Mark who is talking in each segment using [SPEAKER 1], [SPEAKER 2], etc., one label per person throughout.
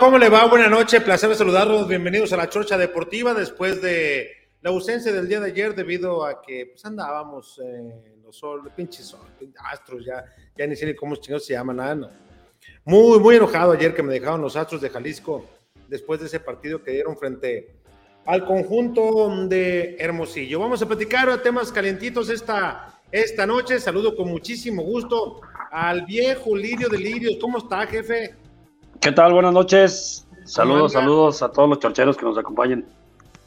[SPEAKER 1] ¿cómo le va? Buenas noches, placer saludarlos. Bienvenidos a la Chorcha Deportiva después de la ausencia del día de ayer debido a que pues andábamos en los sol, pinches sol, astros, ya, ya ni sé cómo chingados se llaman, nada, no. Muy, muy enojado ayer que me dejaron los astros de Jalisco después de ese partido que dieron frente al conjunto de Hermosillo. Vamos a platicar temas calientitos esta, esta noche. Saludo con muchísimo gusto al viejo Lirio de Lirios. ¿Cómo está, jefe?
[SPEAKER 2] ¿Qué tal? Buenas noches. Saludos, saludos a todos los chorcheros que nos acompañen.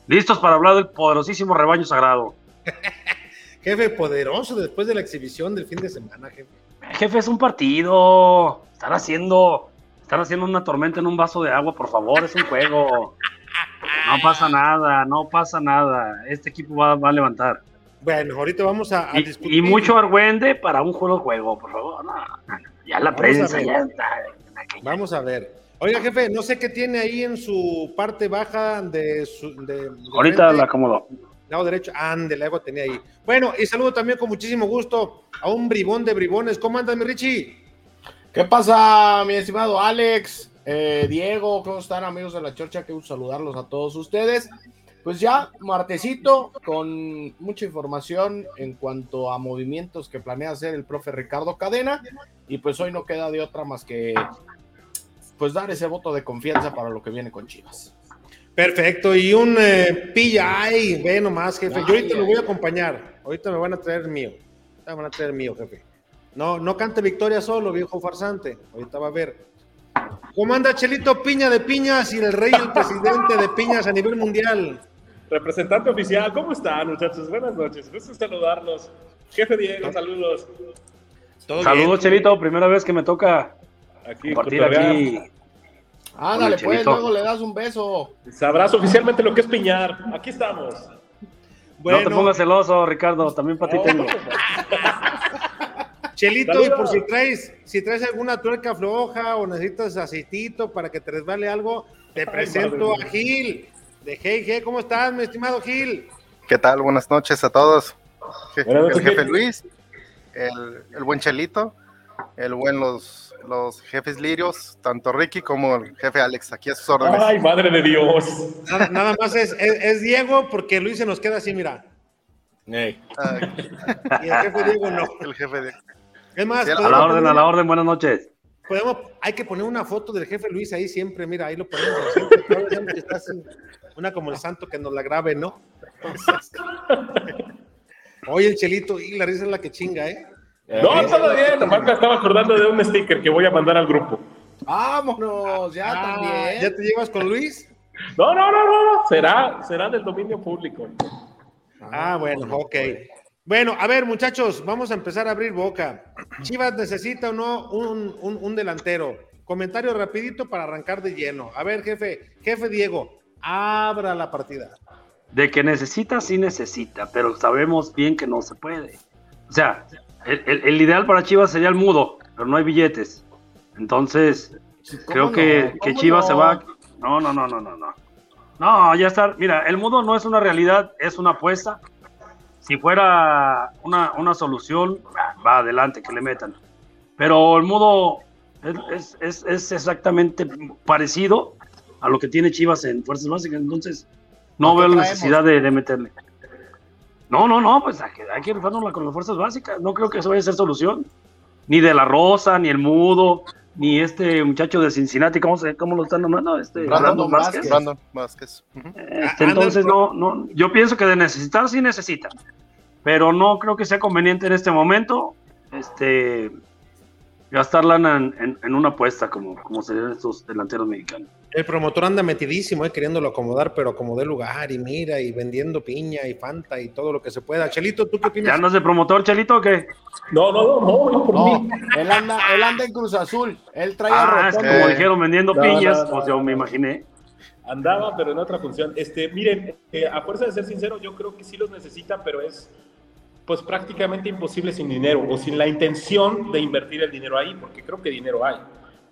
[SPEAKER 2] Listos para hablar del poderosísimo rebaño sagrado.
[SPEAKER 1] jefe, poderoso después de la exhibición del fin de semana, jefe.
[SPEAKER 2] Jefe, es un partido. Están haciendo, están haciendo una tormenta en un vaso de agua, por favor, es un juego. No pasa nada, no pasa nada. Este equipo va, a levantar.
[SPEAKER 1] Bueno, ahorita vamos a,
[SPEAKER 2] discutir. Y mucho argüende para un juego juego, por favor. ya la prensa ya está.
[SPEAKER 1] Vamos a ver. Oiga, jefe, no sé qué tiene ahí en su parte baja de su. De,
[SPEAKER 2] ahorita la acomodo.
[SPEAKER 1] Lado derecho, ande, la tenía ahí. Bueno, y saludo también con muchísimo gusto a un bribón de bribones. ¿Cómo andas, mi Richie?
[SPEAKER 3] ¿Qué pasa, mi estimado Alex? Eh, Diego, ¿cómo están amigos de la Chorcha? Quiero saludarlos a todos ustedes. Pues ya, martesito, con mucha información en cuanto a movimientos que planea hacer el profe Ricardo Cadena. Y pues hoy no queda de otra más que pues dar ese voto de confianza para lo que viene con Chivas.
[SPEAKER 1] Perfecto, y un eh, pilla ay, ve nomás, jefe. Yo ahorita lo voy a acompañar. Ahorita me van a traer mío. Me van a traer mío, jefe. No, no cante victoria solo, viejo farsante. Ahorita va a ver. ¿Cómo anda Chelito Piña de Piñas y el rey el presidente de Piñas a nivel mundial?
[SPEAKER 4] Representante oficial, ¿cómo están muchachos? Buenas noches, gusto saludarlos. Jefe Diego, saludos.
[SPEAKER 2] Saludos Chelito, primera vez que me toca
[SPEAKER 4] aquí, compartir aquí.
[SPEAKER 3] Ándale, pues, luego le das un beso.
[SPEAKER 4] Sabrás oficialmente lo que es piñar. Aquí estamos.
[SPEAKER 2] No te pongas celoso, Ricardo, también para ti tengo.
[SPEAKER 1] Chelito, y por si traes, si traes alguna tuerca floja o necesitas aceitito para que te resbale algo, te presento a Gil. De Hey, ¿cómo estás, mi estimado Gil?
[SPEAKER 5] ¿Qué tal? Buenas noches a todos. el jefe Luis, el, el, buen Chelito, el buen los, los jefes lirios, tanto Ricky como el jefe Alex, aquí a sus órdenes.
[SPEAKER 4] Ay, madre de Dios.
[SPEAKER 1] Nada, más es, es, Diego porque Luis se nos queda así, mira. y el jefe Diego no.
[SPEAKER 5] El jefe Diego.
[SPEAKER 2] Es más, a la orden, a la orden, buenas noches.
[SPEAKER 1] Podemos, hay que poner una foto del jefe Luis ahí siempre, mira, ahí lo ponemos. una como el santo que nos la grabe, ¿no? Oye, el chelito, y la risa es la que chinga, ¿eh?
[SPEAKER 4] No, todo bien, nomás me estaba acordando de un sticker que voy a mandar al grupo.
[SPEAKER 3] Vámonos, ya ah, también.
[SPEAKER 1] ¿Ya te llevas con Luis?
[SPEAKER 4] No, no, no, no, será, será del dominio público.
[SPEAKER 1] Ah, bueno, ok. Bueno, a ver, muchachos, vamos a empezar a abrir boca. Chivas necesita o no un, delantero. Comentario rapidito para arrancar de lleno. A ver, jefe, jefe Diego, abra la partida.
[SPEAKER 2] De que necesita, sí necesita, pero sabemos bien que no se puede. O sea, el, ideal para Chivas sería el mudo, pero no hay billetes. Entonces, creo que, Chivas se va. No, no, no, no, no, no. No, ya está. Mira, el mudo no es una realidad, es una apuesta si fuera una, solución, va adelante, que le metan. Pero el modo es, exactamente parecido a lo que tiene Chivas en Fuerzas Básicas, entonces no veo la necesidad de, meterle. No, no, no, pues hay que, hay que con las Fuerzas Básicas, no creo que eso vaya a ser solución. Ni de la Rosa, ni el Mudo, ni este muchacho de Cincinnati, ¿cómo, se, cómo lo están nombrando? Este,
[SPEAKER 5] Brandon, Vázquez.
[SPEAKER 2] Este, entonces, no, no, yo pienso que de necesitar sí necesita, pero no creo que sea conveniente en este momento este, gastarla en, en, una apuesta como, como serían estos delanteros mexicanos.
[SPEAKER 1] El promotor anda metidísimo, eh, queriéndolo acomodar, pero como de lugar y mira, y vendiendo piña y fanta y todo lo que se pueda. Chelito, ¿tú qué opinas?
[SPEAKER 2] ¿Ya andas de promotor, Chelito, o qué?
[SPEAKER 4] No, no, no, no, por mí.
[SPEAKER 3] Él anda, él anda en Cruz Azul. Él trae
[SPEAKER 2] ah, es como dijeron, vendiendo piñas, pues yo me imaginé.
[SPEAKER 4] Andaba, pero en otra función. Este, miren, eh, a fuerza de ser sincero, yo creo que sí los necesita, pero es pues prácticamente imposible sin dinero o sin la intención de invertir el dinero ahí, porque creo que dinero hay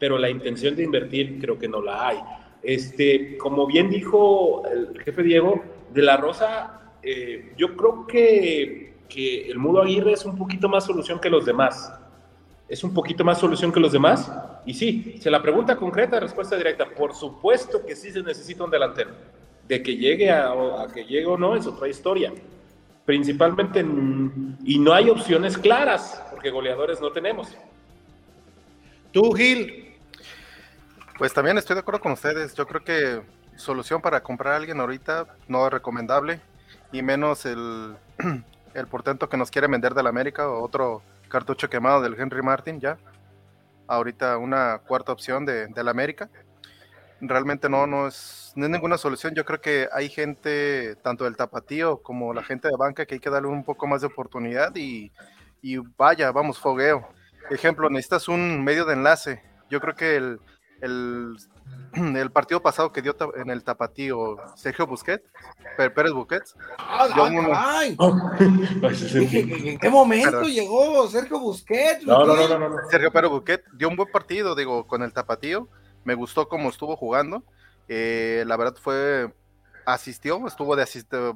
[SPEAKER 4] pero la intención de invertir creo que no la hay. Este, como bien dijo el jefe Diego, de la Rosa, eh, yo creo que, que, el Mudo Aguirre es un poquito más solución que los demás. es un poquito más solución que los demás. Y sí, se la pregunta concreta, respuesta directa. Por supuesto que sí se necesita un delantero. De que llegue a, que llegue o no es otra historia. Principalmente, y no hay opciones claras, porque goleadores no tenemos.
[SPEAKER 1] Tú, Gil.
[SPEAKER 5] Pues también estoy de acuerdo con ustedes. Yo creo que solución para comprar a alguien ahorita no es recomendable, y menos el, el portento que nos quiere vender del América o otro cartucho quemado del Henry Martin ya. Ahorita una cuarta opción de, del América. Realmente no, no es, no es ninguna solución. Yo creo que hay gente, tanto del tapatío como la gente de banca, que hay que darle un poco más de oportunidad y, y vaya, vamos, fogueo. Ejemplo, necesitas un medio de enlace. Yo creo que el, el el partido pasado que dio en el tapatío Sergio Busquets, Pérez Busquets.
[SPEAKER 3] ¡Ay, ¿En qué momento llegó Sergio Busquets?
[SPEAKER 5] No, no, no, no, Sergio Pérez Busquets dio un buen partido, digo, con el tapatío. Me gustó cómo estuvo jugando. Eh, la verdad fue, asistió, estuvo de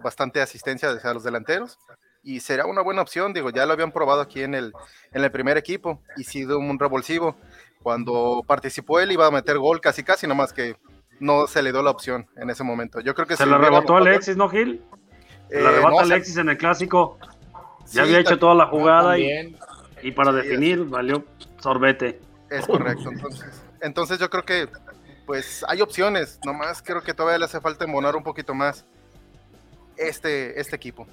[SPEAKER 5] bastante asistencia a los delanteros. Y será una buena opción, digo, ya lo habían probado aquí en el, en el primer equipo y sido un revulsivo cuando participó él iba a meter gol casi casi, nomás que no se le dio la opción en ese momento. Yo creo que
[SPEAKER 2] se le rebotó Alexis, ¿no, Gil? Se le rebotó Alexis en el clásico. Ya había hecho toda la jugada y, y, para definir valió sorbete.
[SPEAKER 5] Es correcto, entonces. Entonces yo creo que pues hay opciones, nomás creo que todavía le hace falta embonar un poquito más este, este equipo.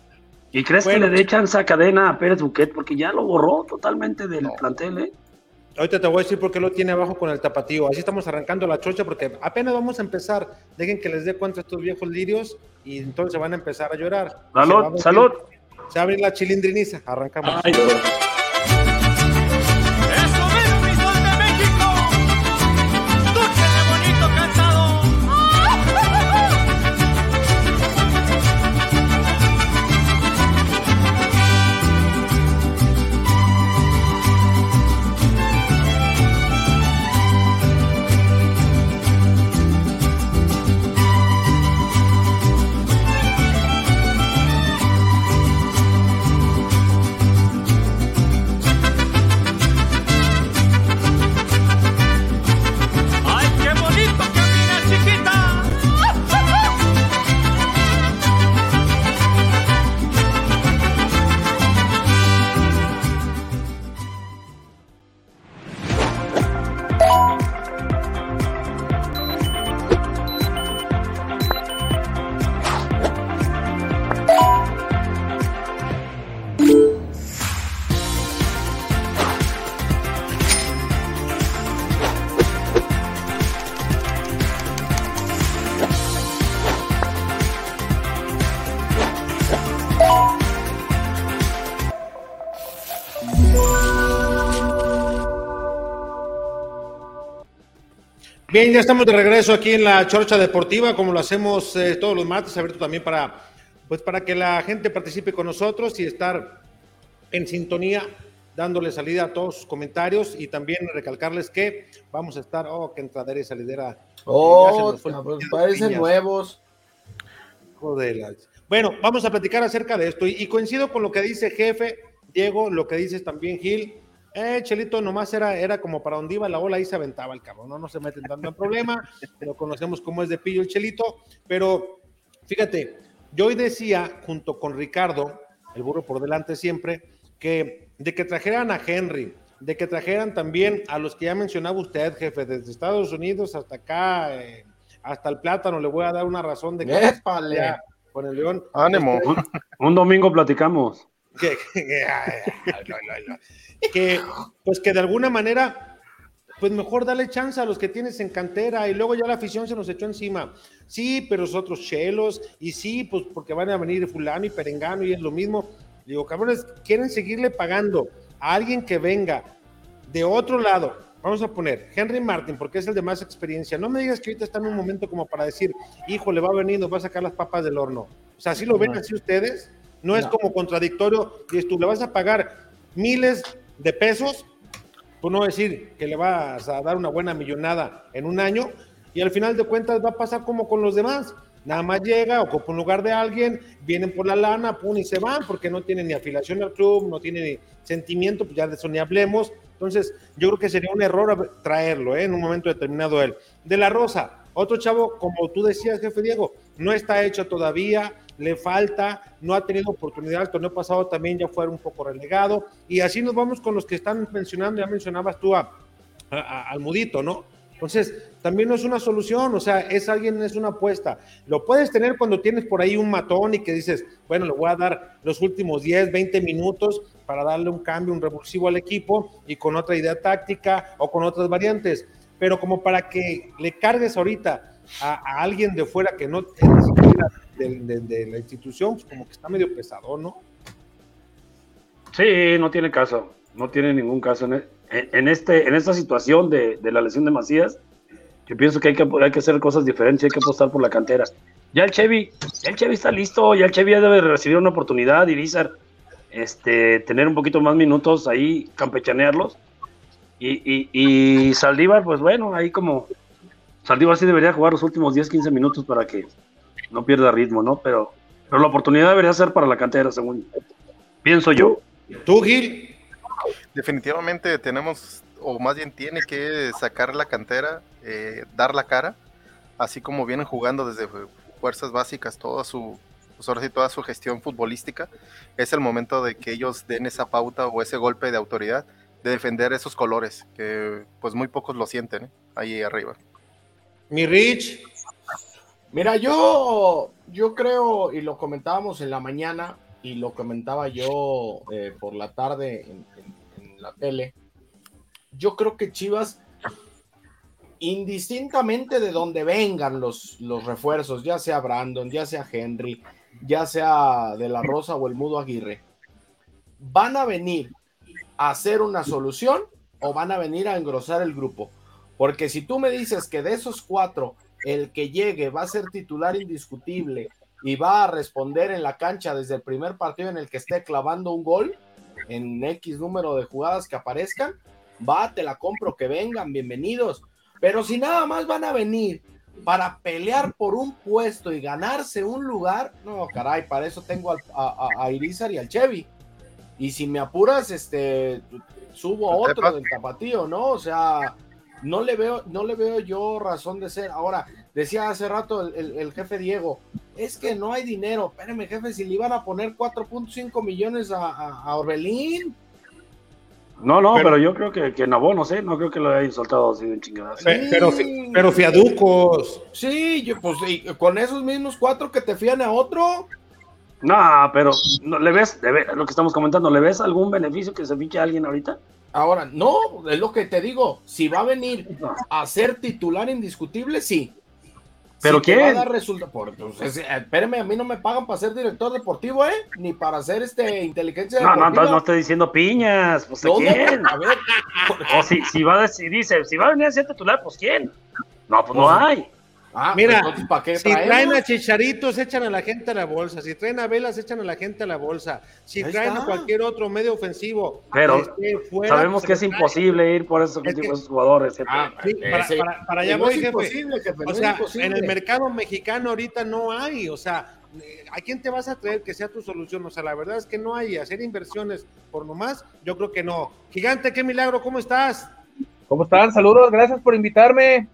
[SPEAKER 2] ¿Y crees que le dé chance a cadena a Pérez Buquet? Porque ya lo borró totalmente del plantel, ¿eh?
[SPEAKER 1] Ahorita te voy a decir por qué lo tiene abajo con el tapatío. Así estamos arrancando la chocha porque apenas vamos a empezar. Dejen que les dé cuenta estos viejos lirios y entonces van a empezar a llorar.
[SPEAKER 2] Salud, salud.
[SPEAKER 1] Se va a abrir la chilindriniza. Arrancamos. Bien, ya estamos de regreso aquí en la Chorcha Deportiva, como lo hacemos eh, todos los martes, abierto también para, pues para que la gente participe con nosotros y estar en sintonía, dándole salida a todos sus comentarios y también recalcarles que vamos a estar, oh, que entradera y salidera.
[SPEAKER 3] Oh, parecen nuevos.
[SPEAKER 1] Joder. Bueno, vamos a platicar acerca de esto y, y coincido con lo que dice jefe Diego, lo que dices también Gil eh, Chelito nomás era, era como para donde iba la ola, ahí se aventaba el cabrón, no, no se meten tanto en problema, pero conocemos cómo es de pillo el Chelito, pero fíjate, yo hoy decía, junto con Ricardo, el burro por delante siempre, que de que trajeran a Henry, de que trajeran también a los que ya mencionaba usted, jefe, desde Estados Unidos hasta acá, eh, hasta el plátano, le voy a dar una razón de que con el León.
[SPEAKER 2] Ánimo, un, domingo platicamos.
[SPEAKER 1] que, pues que de alguna manera, pues mejor dale chance a los que tienes en cantera y luego ya la afición se nos echó encima. Sí, pero es otros chelos y sí, pues porque van a venir fulano y perengano y es lo mismo. Digo, cabrones, quieren seguirle pagando a alguien que venga de otro lado. Vamos a poner Henry Martin, porque es el de más experiencia. No me digas que ahorita está en un momento como para decir, hijo, le va a venir, nos va a sacar las papas del horno. O sea, si lo ven así ustedes, no, es como contradictorio, y tú le vas a pagar miles de pesos, por no decir que le vas a dar una buena millonada en un año, y al final de cuentas va a pasar como con los demás. Nada más llega, ocupa un lugar de alguien, vienen por la lana, pum, y se van, porque no tienen ni afiliación al club, no tienen ni sentimiento, pues ya de eso ni hablemos. Entonces, yo creo que sería un error traerlo ¿eh? en un momento determinado él. De la Rosa, otro chavo, como tú decías, jefe Diego, no está hecho todavía, le falta, no ha tenido oportunidad, el torneo pasado también ya fue un poco relegado, y así nos vamos con los que están mencionando, ya mencionabas tú a, al Mudito, ¿no? Entonces, también no es una solución, o sea, es alguien, es una apuesta. Lo puedes tener cuando tienes por ahí un matón y que dices, bueno, le voy a dar los últimos 10, 20 minutos para darle un cambio, un revulsivo al equipo y con otra idea táctica o con otras variantes. Pero como para que le cargues ahorita a, alguien de fuera que no de, de, la institución, pues como que está medio pesado, ¿no?
[SPEAKER 2] Sí, no tiene caso, no tiene ningún caso. En, en este, en esta situación de, la lesión de Macías, yo pienso que hay, que hay que hacer cosas diferentes, hay que apostar por la cantera. Ya el Chevy, el Chevy está listo, ya el Chevy debe recibir una oportunidad, Irizar, este, tener un poquito más minutos ahí, campechanearlos. Y, y, y Saldívar, pues bueno, ahí como Saldívar sí debería jugar los últimos 10, 15 minutos para que no pierda ritmo, ¿no? Pero, pero la oportunidad debería ser para la cantera, según pienso yo.
[SPEAKER 1] ¿Tú, Gil?
[SPEAKER 5] Definitivamente tenemos, o más bien tiene que sacar la cantera, eh, dar la cara, así como vienen jugando desde fuerzas básicas, toda su, pues toda su gestión futbolística. Es el momento de que ellos den esa pauta o ese golpe de autoridad de defender esos colores, que pues muy pocos lo sienten ¿eh? ahí arriba.
[SPEAKER 1] Mi Rich.
[SPEAKER 3] Mira, yo, yo creo, y lo comentábamos en la mañana, y lo comentaba yo eh, por la tarde en, la tele, yo creo que Chivas, indistintamente de donde vengan los, los refuerzos, ya sea Brandon, ya sea Henry, ya sea de la Rosa o el Mudo Aguirre, van a venir a hacer una solución o van a venir a engrosar el grupo. Porque si tú me dices que de esos cuatro el que llegue va a ser titular indiscutible y va a responder en la cancha desde el primer partido en el que esté clavando un gol en X número de jugadas que aparezcan, va, te la compro, que vengan, bienvenidos. Pero si nada más van a venir para pelear por un puesto y ganarse un lugar, no, caray, para eso tengo a, a, Irizar y al Chevy. Y si me apuras, este, subo otro del tapatío, ¿no? O sea, no le veo, no le veo yo razón de ser. Ahora, decía hace rato el, jefe Diego, es que no hay dinero. Espérame, jefe, si le iban a poner 4.5 millones a, Orbelín.
[SPEAKER 2] No, no, pero, yo creo que, que Nabó, no sé, no creo que lo hayan soltado así de chingada.
[SPEAKER 1] Pero, pero fiaducos.
[SPEAKER 3] Sí, yo, pues con esos mismos cuatro que te fían a otro.
[SPEAKER 2] No, pero no, ¿le ves, lo que estamos comentando, ¿le ves algún beneficio que se fiche a alguien ahorita?
[SPEAKER 3] Ahora, no, es lo que te digo. Si va a venir a ser titular indiscutible, sí.
[SPEAKER 2] ¿Pero qué? Va a
[SPEAKER 3] dar pues, espérame, a mí no me pagan para ser director deportivo, ¿eh? Ni para hacer este inteligencia
[SPEAKER 2] no, deportiva. No, no, no estoy diciendo piñas. Pues, ¿a quién? A ver. o si, si, va a decir, dice, si va a venir a ser titular, pues ¿quién? No, pues no pues, hay.
[SPEAKER 1] Ah, Mira, pues, si traen a Chicharitos, echan a la gente a la bolsa. Si traen a Velas, echan a la gente a la bolsa. Si traen a cualquier otro medio ofensivo,
[SPEAKER 2] pero sabemos que es imposible ir por esos, jugadores.
[SPEAKER 1] Ah, para, allá voy, jefe. o sea, en el mercado mexicano ahorita no hay. O sea, ¿a quién te vas a creer que sea tu solución? O sea, la verdad es que no hay. Hacer inversiones por nomás, yo creo que no. Gigante, qué milagro, ¿cómo estás?
[SPEAKER 6] ¿Cómo están? Saludos, gracias por invitarme.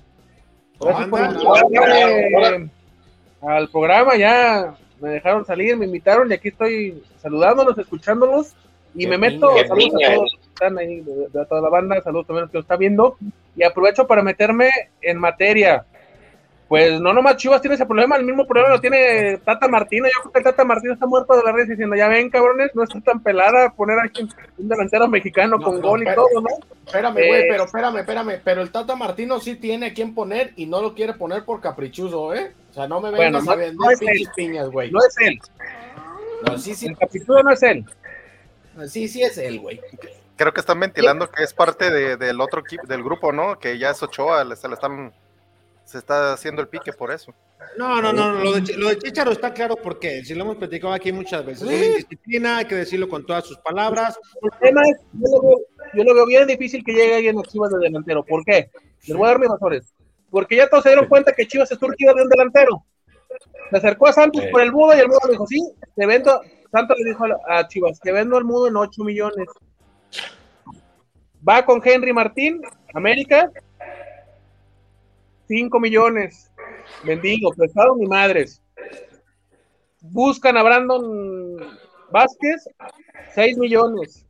[SPEAKER 6] Gracias por al programa, ya me dejaron salir, me invitaron y aquí estoy saludándolos, escuchándolos. Y me meto, saludos a todos que están ahí, de, toda la banda, saludos también a los que lo están viendo. Y aprovecho para meterme en materia. Pues no nomás Chivas tiene ese problema, el mismo problema lo tiene Tata Martino. Yo creo que el Tata Martino está muerto de la red diciendo, ya ven, cabrones, no está tan pelada poner aquí un delantero mexicano con gol y todo, ¿no?
[SPEAKER 3] Espérame, güey, eh, pero espérame, espérame. Pero el Tata Martino sí tiene quien poner y no lo quiere poner por caprichoso, ¿eh? O sea, no me vengas bueno, a vender no es piñas, güey.
[SPEAKER 6] No es él. No, sí, sí. El capítulo no es él.
[SPEAKER 3] Sí, sí es él, güey.
[SPEAKER 5] Creo que están ventilando que es parte de, del otro equipo, del grupo, ¿no? Que ya es Ochoa, se le están se está haciendo el pique por eso.
[SPEAKER 1] No, no, no, lo de, lo de Chicharo está claro porque si lo hemos platicado aquí muchas veces. Es indisciplina, hay que decirlo con todas sus palabras.
[SPEAKER 6] El tema es, yo lo veo, bien difícil que llegue alguien a Chivas de delantero. ¿Por qué? Les voy a dar mis razones. Porque ya todos se dieron cuenta que Chivas es surgido de un delantero. Se acercó a Santos por el mudo y el mudo le dijo, sí, te vendo, Santos le dijo a Chivas, te vendo al mudo en 8 millones. Va con Henry Martín, América, 5 millones. Mendigo, prestado ni madres. Buscan a Brandon Vázquez, 6 millones.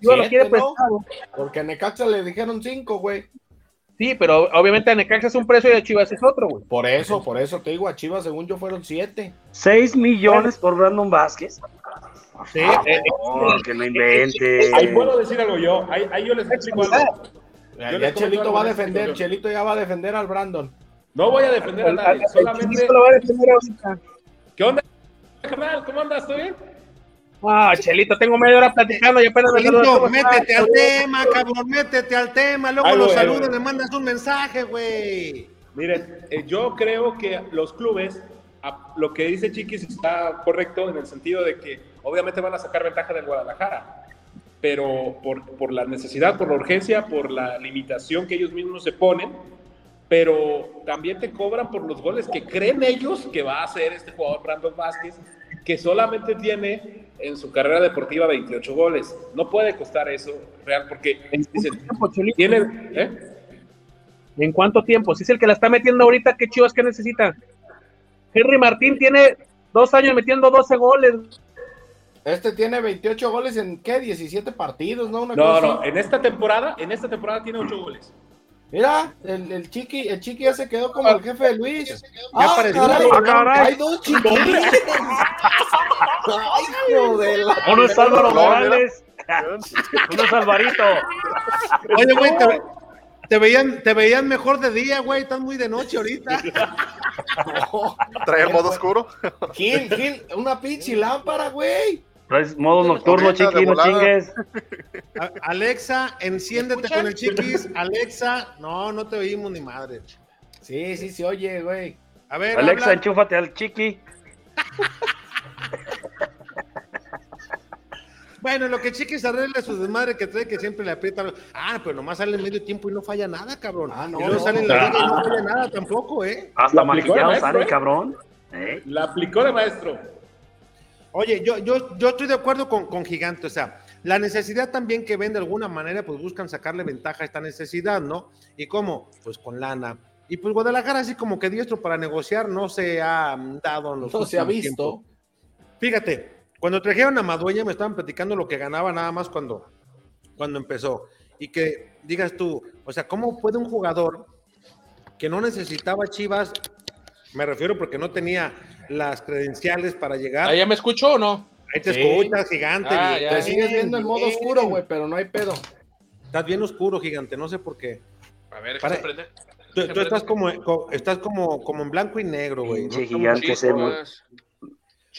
[SPEAKER 3] Yo lo quiere prestado. Porque a Necaxa le dijeron 5, güey.
[SPEAKER 6] Sí, pero obviamente a Necaxa es un precio y a Chivas es otro, güey.
[SPEAKER 3] Por eso, por eso te digo, a Chivas según yo fueron 7.
[SPEAKER 2] 6 millones por Brandon Vázquez.
[SPEAKER 6] Sí, eh,
[SPEAKER 2] que no inventes.
[SPEAKER 4] Ahí puedo decir algo yo, ahí, ahí yo les explico algo.
[SPEAKER 3] Ya, ya Chelito va a defender, Chelito ya va a defender al Brandon.
[SPEAKER 4] No voy a defender a nadie, solamente.
[SPEAKER 6] Lo va a defender ahorita.
[SPEAKER 4] ¿Qué onda? ¿Cómo andas? ¿Todo bien?
[SPEAKER 6] Ah, Chelito, tengo media hora platicando y apenas me
[SPEAKER 1] Chelito, métete al tema, cabrón, métete al tema. Luego los saludas,
[SPEAKER 4] güey.
[SPEAKER 1] le mandas un mensaje, güey.
[SPEAKER 4] Miren, eh, yo creo que los clubes, a- lo que dice Chiquis está correcto en el sentido de que obviamente van a sacar ventaja del Guadalajara, pero por, por la necesidad, por la urgencia, por la limitación que ellos mismos se ponen, pero también te cobran por los goles que creen ellos que va a hacer este jugador Brandon Vázquez, que solamente tiene en su carrera deportiva 28 goles. No puede costar eso real porque dicen, tiene... ¿eh?
[SPEAKER 6] ¿En cuánto tiempo? Si es el que la está metiendo ahorita, ¿qué chivas que necesita? Henry Martín tiene dos años metiendo 12 goles.
[SPEAKER 3] Este tiene 28 goles en qué? 17 partidos, ¿no? Una
[SPEAKER 4] No,
[SPEAKER 3] cosa
[SPEAKER 4] no,
[SPEAKER 3] así.
[SPEAKER 4] en esta temporada, en esta temporada tiene 8 goles.
[SPEAKER 3] Mira, el, el chiqui, el chiqui ya se quedó como el jefe de Luis. Ah,
[SPEAKER 1] apareció.
[SPEAKER 3] caray,
[SPEAKER 2] Ah, caray.
[SPEAKER 3] Hay dos chiquilines. Ay, hijo de la-
[SPEAKER 2] Uno es Álvaro. Morales. Uno es Alvarito.
[SPEAKER 1] Oye, güey, te, te veían, te veían mejor de día, güey. Estás muy de noche ahorita.
[SPEAKER 5] Trae el modo oscuro.
[SPEAKER 3] Gil, Gil, una pinche lámpara, güey.
[SPEAKER 2] Traes modo nocturno, chiqui, no chingues.
[SPEAKER 1] Alexa, enciéndete con el chiquis. Alexa, no, no te oímos ni madre.
[SPEAKER 3] Sí, sí, se oye, güey.
[SPEAKER 1] A ver,
[SPEAKER 2] Alexa,
[SPEAKER 1] habla.
[SPEAKER 2] enchúfate al chiqui.
[SPEAKER 1] Bueno, lo que Chiquis arregla su desmadre que trae que siempre le aprieta. Ah, pero nomás sale en medio tiempo y no falla nada, cabrón.
[SPEAKER 3] Ah, no,
[SPEAKER 1] y luego
[SPEAKER 3] no.
[SPEAKER 1] sale en la liga y no falla nada tampoco, ¿eh?
[SPEAKER 2] Hasta maquillado sale,
[SPEAKER 4] ¿eh?
[SPEAKER 2] cabrón. ¿Eh?
[SPEAKER 4] La aplicó de maestro.
[SPEAKER 1] Oye, yo, yo, yo estoy de acuerdo con, con Gigante, o sea, la necesidad también que ven de alguna manera, pues buscan sacarle ventaja a esta necesidad, ¿no? ¿Y cómo? Pues con lana. Y pues Guadalajara, así como que diestro para negociar, no se ha dado en los
[SPEAKER 3] No se ha visto.
[SPEAKER 1] tiempos. Fíjate, cuando trajeron a Madueña me estaban platicando lo que ganaba nada más cuando, cuando empezó. Y que digas tú, o sea, ¿cómo puede un jugador que no necesitaba Chivas, me refiero porque no tenía las credenciales para llegar,
[SPEAKER 7] ¿Ahí ya me escuchó o no?
[SPEAKER 1] ahí te
[SPEAKER 3] Sí.
[SPEAKER 1] escuchas, gigante.
[SPEAKER 7] Ah, ya.
[SPEAKER 3] Te sigues viendo en modo oscuro, güey, pero no hay pedo.
[SPEAKER 1] Estás bien oscuro, gigante, no sé por qué.
[SPEAKER 7] A ver,
[SPEAKER 1] Para-
[SPEAKER 7] prender.
[SPEAKER 1] Tú, tú estás como, co- estás como, como en blanco y negro, güey. ¿no?
[SPEAKER 2] Güey.
[SPEAKER 7] Chispas.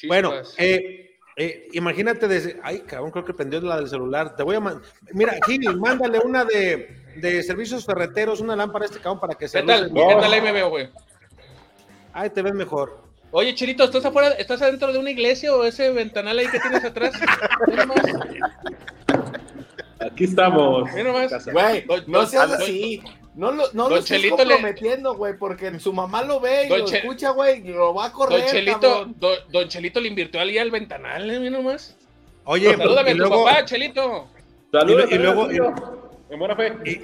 [SPEAKER 1] Bueno, eh, eh, imagínate desde. Ay, cabrón, creo que prendió la del celular. Te voy a mandar. Mira, Gil, mándale una de, de servicios ferreteros, una lámpara a este cabrón para que se.
[SPEAKER 7] ¿Qué tal? ¿Qué tal ahí me veo, güey?
[SPEAKER 1] Ay, te ves mejor.
[SPEAKER 7] Oye, Chirito, ¿estás afuera, estás adentro de una iglesia o ese ventanal ahí que tienes atrás? Mira nomás,
[SPEAKER 4] Aquí estamos.
[SPEAKER 7] mira nomás.
[SPEAKER 3] Güey, no seas así. No lo, no lo estés comprometiendo, güey, porque su mamá lo ve y
[SPEAKER 7] Don
[SPEAKER 3] lo
[SPEAKER 7] Che-
[SPEAKER 3] escucha, güey, y lo va a correr,
[SPEAKER 7] Don Chelito, don, don Chelito le invirtió ahí al ventanal, eh, mira nomás.
[SPEAKER 1] Oye,
[SPEAKER 7] Salúdame
[SPEAKER 1] y
[SPEAKER 7] a tu
[SPEAKER 1] luego.
[SPEAKER 7] papá, Chelito.
[SPEAKER 4] Saludos,
[SPEAKER 1] Y luego-
[SPEAKER 4] saludos, Julio. En buena fe.
[SPEAKER 1] y- y-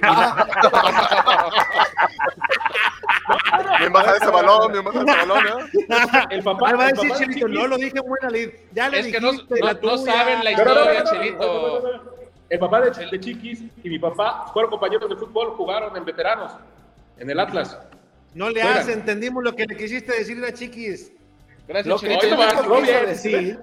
[SPEAKER 5] Bien baja ese balón, bien baja ese balón, ¿eh?
[SPEAKER 4] El papá.
[SPEAKER 1] Va a decir Chelito, no lo dije buena lid. Ya le
[SPEAKER 7] Es que no, no- no saben la historia, Chelito.
[SPEAKER 4] El papá de, de Chiquis y mi papá fueron compañeros de fútbol, jugaron en veteranos, en el Atlas.
[SPEAKER 1] No le hace, entendimos lo que le quisiste decir a Chiquis.
[SPEAKER 7] Gracias,
[SPEAKER 3] Lo que
[SPEAKER 7] Chelito.
[SPEAKER 3] yo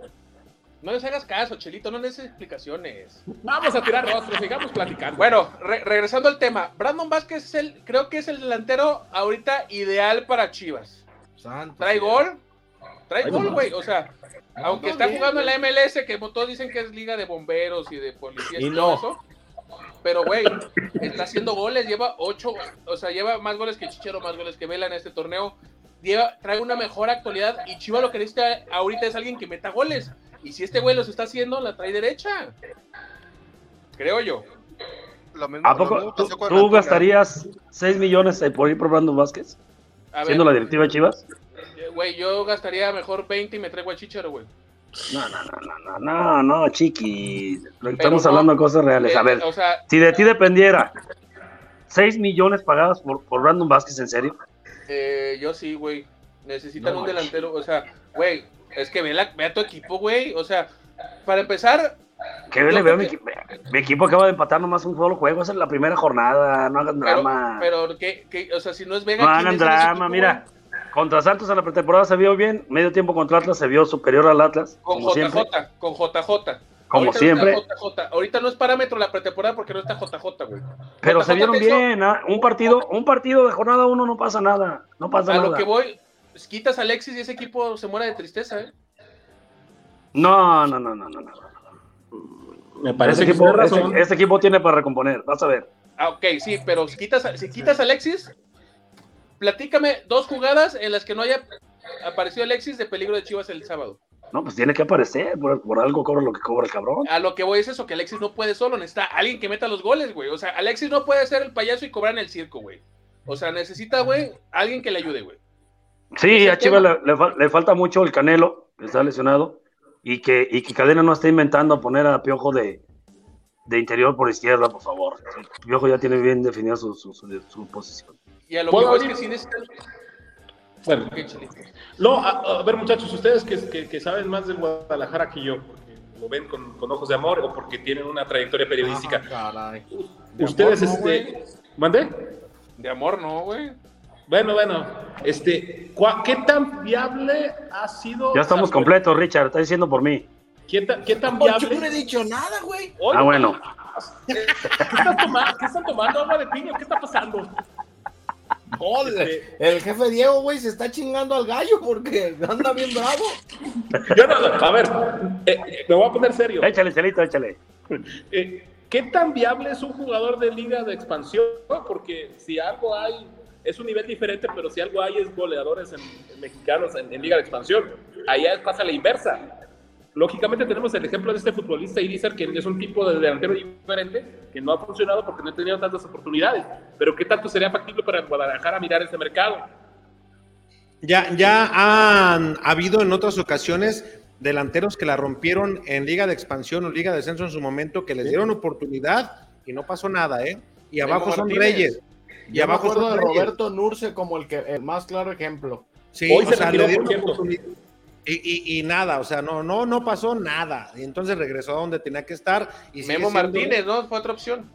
[SPEAKER 7] No, les hagas caso, Chelito, no les des explicaciones.
[SPEAKER 4] Vamos a tirar rostros, sigamos platicando.
[SPEAKER 7] Bueno, re- regresando al tema, Brandon Vázquez es el, creo que es el delantero ahorita ideal para Chivas.
[SPEAKER 3] santo,
[SPEAKER 7] Trae gol, trae
[SPEAKER 4] Ay,
[SPEAKER 7] gol,
[SPEAKER 4] no.
[SPEAKER 7] güey. O sea, aunque
[SPEAKER 3] no,
[SPEAKER 7] está
[SPEAKER 3] bien,
[SPEAKER 7] jugando en la MLS, que todos dicen que es liga de bomberos y de policías
[SPEAKER 3] Y
[SPEAKER 7] y, todo
[SPEAKER 3] no.
[SPEAKER 7] eso. Pero, güey, está haciendo goles, lleva ocho, o sea, lleva más goles que Chichero, más goles que Vela en este torneo. Lleva, trae una mejor actualidad y Chivas lo que necesita ahorita es alguien que meta goles. Y si este güey los está haciendo, la trae derecha. Creo yo.
[SPEAKER 5] Lo mismo,
[SPEAKER 2] ¿A
[SPEAKER 5] lo
[SPEAKER 2] poco
[SPEAKER 5] mismo
[SPEAKER 2] tú, gastarías 6 millones eh, por ir por Brandon Vázquez?
[SPEAKER 7] A ver,
[SPEAKER 2] Siendo la directiva de Chivas.
[SPEAKER 7] eh, güey, yo gastaría mejor 20 y me traigo a Chichero, güey.
[SPEAKER 2] No, no, no, no, no, no, no, chiqui. Estamos hablando de cosas reales. A ver, si de ti dependiera, 6 millones pagados por, por Brandon Vázquez, ¿en serio?
[SPEAKER 7] Eh, yo sí, güey. Necesitan un delantero. O sea, güey, es que ve, la, ve a tu equipo, güey. O sea, para empezar.
[SPEAKER 2] Que le veo mi, equipo, mi equipo acaba de empatar nomás un solo juego. es en la primera jornada. No hagan drama.
[SPEAKER 7] Pero, ¿qué, qué, o sea, si no es Vega.
[SPEAKER 2] No hagan drama, mira. Contra Santos en la pretemporada se vio bien, medio tiempo contra Atlas se vio superior al Atlas.
[SPEAKER 7] Con JJ, con JJ.
[SPEAKER 2] Como siempre.
[SPEAKER 7] Ahorita no es parámetro la pretemporada porque no está JJ, güey.
[SPEAKER 2] Pero se vieron bien, ¿ah? un partido, un partido de jornada uno no pasa nada, no pasa nada.
[SPEAKER 7] A lo que voy, quitas a Alexis y ese equipo se muere de tristeza, ¿eh?
[SPEAKER 2] No, no, no, no, no, no.
[SPEAKER 4] Me parece
[SPEAKER 2] que equipo, este, equipo tiene para recomponer, vas a ver.
[SPEAKER 7] Ah, ok, sí, pero si quitas, si quitas a Alexis, platícame dos jugadas en las que no haya aparecido Alexis de peligro de Chivas el sábado.
[SPEAKER 2] No, pues tiene que aparecer, por, algo cobra lo que cobra el cabrón.
[SPEAKER 7] A lo que voy es eso, que Alexis no puede solo, necesita alguien que meta los goles, güey. O sea, Alexis no puede ser el payaso y cobrar en el circo, güey. O sea, necesita, güey, alguien que le ayude, güey.
[SPEAKER 2] Sí, a Chivas le, falta mucho el Canelo, que está lesionado, y que, y que Cadena no está inventando poner a Piojo de, de interior por izquierda, por favor. Piojo ya tiene bien definida su, su, su posición.
[SPEAKER 7] Y a lo que voy es que sí necesitan
[SPEAKER 4] bueno, no, a, ver muchachos, ustedes que, saben más del Guadalajara que yo, porque lo ven con, ojos de amor o porque tienen una trayectoria periodística. Ah, ustedes, este, ¿mandé?
[SPEAKER 7] De amor no, güey.
[SPEAKER 4] Bueno, bueno, este, ¿qué tan viable ha sido?
[SPEAKER 2] Ya estamos completos, Richard, está diciendo por mí.
[SPEAKER 4] ¿Qué, tan viable?
[SPEAKER 3] Yo no he dicho nada, güey.
[SPEAKER 2] Ah, bueno.
[SPEAKER 4] ¿Qué están tomando? ¿Qué están tomando? ¿Agua de piña? ¿Qué está pasando?
[SPEAKER 3] Este, el jefe Diego, güey, se está chingando al gallo porque anda bien bravo.
[SPEAKER 4] a ver, eh, me voy a poner serio.
[SPEAKER 2] Échale, Chelito, échale.
[SPEAKER 4] Eh, ¿Qué tan viable es un jugador de liga de expansión? Porque si algo hay, es un nivel diferente, pero si algo hay es goleadores en, mexicanos en, en, liga de expansión. Allá pasa la inversa. Lógicamente tenemos el ejemplo de este futbolista Irizar, que es un tipo de delantero diferente, que no ha funcionado porque no ha tenido tantas oportunidades. Pero ¿qué tanto sería factible para Guadalajara mirar ese mercado?
[SPEAKER 1] Ya, ya han habido en otras ocasiones delanteros que la rompieron en Liga de Expansión o Liga de Descenso en su momento, que les dieron oportunidad y no pasó nada, ¿eh? Y abajo son Reyes.
[SPEAKER 3] Y abajo son de Roberto Nurce como el, que, el más claro ejemplo.
[SPEAKER 1] Sí, Hoy se le dieron oportunidad y, nada, o sea, no, no, no pasó nada. Y entonces regresó a donde tenía que estar. Y
[SPEAKER 7] Memo Martínez, ¿no? Fue otra opción.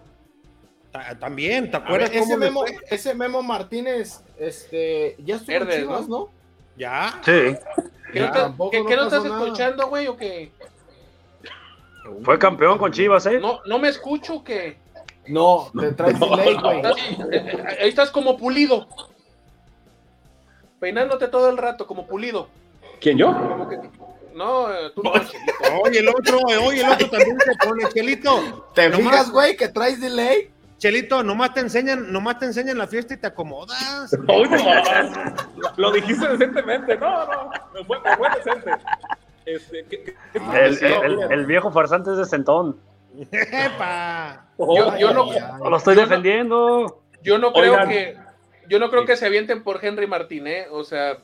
[SPEAKER 1] También, ¿te acuerdas?
[SPEAKER 3] ese, Memo, ese Memo Martínez, este, ya estuvo en Chivas, ¿no?
[SPEAKER 1] Ya.
[SPEAKER 2] Sí.
[SPEAKER 7] ¿Qué, no, estás escuchando, güey, o qué?
[SPEAKER 2] Fue campeón con Chivas, ¿eh?
[SPEAKER 7] No, no me escucho, que
[SPEAKER 3] No, te traes delay, güey.
[SPEAKER 7] Ahí estás como pulido. Peinándote todo el rato, como pulido.
[SPEAKER 4] ¿Quién yo?
[SPEAKER 7] No, tú no,
[SPEAKER 1] Oye, el otro, oye, el otro también se pone, Chelito.
[SPEAKER 3] ¿Te fijas, güey, que traes delay?
[SPEAKER 1] Chelito, nomás te enseñan, nomás te enseñan la fiesta y te acomodas.
[SPEAKER 4] Oye, lo dijiste decentemente, no, no, me fue, me fue decente. Este, ¿qué,
[SPEAKER 2] el, viejo farsante es de Centón.
[SPEAKER 1] ¡Epa!
[SPEAKER 7] Yo, yo no,
[SPEAKER 2] lo estoy defendiendo.
[SPEAKER 7] Yo no creo que, yo no creo que se avienten por Henry Martínez, o sea,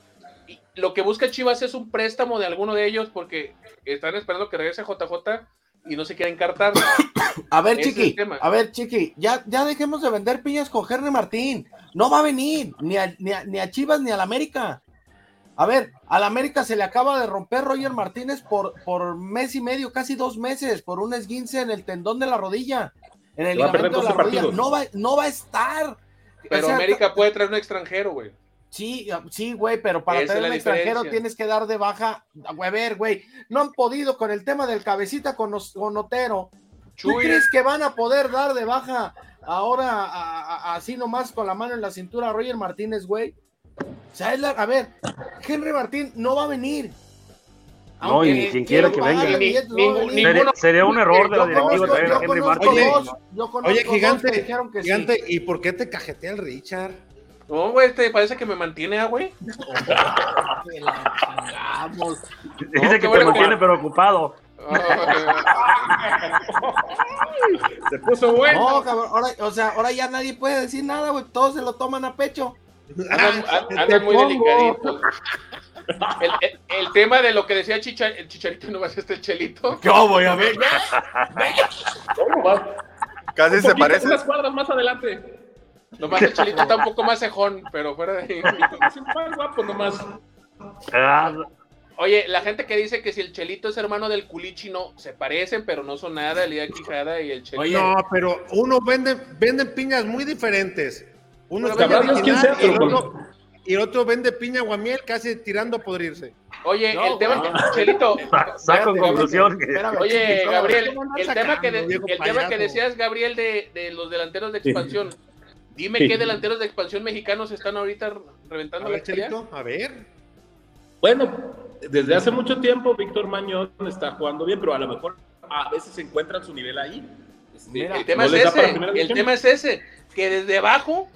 [SPEAKER 7] lo que busca Chivas es un préstamo de alguno de ellos porque están esperando que regrese JJ y no se quieren encartar.
[SPEAKER 3] A ver, Chiqui, a ver, Chiqui, ya, ya dejemos de vender piñas con Henry Martín. No va a venir ni a, ni a, Chivas ni al América. A ver, al América se le acaba de romper Roger Martínez por, por mes y medio, casi dos meses, por un esguince en el tendón de la rodilla, en el ligamento de la rodilla. No va, no va a estar.
[SPEAKER 7] Pero América puede traer un extranjero, güey.
[SPEAKER 3] Sí, sí, güey, pero para tener un extranjero tienes que dar de baja. A ver, güey, no han podido con el tema del cabecita con, con Otero. ¿Tú crees que van a poder dar de baja ahora así nomás con la mano en la cintura a Roger Martínez, güey? O sea, a ver, Henry Martín no va a venir.
[SPEAKER 2] No, y ni quien quiera que venga. sería, un error de la directiva traer a Henry Martínez.
[SPEAKER 1] Oye, gigante, gigante, ¿y por qué te cajetea el Richard?
[SPEAKER 7] No, güey, te parece que me mantiene, ah, güey.
[SPEAKER 2] Dice que te mantiene, pero ocupado.
[SPEAKER 7] se puso bueno.
[SPEAKER 3] No, cabrón, ahora, o sea, ahora ya nadie puede decir nada, güey. Todos se lo toman a pecho.
[SPEAKER 7] Andan, muy delicaditos. el, tema de lo que decía Chicha, el Chicharito no va a ser este Chelito.
[SPEAKER 3] Yo voy a ver.
[SPEAKER 5] Casi se parece.
[SPEAKER 7] Unas cuadras más adelante. Nomás el Chelito está un poco más cejón, pero fuera de ahí. guapo nomás. Ah. Oye, la gente que dice que si el Chelito es hermano del Culichi, no, se parecen, pero no son nada, el día Quijada y el Chelito.
[SPEAKER 1] no, pero uno vende, venden piñas muy diferentes. Uno es y, el otro, y el otro vende piña guamiel casi tirando a podrirse.
[SPEAKER 7] Oye, el tema que, Chelito.
[SPEAKER 2] Saco conclusión.
[SPEAKER 7] Oye, Gabriel, el tema que, el tema que decías, Gabriel, de, de los delanteros de expansión. Dime qué delanteros de expansión mexicanos están ahorita reventando la
[SPEAKER 1] Chelito, A ver.
[SPEAKER 4] Bueno, desde hace mucho tiempo Víctor Mañón está jugando bien, pero a lo mejor a veces se encuentra su nivel ahí.
[SPEAKER 7] El tema es ese, el tema es ese, que desde abajo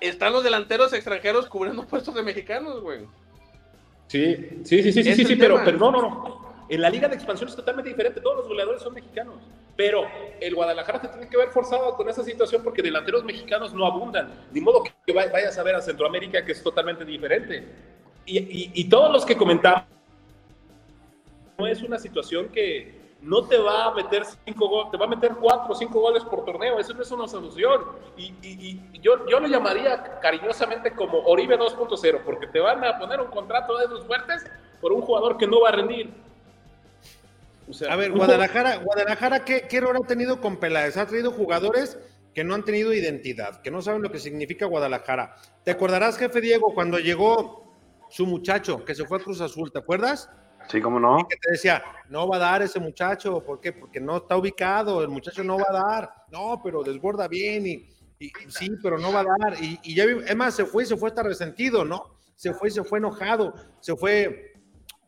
[SPEAKER 7] están los delanteros extranjeros cubriendo puestos de mexicanos, güey.
[SPEAKER 4] Sí, sí, sí, sí, sí, sí, pero, pero no, no, no. En la liga de expansión es totalmente diferente, todos los goleadores son mexicanos, pero el Guadalajara se tiene que ver forzado con esa situación porque delanteros mexicanos no abundan, de modo que vayas a ver a Centroamérica que es totalmente diferente. Y, todos los que comentamos, no es una situación que no te va a meter cinco goles, te va a meter cuatro o cinco goles por torneo, eso no es una solución. Y, yo, yo lo llamaría cariñosamente como Oribe 2.0, porque te van a poner un contrato de esos fuertes por un jugador que no va a rendir.
[SPEAKER 1] a ver, Guadalajara, Guadalajara ¿qué, ¿qué error ha tenido con Peláez? Ha traído jugadores que no han tenido identidad, que no saben lo que significa Guadalajara. ¿Te acordarás, jefe Diego, cuando llegó su muchacho que se fue a Cruz Azul, ¿te acuerdas?
[SPEAKER 2] Sí, cómo no.
[SPEAKER 1] que te decía, no va a dar ese muchacho, ¿por qué? Porque no está ubicado, el muchacho no va a dar, no, pero desborda bien y, sí, pero no va a dar. Y, y ya, es más, se fue y se fue hasta resentido, ¿no? Se fue y se fue enojado, se fue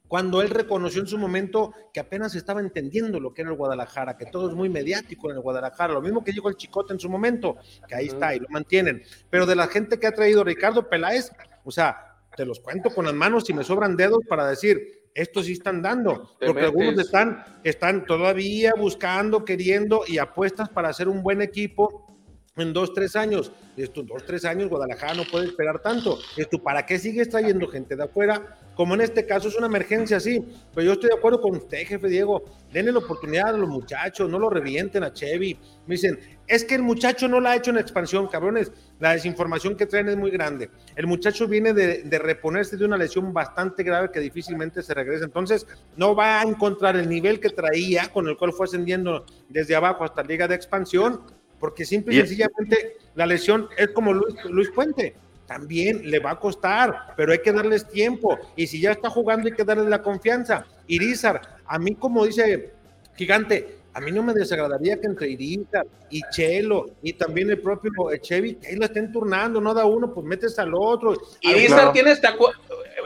[SPEAKER 1] cuando él reconoció en su momento que apenas estaba entendiendo lo que era el Guadalajara, que todo es muy mediático en el Guadalajara, lo mismo que dijo el Chicote en su momento, que ahí está y lo mantienen. Pero de la gente que ha traído Ricardo Peláez, o sea, te los cuento con las manos y me sobran dedos para decir, estos sí están dando, porque algunos están, están todavía buscando, queriendo y apuestas para hacer un buen equipo en dos, tres años. Estos dos, tres años, Guadalajara no puede esperar tanto. Esto, ¿para qué sigues trayendo gente de afuera? Como en este caso es una emergencia, sí. Pero yo estoy de acuerdo con usted, jefe Diego. Denle la oportunidad a los muchachos, no lo revienten a Chevy. Me dicen, es que el muchacho no la ha hecho en expansión, cabrones. La desinformación que traen es muy grande. El muchacho viene de, reponerse de una lesión bastante grave que difícilmente se regresa. Entonces, no va a encontrar el nivel que traía, con el cual fue ascendiendo desde abajo hasta Liga de Expansión, porque simple y sencillamente la lesión es como Luis, Luis Puente. También le va a costar, pero hay que darles tiempo. Y si ya está jugando, hay que darle la confianza. Irizar, a mí, como dice Gigante, a mí no me desagradaría que entre Irizar y Chelo y también el propio Chevy, ahí lo estén turnando, no da uno, pues metes al otro.
[SPEAKER 7] Irizar tiene esta.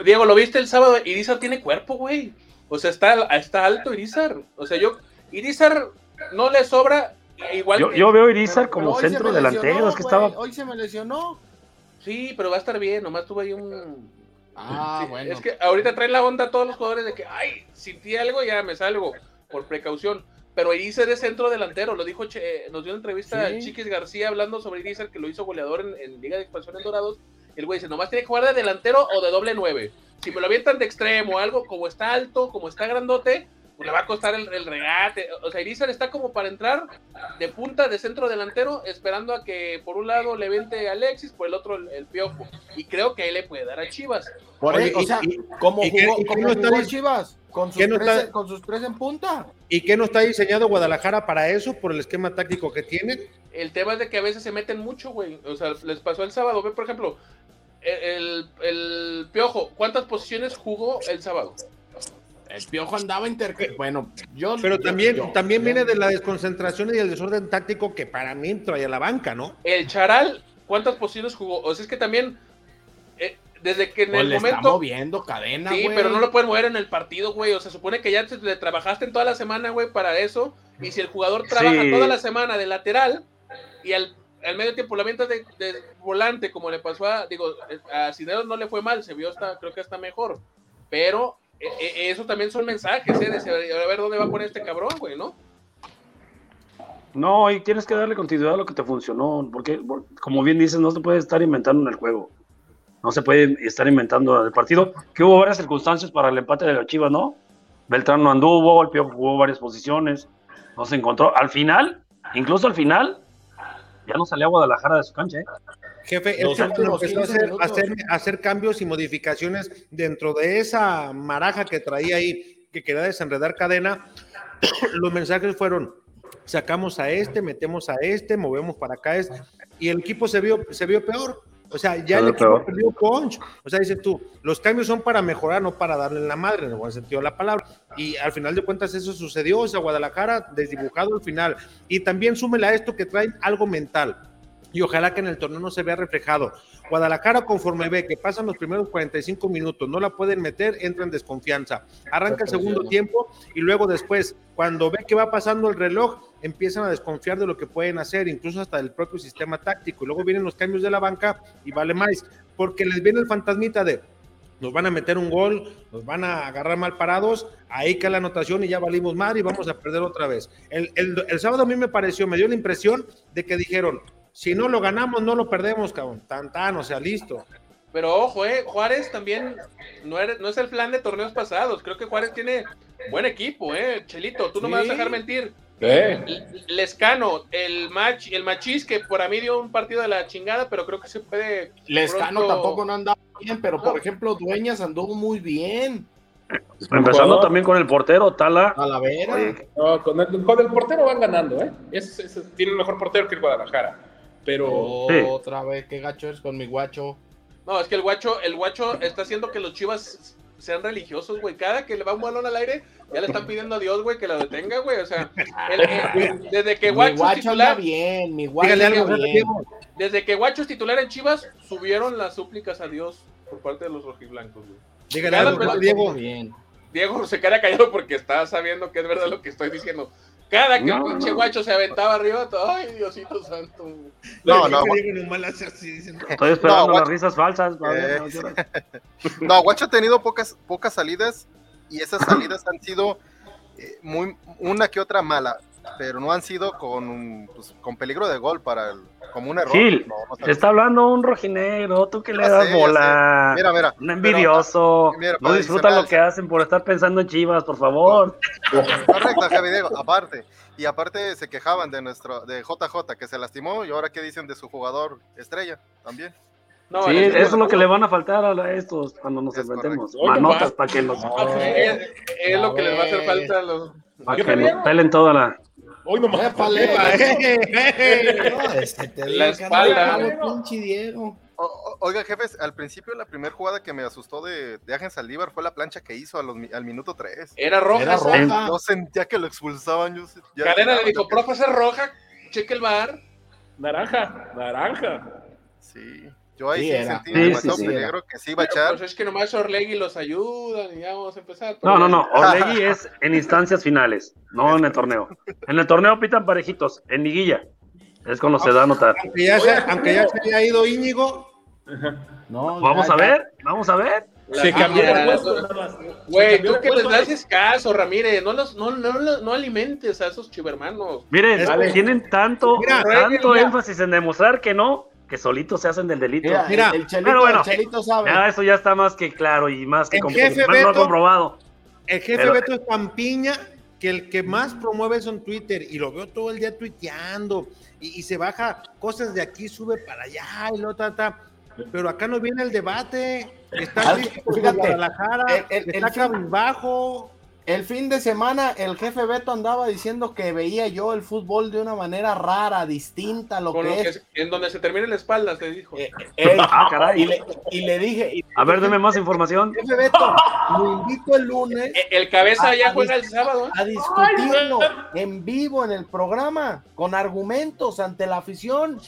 [SPEAKER 7] Diego, ¿lo viste el sábado? Irizar tiene cuerpo, güey. O sea, está, está alto Irizar. O sea, yo. Irizar no le sobra. Igual
[SPEAKER 2] yo, yo veo Irizar como centro delantero, es que estaba.
[SPEAKER 3] Hoy se me lesionó.
[SPEAKER 7] Sí, pero va a estar bien, nomás tuve ahí un.
[SPEAKER 3] Ah, bueno.
[SPEAKER 7] Es que ahorita traen la onda a todos los jugadores de que, ay, sentí algo, ya me salgo, por precaución pero Irizar es centro delantero, lo dijo, nos dio una entrevista a Chiquis García hablando sobre Irizar, que lo hizo goleador en, Liga de Expansión en Dorados. El güey dice, nomás tiene que jugar de delantero o de doble nueve. Si me lo avientan de extremo o algo, como está alto, como está grandote, le va a costar el, regate. O sea, Irizar está como para entrar de punta de centro delantero, esperando a que por un lado le vente Alexis, por el otro el, Piojo. Y creo que ahí le puede dar a Chivas.
[SPEAKER 3] Por o sea, ¿cómo jugó, Chivas? Con sus, tres, con sus tres en punta.
[SPEAKER 1] ¿Y qué no está diseñado Guadalajara para eso, por el esquema táctico que tiene?
[SPEAKER 7] El tema es de que a veces se meten mucho, güey. O sea, les pasó el sábado. Ve, por ejemplo, el, el Piojo, ¿cuántas posiciones jugó el sábado?
[SPEAKER 3] El Piojo andaba inter... Bueno, yo...
[SPEAKER 1] Pero también, también viene de la desconcentración y el desorden táctico que para mí trae a la banca, ¿no?
[SPEAKER 7] El Charal, ¿cuántas posiciones jugó? O sea, es que también desde que en el le momento. Está
[SPEAKER 3] moviendo cadena,
[SPEAKER 7] Sí, pero no lo pueden mover en el partido, güey. O sea, supone que ya te, le trabajaste en toda la semana, güey, para eso. Y si el jugador trabaja toda la semana de lateral y al, medio tiempo la avienta de, volante, como le pasó a. Digo, a Cineros no le fue mal, se vio hasta, creo que está mejor. Pero e, e, eso también son mensajes, ¿eh? A ver dónde va a poner este cabrón, güey, ¿no?
[SPEAKER 2] No, y tienes que darle continuidad a lo que te funcionó, porque, como bien dices, no te puedes estar inventando en el juego. no se puede estar inventando el partido, que hubo varias circunstancias para el empate de la Chivas, ¿no? Beltrán no anduvo, el jugó varias posiciones, no se encontró. Al final, incluso al final, ya no salía Guadalajara de su cancha, ¿eh?
[SPEAKER 1] Jefe, el empezó a hacer, hacer, hacer, cambios y modificaciones dentro de esa maraja que traía ahí, que quería desenredar cadena. Los mensajes fueron: sacamos a este, metemos a este, movemos para acá, este, y el equipo se vio, se vio peor. O sea, ya el equipo perdió punch. O sea, dices tú, los cambios son para mejorar, no para darle la madre, en el buen sentido de la palabra. Y al final de cuentas eso sucedió, o sea, Guadalajara desdibujado al final. Y también súmela a esto que traen algo mental y ojalá que en el torneo no se vea reflejado. Guadalajara, conforme ve que pasan los primeros 45 minutos, no la pueden meter, entra en desconfianza. Arranca el segundo tiempo y luego después, cuando ve que va pasando el reloj, empiezan a desconfiar de lo que pueden hacer, incluso hasta del propio sistema táctico. Y luego vienen los cambios de la banca y vale más, porque les viene el fantasmita de nos van a meter un gol, nos van a agarrar mal parados, ahí cae la anotación y ya valimos mal y vamos a perder otra vez. El, el sábado a mí me pareció, me dio la impresión de que dijeron, si no lo ganamos, no lo perdemos, cabrón. Tan, tan, o sea, listo.
[SPEAKER 7] Pero ojo, eh, Juárez también no, no es el plan de torneos pasados. Creo que Juárez tiene buen equipo, eh. Chelito, tú no me vas a dejar mentir. Lescano, el match, el machis que por a mí dio un partido de la chingada, pero creo que se puede.
[SPEAKER 3] Lescano tampoco no andaba bien, pero por ejemplo, Dueñas anduvo muy bien.
[SPEAKER 2] Empezando también con el portero, Tala.
[SPEAKER 4] Talavera. No, con, el, con el portero van ganando, ¿eh? tiene un mejor portero que el Guadalajara. Pero
[SPEAKER 3] otra vez, qué gacho es con mi guacho.
[SPEAKER 7] No, es que el guacho, el guacho está haciendo que los chivas sean religiosos, güey. Cada que le va un balón al aire, ya le están pidiendo a Dios, güey, que lo detenga, güey. O sea, desde que Guacho,
[SPEAKER 3] mi guacho titular. bien, mi guacho bien.
[SPEAKER 7] Desde que Guacho es titular en Chivas, subieron las súplicas a Dios por parte de los rojiblancos, güey.
[SPEAKER 1] Dígale algo, Diego.
[SPEAKER 7] Diego se queda callado porque está sabiendo que es verdad lo que estoy diciendo. Cada que un pinche guacho se aventaba arriba, ay, Diosito santo.
[SPEAKER 5] No, no.
[SPEAKER 2] Estoy esperando las risas falsas. Eh,
[SPEAKER 5] no, guacho ha tenido pocas, pocas salidas y esas salidas han sido eh, muy, una que otra mala pero no han sido con, pues, con peligro de gol para el, como un error.
[SPEAKER 2] Gil, está hablando un rojinegro, tú que le das bola.
[SPEAKER 5] Mira, mira.
[SPEAKER 2] Un envidioso. no disfruta lo que hacen por estar pensando en Chivas, por favor.
[SPEAKER 5] Correcto, Javi Diego, aparte. Y aparte se quejaban de nuestro, de JJ que se lastimó y ahora qué dicen de su jugador estrella también.
[SPEAKER 2] Sí, eso es lo que le van a faltar a estos cuando nos enfrentemos. Manotas para que los.
[SPEAKER 7] es, lo que les va a hacer falta a los.
[SPEAKER 2] Para que nos pelen toda la.
[SPEAKER 4] Hoy no más.
[SPEAKER 7] La espalda.
[SPEAKER 3] Diego.
[SPEAKER 5] oiga, jefes, al principio la primera jugada que me asustó de, de Ángel Saldívar fue la plancha que hizo al minuto 3.
[SPEAKER 7] Era roja. Era roja.
[SPEAKER 5] Yo sentía que lo expulsaban. Yo,
[SPEAKER 7] Cadena le dijo, profe, es roja, cheque el bar.
[SPEAKER 4] Naranja, naranja.
[SPEAKER 5] Sí. Yo ahí sí, sentí demasiado peligro que sí iba a echar.
[SPEAKER 7] Pues es que nomás Orlegui los ayuda y ya vamos a empezar.
[SPEAKER 2] No, no, no. Orlegui es en instancias finales, no en el torneo. En el torneo pitan parejitos, en liguilla. Es cuando se da a notar.
[SPEAKER 1] Aunque ya se, aunque ya se haya ido Íñigo.
[SPEAKER 2] No, vamos a ver, vamos a ver.
[SPEAKER 4] Se cambió
[SPEAKER 7] Güey, tú que les das caso, Ramírez. No, los, no, no, no, alimentes a esos chivermanos.
[SPEAKER 2] Miren, tienen tanto, tanto énfasis en demostrar que no, que solitos se hacen del delito.
[SPEAKER 3] Mira, el, chelito, bueno, sabe.
[SPEAKER 2] eso ya está más que claro y más que comprobado.
[SPEAKER 1] El jefe Beto es tan piña que el que más promueve eso en Twitter y lo veo todo el día tuiteando y, se baja cosas de aquí, sube para allá y lo trata. Pero acá no viene el debate. Está
[SPEAKER 3] ah, fíjate, Guadalajara, el, el,
[SPEAKER 1] está bajo.
[SPEAKER 3] El fin de semana el jefe Beto andaba diciendo que veía yo el fútbol de una manera rara, distinta a lo, que, es.
[SPEAKER 7] En donde se termina la espalda, te dijo.
[SPEAKER 3] Eh, eh, ah, caray. Y le, y le dije.
[SPEAKER 2] a ver, deme más información.
[SPEAKER 3] Jefe Beto, lo invito el lunes.
[SPEAKER 7] El, cabeza ya juega el sábado.
[SPEAKER 3] A discutirlo en vivo en el programa, con argumentos ante la afición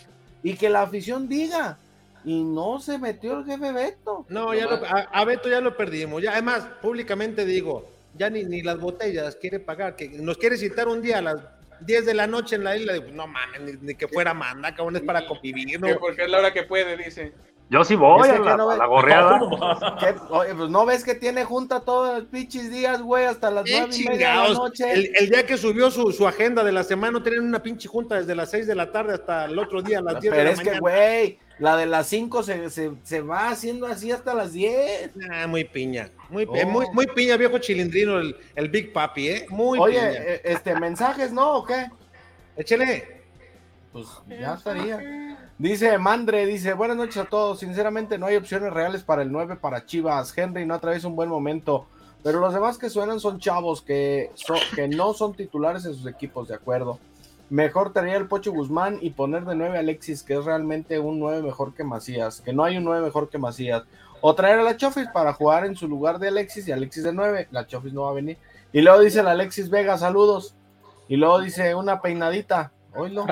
[SPEAKER 3] y que la afición diga y no se metió el jefe Beto.
[SPEAKER 1] No, ya lo, a, a, Beto ya lo perdimos. Ya, además, públicamente digo, ya ni, ni las botellas quiere pagar, que nos quiere citar un día a las 10 de la noche en la isla, no mames, ni, que fuera manda, cabrón, es para convivir, ¿no?
[SPEAKER 7] Porque es la hora que puede, dice.
[SPEAKER 2] Yo sí voy a, la, no la, gorreada.
[SPEAKER 3] Oye, pues no ves que tiene junta todos los pinches días, güey, hasta las nueve y media de la noche.
[SPEAKER 1] El, día que subió su, su, agenda de la semana, no tenían una pinche junta desde las 6 de la tarde hasta el otro día a las 10 de la
[SPEAKER 3] mañana. Pero es que, güey, la de las 5 se, se, se, va haciendo así hasta las 10.
[SPEAKER 1] Ah, muy piña. Muy, oh. muy, muy, piña, viejo chilindrino, el, el, Big Papi, ¿eh? Muy
[SPEAKER 3] Oye, eh, este, mensajes, ¿no? ¿O qué?
[SPEAKER 1] Échele.
[SPEAKER 3] Pues ya estaría. Dice Mandre, dice, buenas noches a todos. Sinceramente no hay opciones reales para el 9 para Chivas. Henry no atraviesa un buen momento. Pero los demás que suenan son chavos que, que no son titulares en sus equipos, de acuerdo. Mejor traer el Pocho Guzmán y poner de 9 a Alexis, que es realmente un 9 mejor que Macías, que no hay un 9 mejor que Macías. O traer a la Chofis para jugar en su lugar de Alexis y Alexis de 9. La Chofis no va a venir. Y luego dice el Alexis Vega, saludos. Y luego dice una peinadita. Oílo.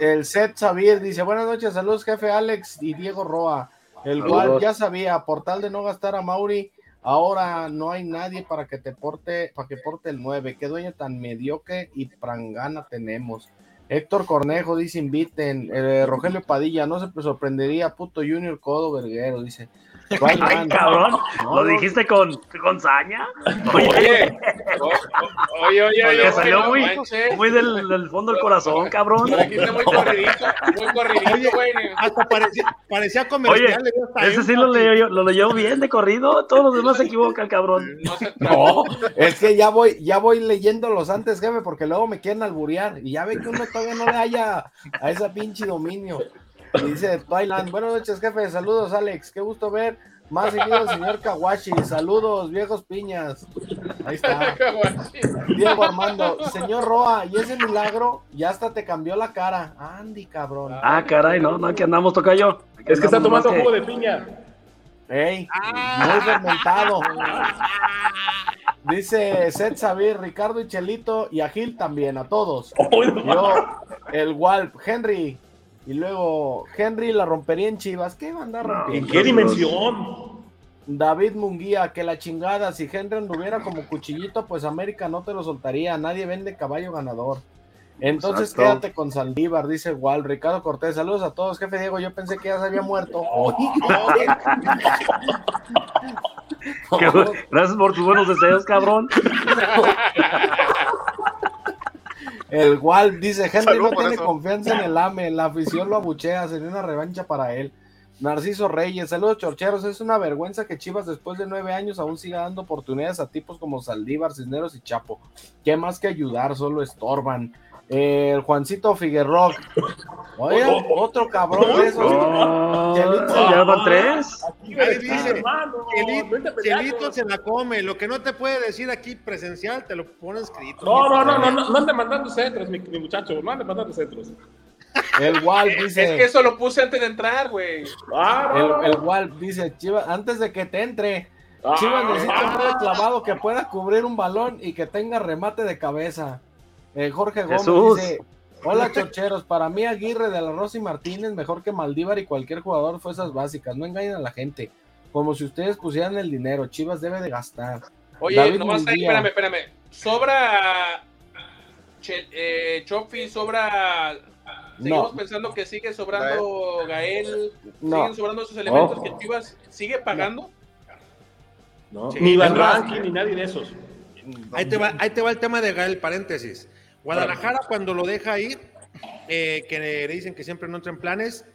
[SPEAKER 3] El Seth Xavier dice: Buenas noches, saludos, jefe Alex y Diego Roa. El cual ya sabía, por tal de no gastar a Mauri, Ahora no hay nadie para que te porte, para que porte el 9. Qué dueño tan mediocre y prangana tenemos. Héctor Cornejo dice: inviten. Eh, Rogelio Padilla, no se sorprendería, puto Junior Codo Verguero, dice.
[SPEAKER 2] Ay, cabrón, ¿lo dijiste con, con saña? Oye, oye, oye, oye, salió muy, muy del, del, fondo del corazón, cabrón. Lo dijiste muy corridito, muy
[SPEAKER 1] corridito, güey. Hasta parecía, parecía comercial.
[SPEAKER 2] Oye, ese sí lo leyó, lo leyó bien de corrido, todos los demás se equivocan, cabrón.
[SPEAKER 3] No, es que ya voy, ya voy leyendo los antes, jefe, porque luego me quieren alburear y ya ve que uno todavía no le haya a esa pinche dominio. Dice Twilight, buenas noches, jefe. Saludos, Alex. Qué gusto ver. Más seguido señor Kawashi. Saludos, viejos piñas. Ahí está. Diego Armando. Señor Roa, ¿y ese milagro? Ya hasta te cambió la cara. Andy, cabrón.
[SPEAKER 2] Ah, caray, no, no, que andamos, toca yo.
[SPEAKER 4] Es que está tomando jugo de piña.
[SPEAKER 3] Ey, muy fermentado. Dice Seth Xavier, Ricardo y Chelito y a Gil también, a todos. Yo, el Walp, Henry, y luego Henry la rompería en Chivas. ¿Qué va a andar rompiendo?
[SPEAKER 4] ¿En qué dimensión?
[SPEAKER 3] David Munguía, que la chingada, si Henry anduviera como cuchillito, pues América no te lo soltaría, nadie vende caballo ganador. Entonces quédate con Saldívar, dice Wal, Ricardo Cortés, saludos a todos, jefe Diego, yo pensé que ya se había muerto.
[SPEAKER 2] Gracias por tus buenos deseos, cabrón.
[SPEAKER 3] El Wal dice, Henry no tiene confianza en el AME, la afición lo abuchea, sería una revancha para él. Narciso Reyes, saludos chorcheros, es una vergüenza que Chivas después de nueve años aún siga dando oportunidades a tipos como Saldívar, Cisneros y Chapo. ¿Qué más que ayudar? Solo estorban el Juancito Figueroa. Oye, otro cabrón de esos.
[SPEAKER 2] Oh, ya van tres.
[SPEAKER 1] Ahí dice, Chelito, se la come. Lo que no te puede decir aquí presencial, te lo pone escrito.
[SPEAKER 4] No, no, no, no, no, ande mandando centros, mi, mi muchacho, no ande mandando centros.
[SPEAKER 3] El Walt dice.
[SPEAKER 7] Es que eso lo puse antes de entrar, güey.
[SPEAKER 3] Ah, el, el Walt dice, Chivas, antes de que te entre, Chivas ah. necesita un clavado que pueda cubrir un balón y que tenga remate de cabeza. Eh, Jorge Gómez dice: Hola, chocheros. Para mí, Aguirre de la Rosy Martínez, mejor que Maldívar y cualquier jugador fuerzas básicas. No engañen a la gente. Como si ustedes pusieran el dinero. Chivas debe de gastar.
[SPEAKER 7] Oye, nomás ahí, espérame, espérame. Sobra. Eh, Chofi, sobra. Seguimos pensando que sigue sobrando Gael. Siguen sobrando esos elementos que Chivas sigue pagando.
[SPEAKER 4] Ni Van Ranking ni nadie de esos.
[SPEAKER 1] Ahí te, va, ahí te va el tema de Gael, paréntesis. Guadalajara cuando lo deja ir, eh, que le dicen que siempre no entra en planes,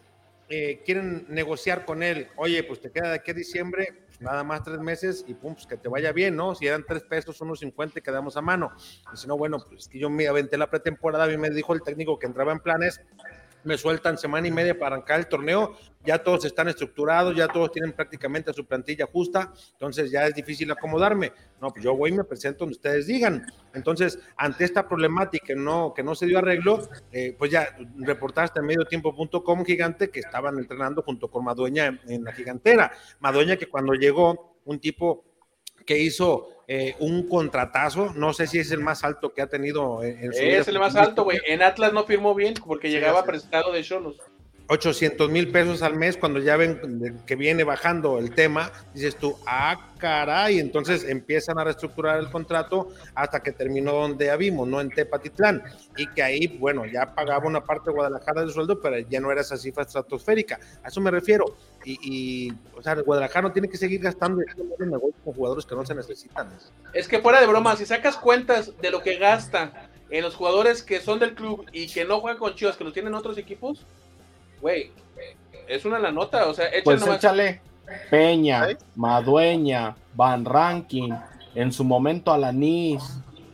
[SPEAKER 1] eh, quieren negociar con él, oye, pues te queda de aquí a diciembre, pues nada más tres meses y pum, pues que te vaya bien, ¿no? Si eran tres pesos, unos cincuenta quedamos a mano. Y si no, bueno, pues que yo me aventé la pretemporada y me dijo el técnico que entraba en planes, me sueltan semana y media para arrancar el torneo, ya todos están estructurados, ya todos tienen prácticamente su plantilla justa, entonces ya es difícil acomodarme. No, pues yo voy y me presento donde ustedes digan. Entonces, ante esta problemática no, que no se dio arreglo, eh, pues ya reportaste en mediotiempo.com gigante que estaban entrenando junto con Madueña en la gigantera. Madueña que cuando llegó, un tipo que hizo eh, un contratazo, no sé si es el más alto que ha tenido
[SPEAKER 7] en, su Es el más alto, güey. En Atlas no firmó bien porque llegaba prestado de Cholos.
[SPEAKER 1] 800 mil pesos al mes, cuando ya ven que viene bajando el tema, dices tú, ah, caray, entonces empiezan a reestructurar el contrato hasta que terminó donde habimos, no en Tepatitlán, y que ahí, bueno, ya pagaba una parte de Guadalajara de sueldo, pero ya no era esa cifra estratosférica, a eso me refiero, y, o sea, Guadalajara no tiene que seguir gastando con jugadores que no se necesitan.
[SPEAKER 7] Es que fuera de broma, si sacas cuentas de lo que gasta en los jugadores que son del club y que no juegan con Chivas, que lo tienen otros equipos, güey, es una la nota, o sea, échale
[SPEAKER 3] Pues
[SPEAKER 7] nomás.
[SPEAKER 3] échale Peña,
[SPEAKER 5] ¿Sí?
[SPEAKER 3] Madueña, Van Ranking, en su momento Alanis.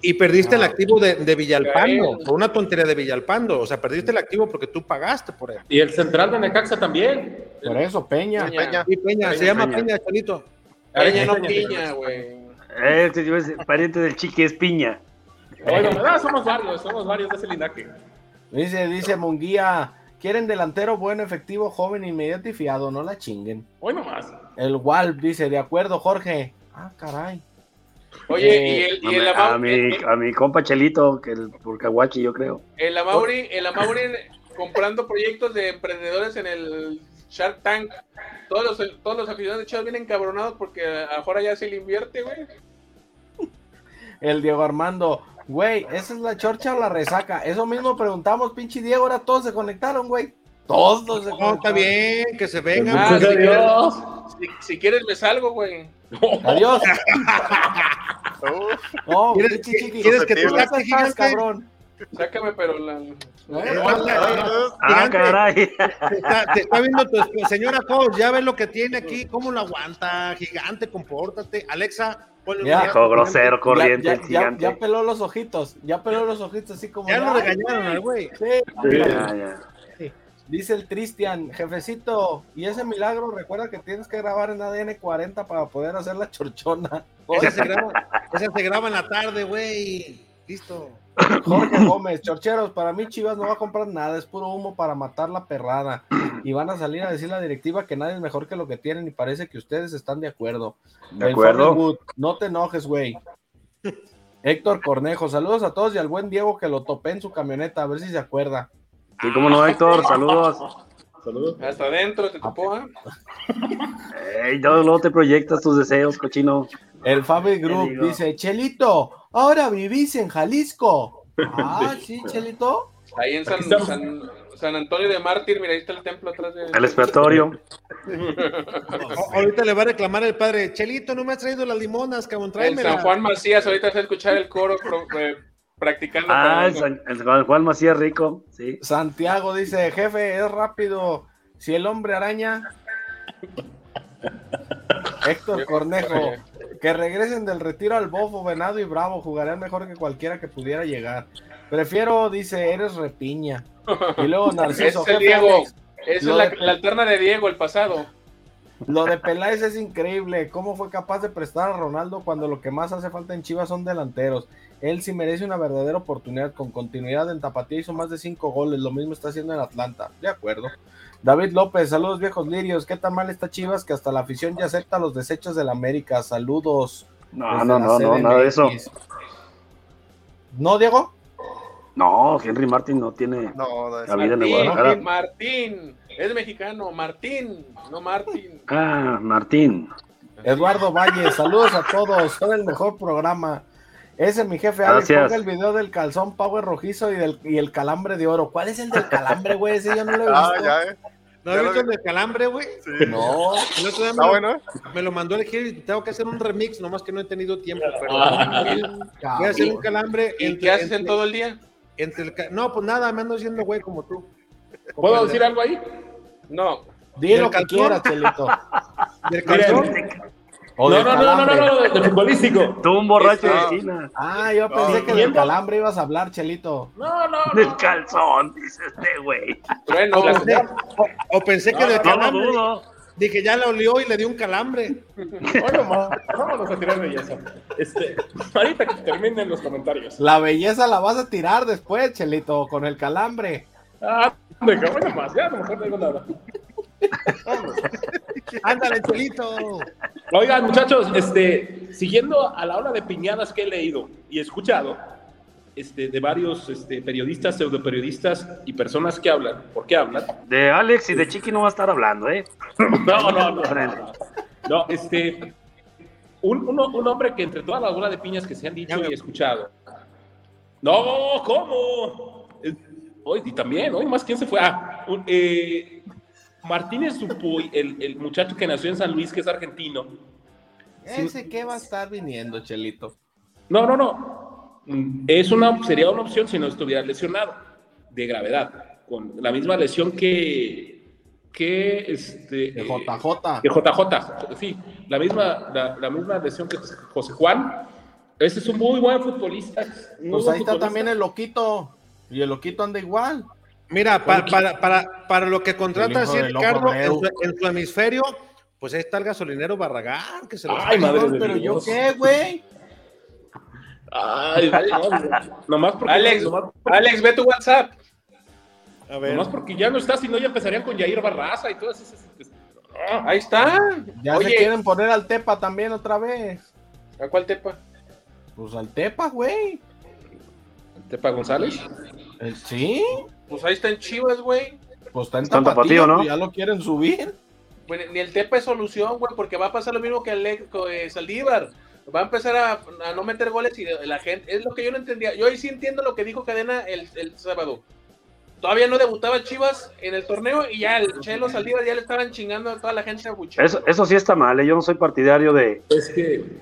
[SPEAKER 1] Y perdiste el
[SPEAKER 3] Ah.
[SPEAKER 1] activo de, de Villalpando, por una tontería de Villalpando. O sea, perdiste el activo porque tú pagaste por él.
[SPEAKER 4] Y el central de Necaxa también.
[SPEAKER 3] Por eso, Peña.
[SPEAKER 7] Peña.
[SPEAKER 5] Peña.
[SPEAKER 1] Y Peña, se
[SPEAKER 2] Peña,
[SPEAKER 1] llama
[SPEAKER 2] Peña.
[SPEAKER 1] Peña, Chalito.
[SPEAKER 7] Peña no
[SPEAKER 4] Peña,
[SPEAKER 7] piña, güey.
[SPEAKER 2] Eh, yo es pariente del chiqui es piña.
[SPEAKER 4] Bueno, no, somos varios, somos varios de ese linaje.
[SPEAKER 3] Dice, dice Munguía, quieren delantero bueno, efectivo, joven, inmediato y fiado, no la chinguen.
[SPEAKER 4] Hoy nomás.
[SPEAKER 3] El Walp dice, de acuerdo, Jorge. Ah, caray.
[SPEAKER 7] Oye,
[SPEAKER 3] Eh,
[SPEAKER 7] y el, y el,
[SPEAKER 2] a, mi,
[SPEAKER 7] el,
[SPEAKER 2] a mi compa Chelito, que el por Caguachi, yo creo.
[SPEAKER 7] el Amauri, el Amauri comprando proyectos de emprendedores en el Shark Tank. Todos los, todos los aficionados de Chivas vienen cabronados porque ahora ya se le invierte, güey.
[SPEAKER 3] El Diego Armando, güey, ¿esa es la chorcha o la resaca? Eso mismo preguntamos, pinche Diego, ahora todos se conectaron, güey. Todos se conectaron.
[SPEAKER 1] No, está bien, que se venga.
[SPEAKER 7] Ah,
[SPEAKER 4] Gracias
[SPEAKER 7] si quieres, si, si quieres me salgo, güey.
[SPEAKER 3] Adiós. No,
[SPEAKER 1] ¿Quieres- quieres que
[SPEAKER 3] ¿Tú estás, cabrón?
[SPEAKER 7] Sácame, pero la...
[SPEAKER 1] Eh,
[SPEAKER 2] Ah, caray.
[SPEAKER 1] Te está, te está viendo tu esp- señora Coach, ya ves lo que tiene aquí, cómo lo aguanta, gigante, compórtate. Alexa, ponle un
[SPEAKER 3] Ya.
[SPEAKER 2] Viejo grosero, corriente,
[SPEAKER 3] ya,
[SPEAKER 2] gigante.
[SPEAKER 3] ya peló los ojitos, ya peló los ojitos así como.
[SPEAKER 1] Ya lo
[SPEAKER 3] "Ay,
[SPEAKER 1] regañaron al güey.
[SPEAKER 3] sí".
[SPEAKER 2] Ya, ya.
[SPEAKER 3] Dice el Cristian, jefecito, y ese milagro, recuerda que tienes que grabar en ADN 40 para poder hacer la chorchona.
[SPEAKER 1] Esa se graba, esa se graba en la tarde, güey. Listo.
[SPEAKER 3] Jorge Gómez, chorcheros, para mí Chivas no va a comprar nada, es puro humo para matar la perrada. Y van a salir a decir la directiva que nadie es mejor que lo que tienen y parece que ustedes están de acuerdo.
[SPEAKER 2] De
[SPEAKER 3] El
[SPEAKER 2] acuerdo.
[SPEAKER 3] Wood, no te enojes, güey. Héctor Cornejo, saludos a todos y al buen Diego que lo topé en su camioneta, a ver si se acuerda.
[SPEAKER 2] Sí, cómo no, Héctor, saludos.
[SPEAKER 4] Saludos.
[SPEAKER 7] Hasta adentro te topó, ¿ah?
[SPEAKER 2] Ey, luego te proyectas tus deseos, cochino.
[SPEAKER 3] El Fabi Group dice, Chelito, ahora vivís en Jalisco. Ah, sí, Chelito.
[SPEAKER 7] Ahí en San. San, San Antonio de Mártir, mira, ahí está el templo atrás de...
[SPEAKER 2] El expiatorio.
[SPEAKER 1] Ahorita le va a reclamar el padre, Chelito, no me has traído las limonas, cabrón,
[SPEAKER 7] El
[SPEAKER 1] tráemela.
[SPEAKER 7] San Juan Macías, ahorita a escuchar el coro pro- eh, practicando.
[SPEAKER 2] Ah, el, San- el Juan Macías Rico, sí.
[SPEAKER 3] Santiago dice, jefe, es rápido. Si el hombre araña. Héctor Cornejo, que regresen del retiro al bofo, venado y bravo, jugarían mejor que cualquiera que pudiera llegar. Prefiero, dice, eres repiña. Y luego Narciso,
[SPEAKER 7] Ese Diego. Esa
[SPEAKER 3] Lo
[SPEAKER 7] es
[SPEAKER 3] de-
[SPEAKER 7] la alterna de Diego, el pasado.
[SPEAKER 3] lo de Peláez es increíble. ¿Cómo fue capaz de prestar a Ronaldo cuando lo que más hace falta en Chivas son delanteros? Él sí merece una verdadera oportunidad. Con continuidad en Tapatía hizo más de cinco goles. Lo mismo está haciendo en Atlanta. De acuerdo. David López, saludos viejos lirios. ¿Qué tan mal está Chivas que hasta la afición ya acepta los desechos del América? Saludos.
[SPEAKER 2] No, no,
[SPEAKER 3] la
[SPEAKER 2] no, no, nada de eso.
[SPEAKER 3] ¿No, Diego?
[SPEAKER 2] No, Henry Martin no tiene
[SPEAKER 5] no, no, es-
[SPEAKER 2] cabida en el
[SPEAKER 7] Martín,
[SPEAKER 2] Guadalajara.
[SPEAKER 7] Martín, es mexicano, Martín, no Martín.
[SPEAKER 2] Ah, Martín.
[SPEAKER 3] Eduardo Valle, saludos a todos. Son el mejor programa. Ese mi jefe Alex, ponga el video del calzón power rojizo y, del, y el calambre de oro. ¿Cuál es el del calambre, güey? Ese yo no lo he
[SPEAKER 5] Ah,
[SPEAKER 3] visto.
[SPEAKER 5] ya, eh.
[SPEAKER 1] ¿No has visto el
[SPEAKER 5] vi.
[SPEAKER 1] de calambre, güey?
[SPEAKER 5] Sí.
[SPEAKER 3] No.
[SPEAKER 1] El otro día me
[SPEAKER 5] Está
[SPEAKER 1] lo,
[SPEAKER 5] bueno, ¿eh?
[SPEAKER 1] me lo mandó el Gil y tengo que hacer un remix, nomás que no he tenido tiempo. Pero
[SPEAKER 7] Ah.
[SPEAKER 1] voy a hacer un calambre.
[SPEAKER 7] ¿Y
[SPEAKER 1] entre-
[SPEAKER 7] qué haces en todo el día?
[SPEAKER 1] entre el no, pues nada, me ando haciendo güey como tú.
[SPEAKER 4] ¿Puedo decir algo ahí?
[SPEAKER 7] No.
[SPEAKER 3] Di
[SPEAKER 1] ¿Del
[SPEAKER 3] lo que quieras, Chelito.
[SPEAKER 1] Del calzón.
[SPEAKER 4] No, no, no, no, no, de, futbolístico.
[SPEAKER 2] Tú un borracho de
[SPEAKER 5] Ah.
[SPEAKER 2] esquina.
[SPEAKER 3] Ah, yo pensé que del calambre ibas a hablar, Chelito.
[SPEAKER 4] No, no,
[SPEAKER 2] Del calzón, dice este güey.
[SPEAKER 7] Trueno,
[SPEAKER 1] O pensé, o- o pensé que
[SPEAKER 4] No,
[SPEAKER 1] del calambre. Dije, ya la olió y le dio un calambre.
[SPEAKER 4] Hoy nomás. Vámonos a tirar belleza. Este, ahorita que terminen los comentarios.
[SPEAKER 3] La belleza la vas a tirar después, Chelito, con el calambre.
[SPEAKER 4] Ah, de bueno más, ya a lo mejor no digo nada.
[SPEAKER 1] Ándale, chelito.
[SPEAKER 4] Oigan, muchachos, este, siguiendo a la hora de piñadas que he leído y escuchado, este, de varios este, periodistas, pseudoperiodistas y personas que hablan, ¿por qué hablan?
[SPEAKER 2] De Alex y de Chiqui no va a estar hablando, ¿eh?
[SPEAKER 4] No, no, no, no. No, este, un, un hombre que entre toda la bola de piñas que se han dicho y escuchado. No, ¿cómo? Eh, Hoy, y también, hoy más, ¿quién se fue? Ah, un- eh, Martínez Dupuy, el, el muchacho que nació en San Luis, que es argentino.
[SPEAKER 3] Ese que va a estar viniendo, Chelito.
[SPEAKER 4] No, no, no. Es una, sería una opción si no estuviera lesionado de gravedad, con la misma lesión que, que este
[SPEAKER 3] de JJ.
[SPEAKER 4] Que JJ, sí, la misma, la, misma lesión que José Juan. Ese es un muy buen futbolista.
[SPEAKER 3] pues ahí está también el loquito. Y el loquito anda igual.
[SPEAKER 1] Mira, para, para, para, lo que contrata así Ricardo en su, hemisferio, pues ahí está el gasolinero Barragán, que se lo
[SPEAKER 3] Ay, madre pero yo qué, güey.
[SPEAKER 4] Ay, no, nomás porque.
[SPEAKER 7] Alex, Alex, ve tu WhatsApp.
[SPEAKER 4] A ver. Nomás porque ya no está, si no ya empezarían con Jair Barraza y todas esas.
[SPEAKER 7] ahí está.
[SPEAKER 3] Ya se quieren poner al Tepa también otra vez.
[SPEAKER 7] ¿A cuál Tepa?
[SPEAKER 3] Pues al Tepa, güey.
[SPEAKER 4] ¿Tepa González?
[SPEAKER 3] Eh, ¿Sí?
[SPEAKER 7] Pues ahí está en Chivas, güey.
[SPEAKER 3] Pues está en tapatío, ¿no? Ya lo quieren subir.
[SPEAKER 7] Bueno, ni el Tepa es solución, güey, porque va a pasar lo mismo que el eh, Saldívar va a empezar a, no meter goles y la gente, es lo que yo no entendía. Yo ahí sí entiendo lo que dijo Cadena el, sábado. Todavía no debutaba Chivas en el torneo y ya el Chelo Saldívar ya le estaban chingando a toda la gente
[SPEAKER 2] a Eso, eso sí está mal, ¿eh? yo no soy partidario de,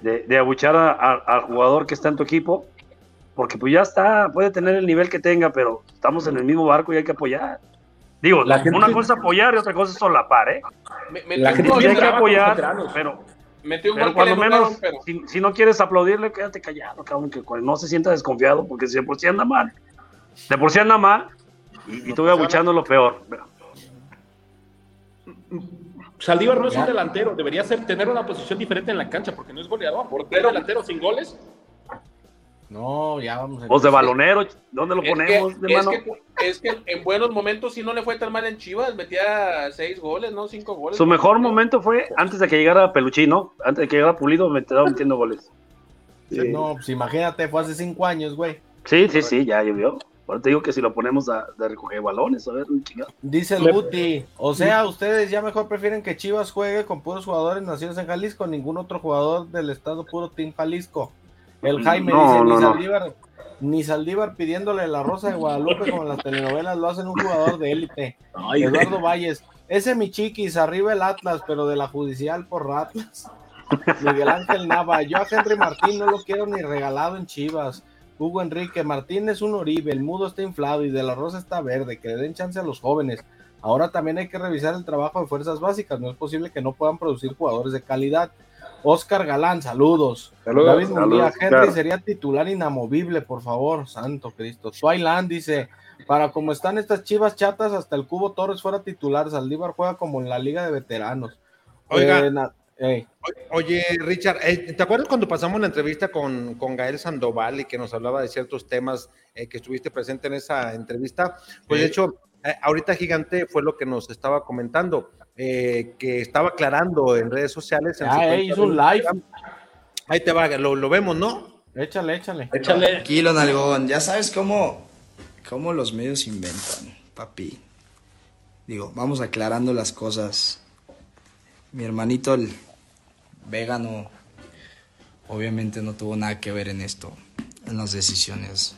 [SPEAKER 2] de, abuchar al jugador que está en tu equipo, porque pues ya está, puede tener el nivel que tenga, pero estamos en el mismo barco y hay que apoyar. Digo, una cosa es apoyar y otra cosa es solapar, ¿eh? la gente hay que apoyar, pero
[SPEAKER 7] Metió un
[SPEAKER 2] pero cuando menos, Si, no quieres aplaudirle, quédate callado, cabrón, que no se sienta desconfiado, porque si de por sí anda mal, de por sí anda mal, y, estuve abuchando lo peor.
[SPEAKER 4] Saldívar no es un delantero, debería ser tener una posición diferente en la cancha, porque no es goleador. Portero delantero sin goles,
[SPEAKER 3] no, ya vamos.
[SPEAKER 2] A... Pues de balonero, ¿dónde lo ponemos?
[SPEAKER 7] es, que, en buenos momentos sí no le fue tan mal en Chivas, metía seis goles, ¿no? Cinco goles.
[SPEAKER 2] Su mejor momento fue antes de que llegara Peluchín, ¿no? Antes de que llegara Pulido, me estaba metiendo goles.
[SPEAKER 3] No, pues imagínate, fue hace cinco años, güey.
[SPEAKER 2] Sí, sí, sí, ya llovió. Ahora te digo que si lo ponemos a, de recoger balones, a ver,
[SPEAKER 3] Dice el Guti, o sea, ustedes ya mejor prefieren que Chivas juegue con puros jugadores nacidos en Jalisco, ningún otro jugador del estado puro Team Jalisco. El Jaime dice, ni, Saldívar, ni Saldívar pidiéndole la rosa de Guadalupe como en las telenovelas lo hacen un jugador de élite. Eduardo Valles, ese mi chiquis, arriba el Atlas, pero de la judicial por Atlas. Miguel Ángel Nava, yo a Henry Martín no lo quiero ni regalado en Chivas. Hugo Enrique, Martín es un Oribe, el mudo está inflado y de la rosa está verde, que le den chance a los jóvenes. Ahora también hay que revisar el trabajo de fuerzas básicas, no es posible que no puedan producir jugadores de calidad. Oscar Galán, saludos. David Munguía, Henry sería titular inamovible, por favor, santo Cristo. Twyland dice, para como están estas chivas chatas, hasta el Cubo Torres fuera titular, Saldívar juega como en la liga de veteranos.
[SPEAKER 1] Oiga, eh, oye, Richard, eh, ¿te acuerdas cuando pasamos la entrevista con, con, Gael Sandoval y que nos hablaba de ciertos temas eh, que estuviste presente en esa entrevista? Pues de hecho, ahorita Gigante fue lo que nos estaba comentando. Eh, que estaba aclarando en redes sociales. En
[SPEAKER 3] ah, hizo un live.
[SPEAKER 1] Ahí te va, lo, vemos, ¿no?
[SPEAKER 3] Échale, échale.
[SPEAKER 1] Échale.
[SPEAKER 8] Tranquilo, Nalgón. Ya sabes cómo, cómo los medios inventan, papi. Digo, vamos aclarando las cosas. Mi hermanito, el vegano, obviamente no tuvo nada que ver en esto, en las decisiones.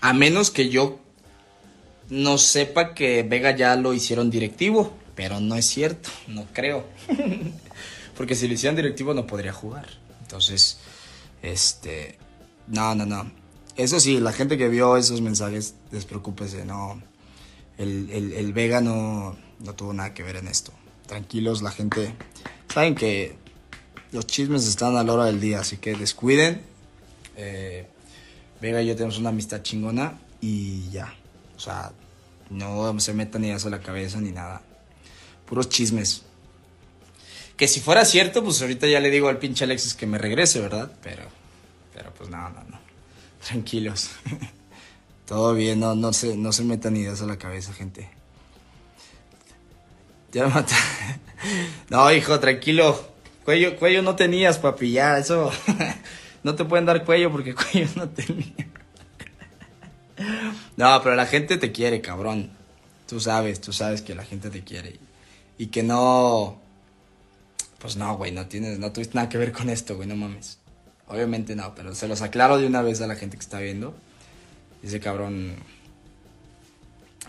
[SPEAKER 8] A menos que yo no sepa que Vega ya lo hicieron directivo. Pero no es cierto, no creo. Porque si lo hicieran directivo no podría jugar. Entonces, este, no, no, no. Eso sí, la gente que vio esos mensajes, despreocúpese, no. El, el, Vega no, no tuvo nada que ver en esto. Tranquilos, la gente. Saben que los chismes están a la hora del día, así que descuiden. Eh, Vega y yo tenemos una amistad chingona y ya. O sea, no se metan ni eso a la cabeza ni nada puros chismes. Que si fuera cierto, pues ahorita ya le digo al pinche Alexis que me regrese, ¿verdad? Pero, pero pues no, no, no. Tranquilos. Todo bien, no, no, se, no se metan ideas a la cabeza, gente. Ya mata. No, hijo, tranquilo. Cuello, cuello no tenías, papi, ya, eso. No te pueden dar cuello porque cuello no tenía. No, pero la gente te quiere, cabrón. Tú sabes, tú sabes que la gente te quiere y que no, pues no, güey, no tienes, no tuviste nada que ver con esto, güey, no mames. Obviamente no, pero se los aclaro de una vez a la gente que está viendo. Dice cabrón,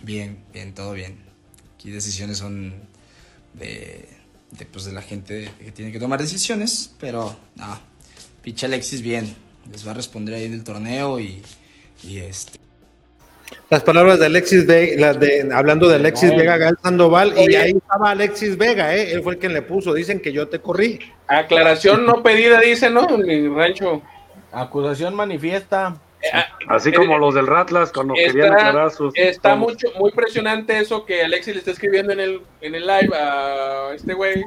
[SPEAKER 8] bien, bien, todo bien. Aquí decisiones son de, de, pues, de la gente que tiene que tomar decisiones, pero no, pinche Alexis bien, les va a responder ahí en el torneo y, y este.
[SPEAKER 1] Las palabras de Alexis Vega, de, hablando de Alexis Vega, Gael Sandoval, y ahí estaba Alexis Vega, ¿eh? él fue el que le puso, dicen que yo te corrí.
[SPEAKER 7] Aclaración no pedida, dice, ¿no? Mi rancho.
[SPEAKER 3] Acusación manifiesta.
[SPEAKER 2] Así como los del Ratlas cuando
[SPEAKER 7] está,
[SPEAKER 2] querían aclarar sus.
[SPEAKER 7] Está mucho, muy presionante eso que Alexis le está escribiendo en el, en el live a este güey,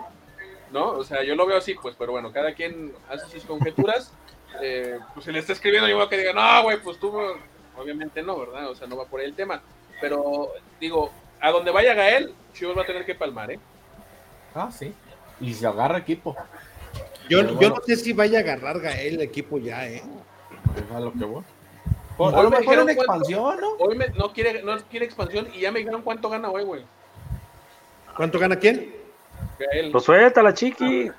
[SPEAKER 7] ¿no? O sea, yo lo veo así, pues, pero bueno, cada quien hace sus conjeturas. Eh, pues se le está escribiendo, yo voy a que diga, no, güey, pues tú obviamente no, ¿verdad? O sea, no va por ahí el tema. Pero digo, a donde vaya Gael, Chivas va a tener que palmar, ¿eh?
[SPEAKER 3] Ah, sí. Y se agarra equipo.
[SPEAKER 1] Yo, yo no sé si vaya a agarrar Gael el equipo ya, ¿eh?
[SPEAKER 3] Es a lo que voy.
[SPEAKER 7] Hoy
[SPEAKER 3] a lo
[SPEAKER 7] me
[SPEAKER 3] mejor en expansión, ¿no?
[SPEAKER 7] Hoy me- no, quiere, no quiere expansión y ya me dijeron cuánto gana hoy, güey.
[SPEAKER 1] ¿Cuánto gana quién?
[SPEAKER 7] Gael.
[SPEAKER 2] Pues suelta la chiqui.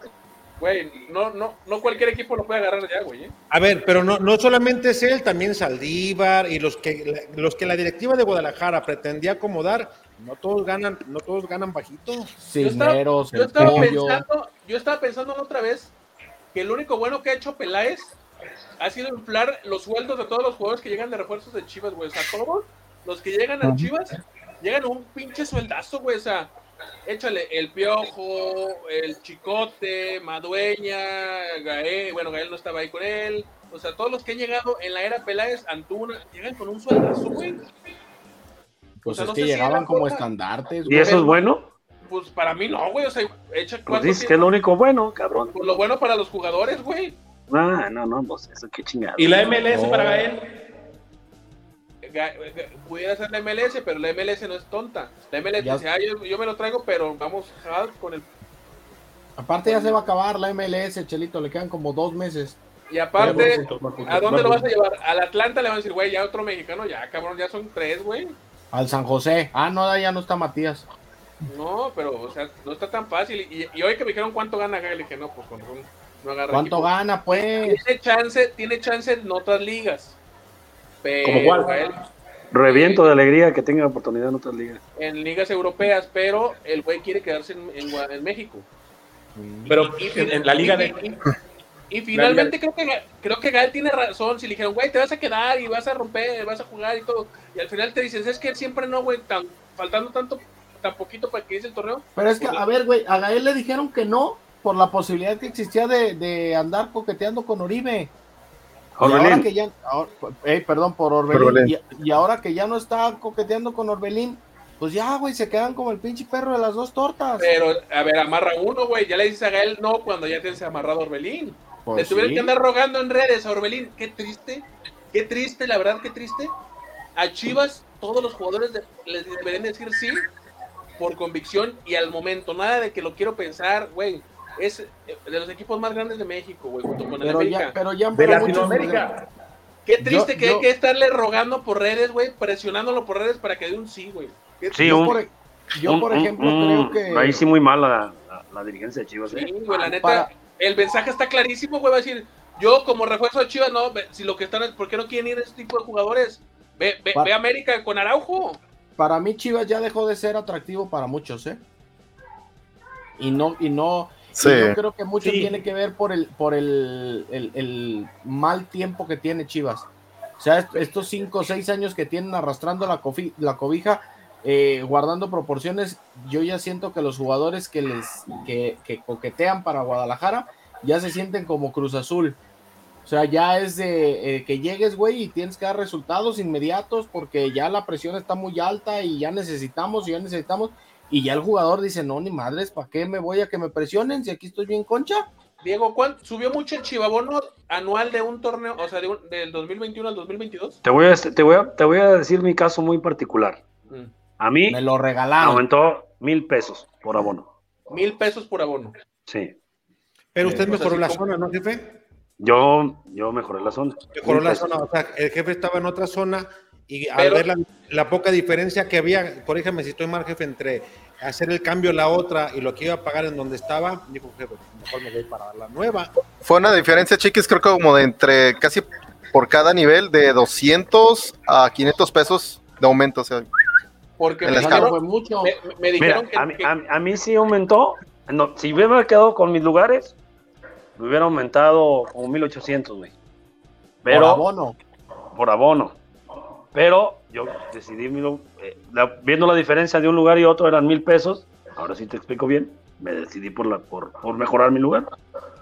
[SPEAKER 7] Güey, no, no, no cualquier equipo lo puede agarrar ya, güey. ¿eh?
[SPEAKER 1] A ver, pero no, no solamente es él, también Saldívar y los que los que la directiva de Guadalajara pretendía acomodar, no todos ganan, no todos ganan bajito.
[SPEAKER 7] Yo estaba,
[SPEAKER 3] Cisneros,
[SPEAKER 7] yo
[SPEAKER 3] el
[SPEAKER 7] estaba pensando, yo estaba pensando la otra vez que lo único bueno que ha hecho Peláez ha sido inflar los sueldos de todos los jugadores que llegan de refuerzos de Chivas, güey. O sea, todos los que llegan a Chivas llegan a un pinche sueldazo, güey. O sea, échale el Piojo, el Chicote, Madueña, Gael, bueno, Gael no estaba ahí con él. O sea, todos los que han llegado en la era Peláez, Antuna, llegan con un sueldazo, güey.
[SPEAKER 3] Pues
[SPEAKER 7] O sea,
[SPEAKER 3] es
[SPEAKER 7] no
[SPEAKER 3] que
[SPEAKER 7] si
[SPEAKER 3] llegaban como
[SPEAKER 7] cosa.
[SPEAKER 3] estandartes.
[SPEAKER 2] ¿Y eso es bueno?
[SPEAKER 7] Pues para mí no, güey. O sea, echa
[SPEAKER 2] Pues dices que es lo único bueno, cabrón.
[SPEAKER 7] Pues lo bueno para los jugadores, güey.
[SPEAKER 2] Ah, no, no, pues eso qué chingado.
[SPEAKER 4] ¿Y la MLS
[SPEAKER 3] Oh.
[SPEAKER 4] para Gael?
[SPEAKER 7] Pudiera ser la MLS, pero la MLS no es tonta. La MLS
[SPEAKER 3] Ya-
[SPEAKER 7] dice, ah, yo, yo me lo traigo, pero vamos con el.
[SPEAKER 3] Aparte ya se va a acabar la MLS, Chelito, le quedan como dos meses.
[SPEAKER 7] Y aparte, ¿a dónde lo vas a llevar? Al Atlanta le van a decir, güey, ya otro mexicano, ya cabrón, ya son tres, güey.
[SPEAKER 3] Al San José. Ah, no, ya no está Matías.
[SPEAKER 7] No, pero, o sea, no está tan fácil. Y, y hoy que me dijeron cuánto gana Gael, le dije, no, pues con no agarra.
[SPEAKER 3] ¿Cuánto
[SPEAKER 7] equipo.
[SPEAKER 3] gana, pues?
[SPEAKER 7] Tiene chance, tiene chance en otras ligas. Pero
[SPEAKER 4] ¿Como cuál?
[SPEAKER 7] Gael,
[SPEAKER 2] Reviento de alegría que tenga oportunidad en otras ligas.
[SPEAKER 7] en ligas europeas, pero el güey quiere quedarse en, en Gua- en México.
[SPEAKER 4] Pero
[SPEAKER 7] Y-
[SPEAKER 4] en, en la liga de...
[SPEAKER 7] Y, y finalmente creo que creo que Gael tiene razón. Si le dijeron, güey, te vas a quedar y vas a romper, vas a jugar y todo. Y al final te dicen, es que siempre no, güey, tan, faltando tanto, tan poquito para que dice el torneo.
[SPEAKER 3] Pero es que,
[SPEAKER 7] Pues,
[SPEAKER 3] a ver, güey, a Gael le dijeron que no por la posibilidad que existía de, de andar coqueteando con Oribe. Y ahora que ya, ahora- eh, perdón, por Orbelín.
[SPEAKER 5] Orbelín.
[SPEAKER 3] Y, y ahora que ya no está coqueteando con Orbelín, pues ya, güey, se quedan como el pinche perro de las dos tortas.
[SPEAKER 7] Pero, a ver, amarra uno, güey. Ya le dices a Gael no cuando ya tienes amarrado a Orbelín.
[SPEAKER 3] Pues
[SPEAKER 7] le tuvieron que andar rogando en redes a Orbelín. Qué triste, qué triste, la verdad, qué triste. A Chivas, todos los jugadores de- les deberían decir sí por convicción y al momento. Nada de que lo quiero pensar, güey. Es eh, de los equipos más grandes de México, güey, junto con el
[SPEAKER 3] Pero
[SPEAKER 7] América.
[SPEAKER 3] ya, pero ya han
[SPEAKER 4] De
[SPEAKER 3] muchos-
[SPEAKER 4] Latinoamérica.
[SPEAKER 7] Qué triste
[SPEAKER 3] Yo-
[SPEAKER 7] que
[SPEAKER 3] yo-
[SPEAKER 7] hay que estarle rogando por redes, güey, presionándolo por redes para que dé un sí, güey.
[SPEAKER 2] Sí,
[SPEAKER 3] Yo,
[SPEAKER 2] un-
[SPEAKER 3] por, yo,
[SPEAKER 2] Un-
[SPEAKER 3] por ejemplo,
[SPEAKER 2] un-
[SPEAKER 3] creo que.
[SPEAKER 2] Ahí sí muy mal la, la, la dirigencia de Chivas.
[SPEAKER 7] Sí,
[SPEAKER 2] ¿eh?
[SPEAKER 7] güey, la neta,
[SPEAKER 3] Para-
[SPEAKER 7] el mensaje está clarísimo, güey, va a decir, yo como refuerzo de Chivas, no, si lo que están es, ¿por qué no quieren ir ese tipo de jugadores? Ve, ve, ve a América con Araujo.
[SPEAKER 3] Para mí, Chivas ya dejó de ser atractivo para muchos, ¿eh? Y no, y no.
[SPEAKER 5] Sí.
[SPEAKER 3] yo creo que mucho
[SPEAKER 4] Sí.
[SPEAKER 3] tiene que ver por el, por el, el- el mal tiempo que tiene Chivas. O sea, est- estos cinco o seis años que tienen arrastrando la, cofi- la cobija, eh, guardando proporciones, yo ya siento que los jugadores que les que, que coquetean para Guadalajara ya se sienten como Cruz Azul. O sea, ya es de eh, que llegues, güey, y tienes que dar resultados inmediatos porque ya la presión está muy alta y ya necesitamos, y ya necesitamos. Y ya el jugador dice, no, ni madres, ¿para qué me voy a que me presionen si aquí estoy bien concha?
[SPEAKER 7] Diego, ¿cuánto subió mucho el chivabono anual de un torneo, o sea, de un- del 2021 al 2022?
[SPEAKER 2] Te voy, a, te, voy a, te voy a decir mi caso muy particular.
[SPEAKER 7] Mm.
[SPEAKER 2] A mí
[SPEAKER 3] Me lo regalaron.
[SPEAKER 2] aumentó mil pesos por abono.
[SPEAKER 7] Mil pesos por abono.
[SPEAKER 2] Sí.
[SPEAKER 1] Pero usted
[SPEAKER 7] O sea,
[SPEAKER 1] mejoró la
[SPEAKER 7] como-
[SPEAKER 1] zona, ¿no, jefe?
[SPEAKER 2] Yo, yo mejoré la zona.
[SPEAKER 1] Mejoró la
[SPEAKER 2] pesos.
[SPEAKER 1] zona, o sea, el jefe estaba en otra zona y al
[SPEAKER 7] Pero-
[SPEAKER 1] ver la, la poca diferencia que había, corríjame si estoy mal, jefe, entre hacer el cambio a la otra y lo que iba a pagar en donde estaba, dijo jefe, mejor me voy para la nueva.
[SPEAKER 5] Fue una diferencia, chiquis, creo que como de entre casi por cada nivel de 200 a 500 pesos de aumento. O sea,
[SPEAKER 7] Porque me dijeron,
[SPEAKER 3] fue mucho.
[SPEAKER 7] me, me
[SPEAKER 2] Mira,
[SPEAKER 7] dijeron que,
[SPEAKER 2] a mí,
[SPEAKER 7] que-
[SPEAKER 2] a- a mí sí aumentó. No, si me hubiera quedado con mis lugares, me hubiera aumentado como 1800, güey.
[SPEAKER 3] Por
[SPEAKER 2] Pero
[SPEAKER 3] abono.
[SPEAKER 2] por abono. Pero yo decidí, eh, la- viendo la diferencia de un lugar y otro eran mil pesos. Ahora sí te explico bien. Me decidí por, la, por, por mejorar mi lugar.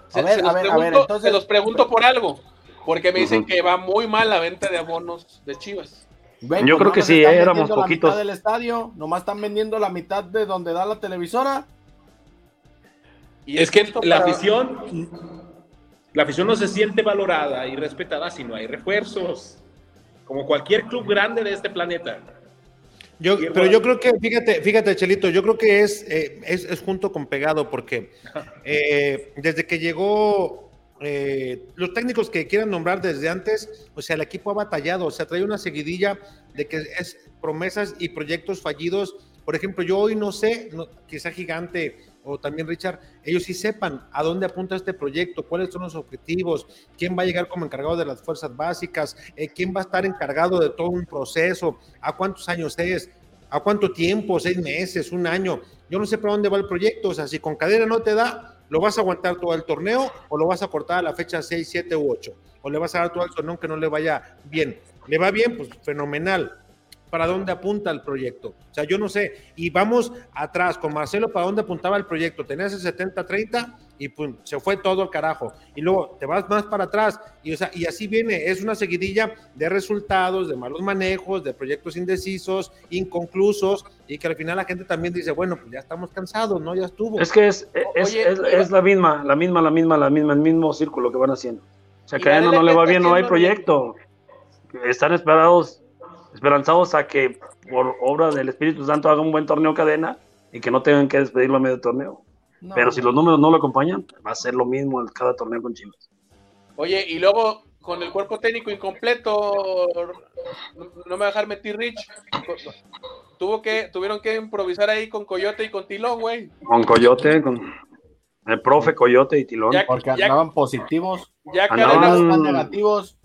[SPEAKER 7] Se,
[SPEAKER 3] A ver,
[SPEAKER 7] se
[SPEAKER 3] a
[SPEAKER 7] los
[SPEAKER 3] ver, a
[SPEAKER 7] pregunto,
[SPEAKER 3] ver, entonces-
[SPEAKER 7] se los pregunto por algo. Porque me dicen
[SPEAKER 2] Ujú.
[SPEAKER 7] que va muy mal la venta de abonos de Chivas.
[SPEAKER 3] Güey,
[SPEAKER 2] Yo
[SPEAKER 3] pues
[SPEAKER 2] creo que sí, eh, éramos
[SPEAKER 3] vendiendo la
[SPEAKER 2] poquitos.
[SPEAKER 3] mitad del estadio, nomás están vendiendo la mitad de donde da la televisora.
[SPEAKER 7] Y
[SPEAKER 4] Es que la
[SPEAKER 7] para-
[SPEAKER 4] afición, la afición no se siente valorada y respetada si no hay refuerzos. Como cualquier club grande de este planeta.
[SPEAKER 1] Yo, pero yo creo que, fíjate, fíjate, Chelito, yo creo que es, eh, es, es junto con pegado, porque eh, desde que llegó eh, los técnicos que quieran nombrar desde antes, o sea, el equipo ha batallado, o sea, trae una seguidilla de que es promesas y proyectos fallidos. Por ejemplo, yo hoy no sé, no, quizá Gigante o también Richard, ellos sí sepan a dónde apunta este proyecto, cuáles son los objetivos, quién va a llegar como encargado de las fuerzas básicas, eh, quién va a estar encargado de todo un proceso, a cuántos años es, a cuánto tiempo, seis meses, un año. Yo no sé para dónde va el proyecto, o sea, si con cadera no te da, lo vas a aguantar todo el torneo o lo vas a cortar a la fecha 6, 7 u 8, o le vas a dar todo el torneo que no le vaya bien. Le va bien, pues fenomenal. ¿Para dónde apunta el proyecto? O sea, yo no sé. Y vamos atrás con Marcelo, ¿para dónde apuntaba el proyecto? Tenías el 70-30 y pum, se fue todo el carajo. Y luego te vas más para atrás y, o sea, y así viene. Es una seguidilla de resultados, de malos manejos, de proyectos indecisos, inconclusos y que al final la gente también dice, bueno, pues ya estamos cansados, ¿no? Ya estuvo.
[SPEAKER 2] Es que es, es,
[SPEAKER 7] Oye,
[SPEAKER 2] es- es la misma, la misma, la misma, la misma, el mismo círculo que van haciendo. O sea, que a no le va bien, no hay proyecto. Están esperados, esperanzados a que por obra del Espíritu Santo haga un buen torneo cadena y que no tengan que despedirlo a medio torneo.
[SPEAKER 3] No,
[SPEAKER 2] Pero si los números no lo acompañan, va a ser lo mismo en cada torneo con Chivas.
[SPEAKER 7] Oye, y luego con el cuerpo técnico incompleto, no, no me va a dejar meter Rich. Tuvo que, tuvieron que improvisar ahí con Coyote y con Tilón, güey.
[SPEAKER 2] Con Coyote, con el profe Coyote y Tilón.
[SPEAKER 7] Ya-
[SPEAKER 3] Porque
[SPEAKER 7] ya-
[SPEAKER 3] andaban positivos,
[SPEAKER 7] Ya
[SPEAKER 2] Andaban-
[SPEAKER 3] están negativos.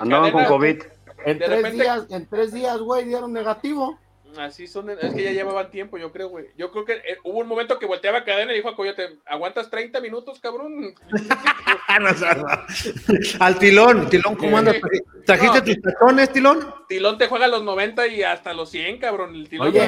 [SPEAKER 2] Andaban con COVID.
[SPEAKER 3] En
[SPEAKER 7] De
[SPEAKER 3] tres
[SPEAKER 7] repente-
[SPEAKER 3] días, en tres días, güey, dieron negativo.
[SPEAKER 7] Así son, es que ya llevaban tiempo, yo creo, güey. Yo creo que eh, hubo un momento que volteaba cadena y dijo a Coyote, ¿aguantas 30 minutos, cabrón?
[SPEAKER 1] Al Tilón, Tilón, ¿cómo andas? ¿Trajiste
[SPEAKER 7] No.
[SPEAKER 1] tus tachones, Tilón?
[SPEAKER 7] Tilón te juega a los 90 y hasta los 100, cabrón. El Tilón
[SPEAKER 3] Oye,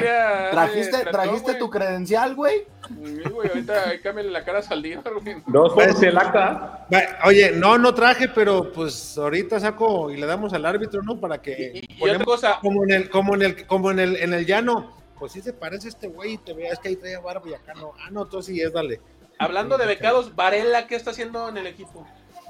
[SPEAKER 3] ¿Trajiste,
[SPEAKER 7] trató,
[SPEAKER 3] trajiste tu credencial, güey?
[SPEAKER 7] Sí, güey, ahorita cámbiale la cara a Saldívar, güey.
[SPEAKER 4] Dos por el acta.
[SPEAKER 1] Oye, no, no traje, pero pues ahorita saco y le damos al árbitro, ¿no? Para que
[SPEAKER 7] Y, y otra cosa,
[SPEAKER 1] como en el, como en el, como en el, en el llano. Pues sí se parece este güey y te veas que ahí trae barba y acá no. Ah, no, entonces sí es, dale.
[SPEAKER 7] hablando de becados, Varela, ¿qué está haciendo en el equipo?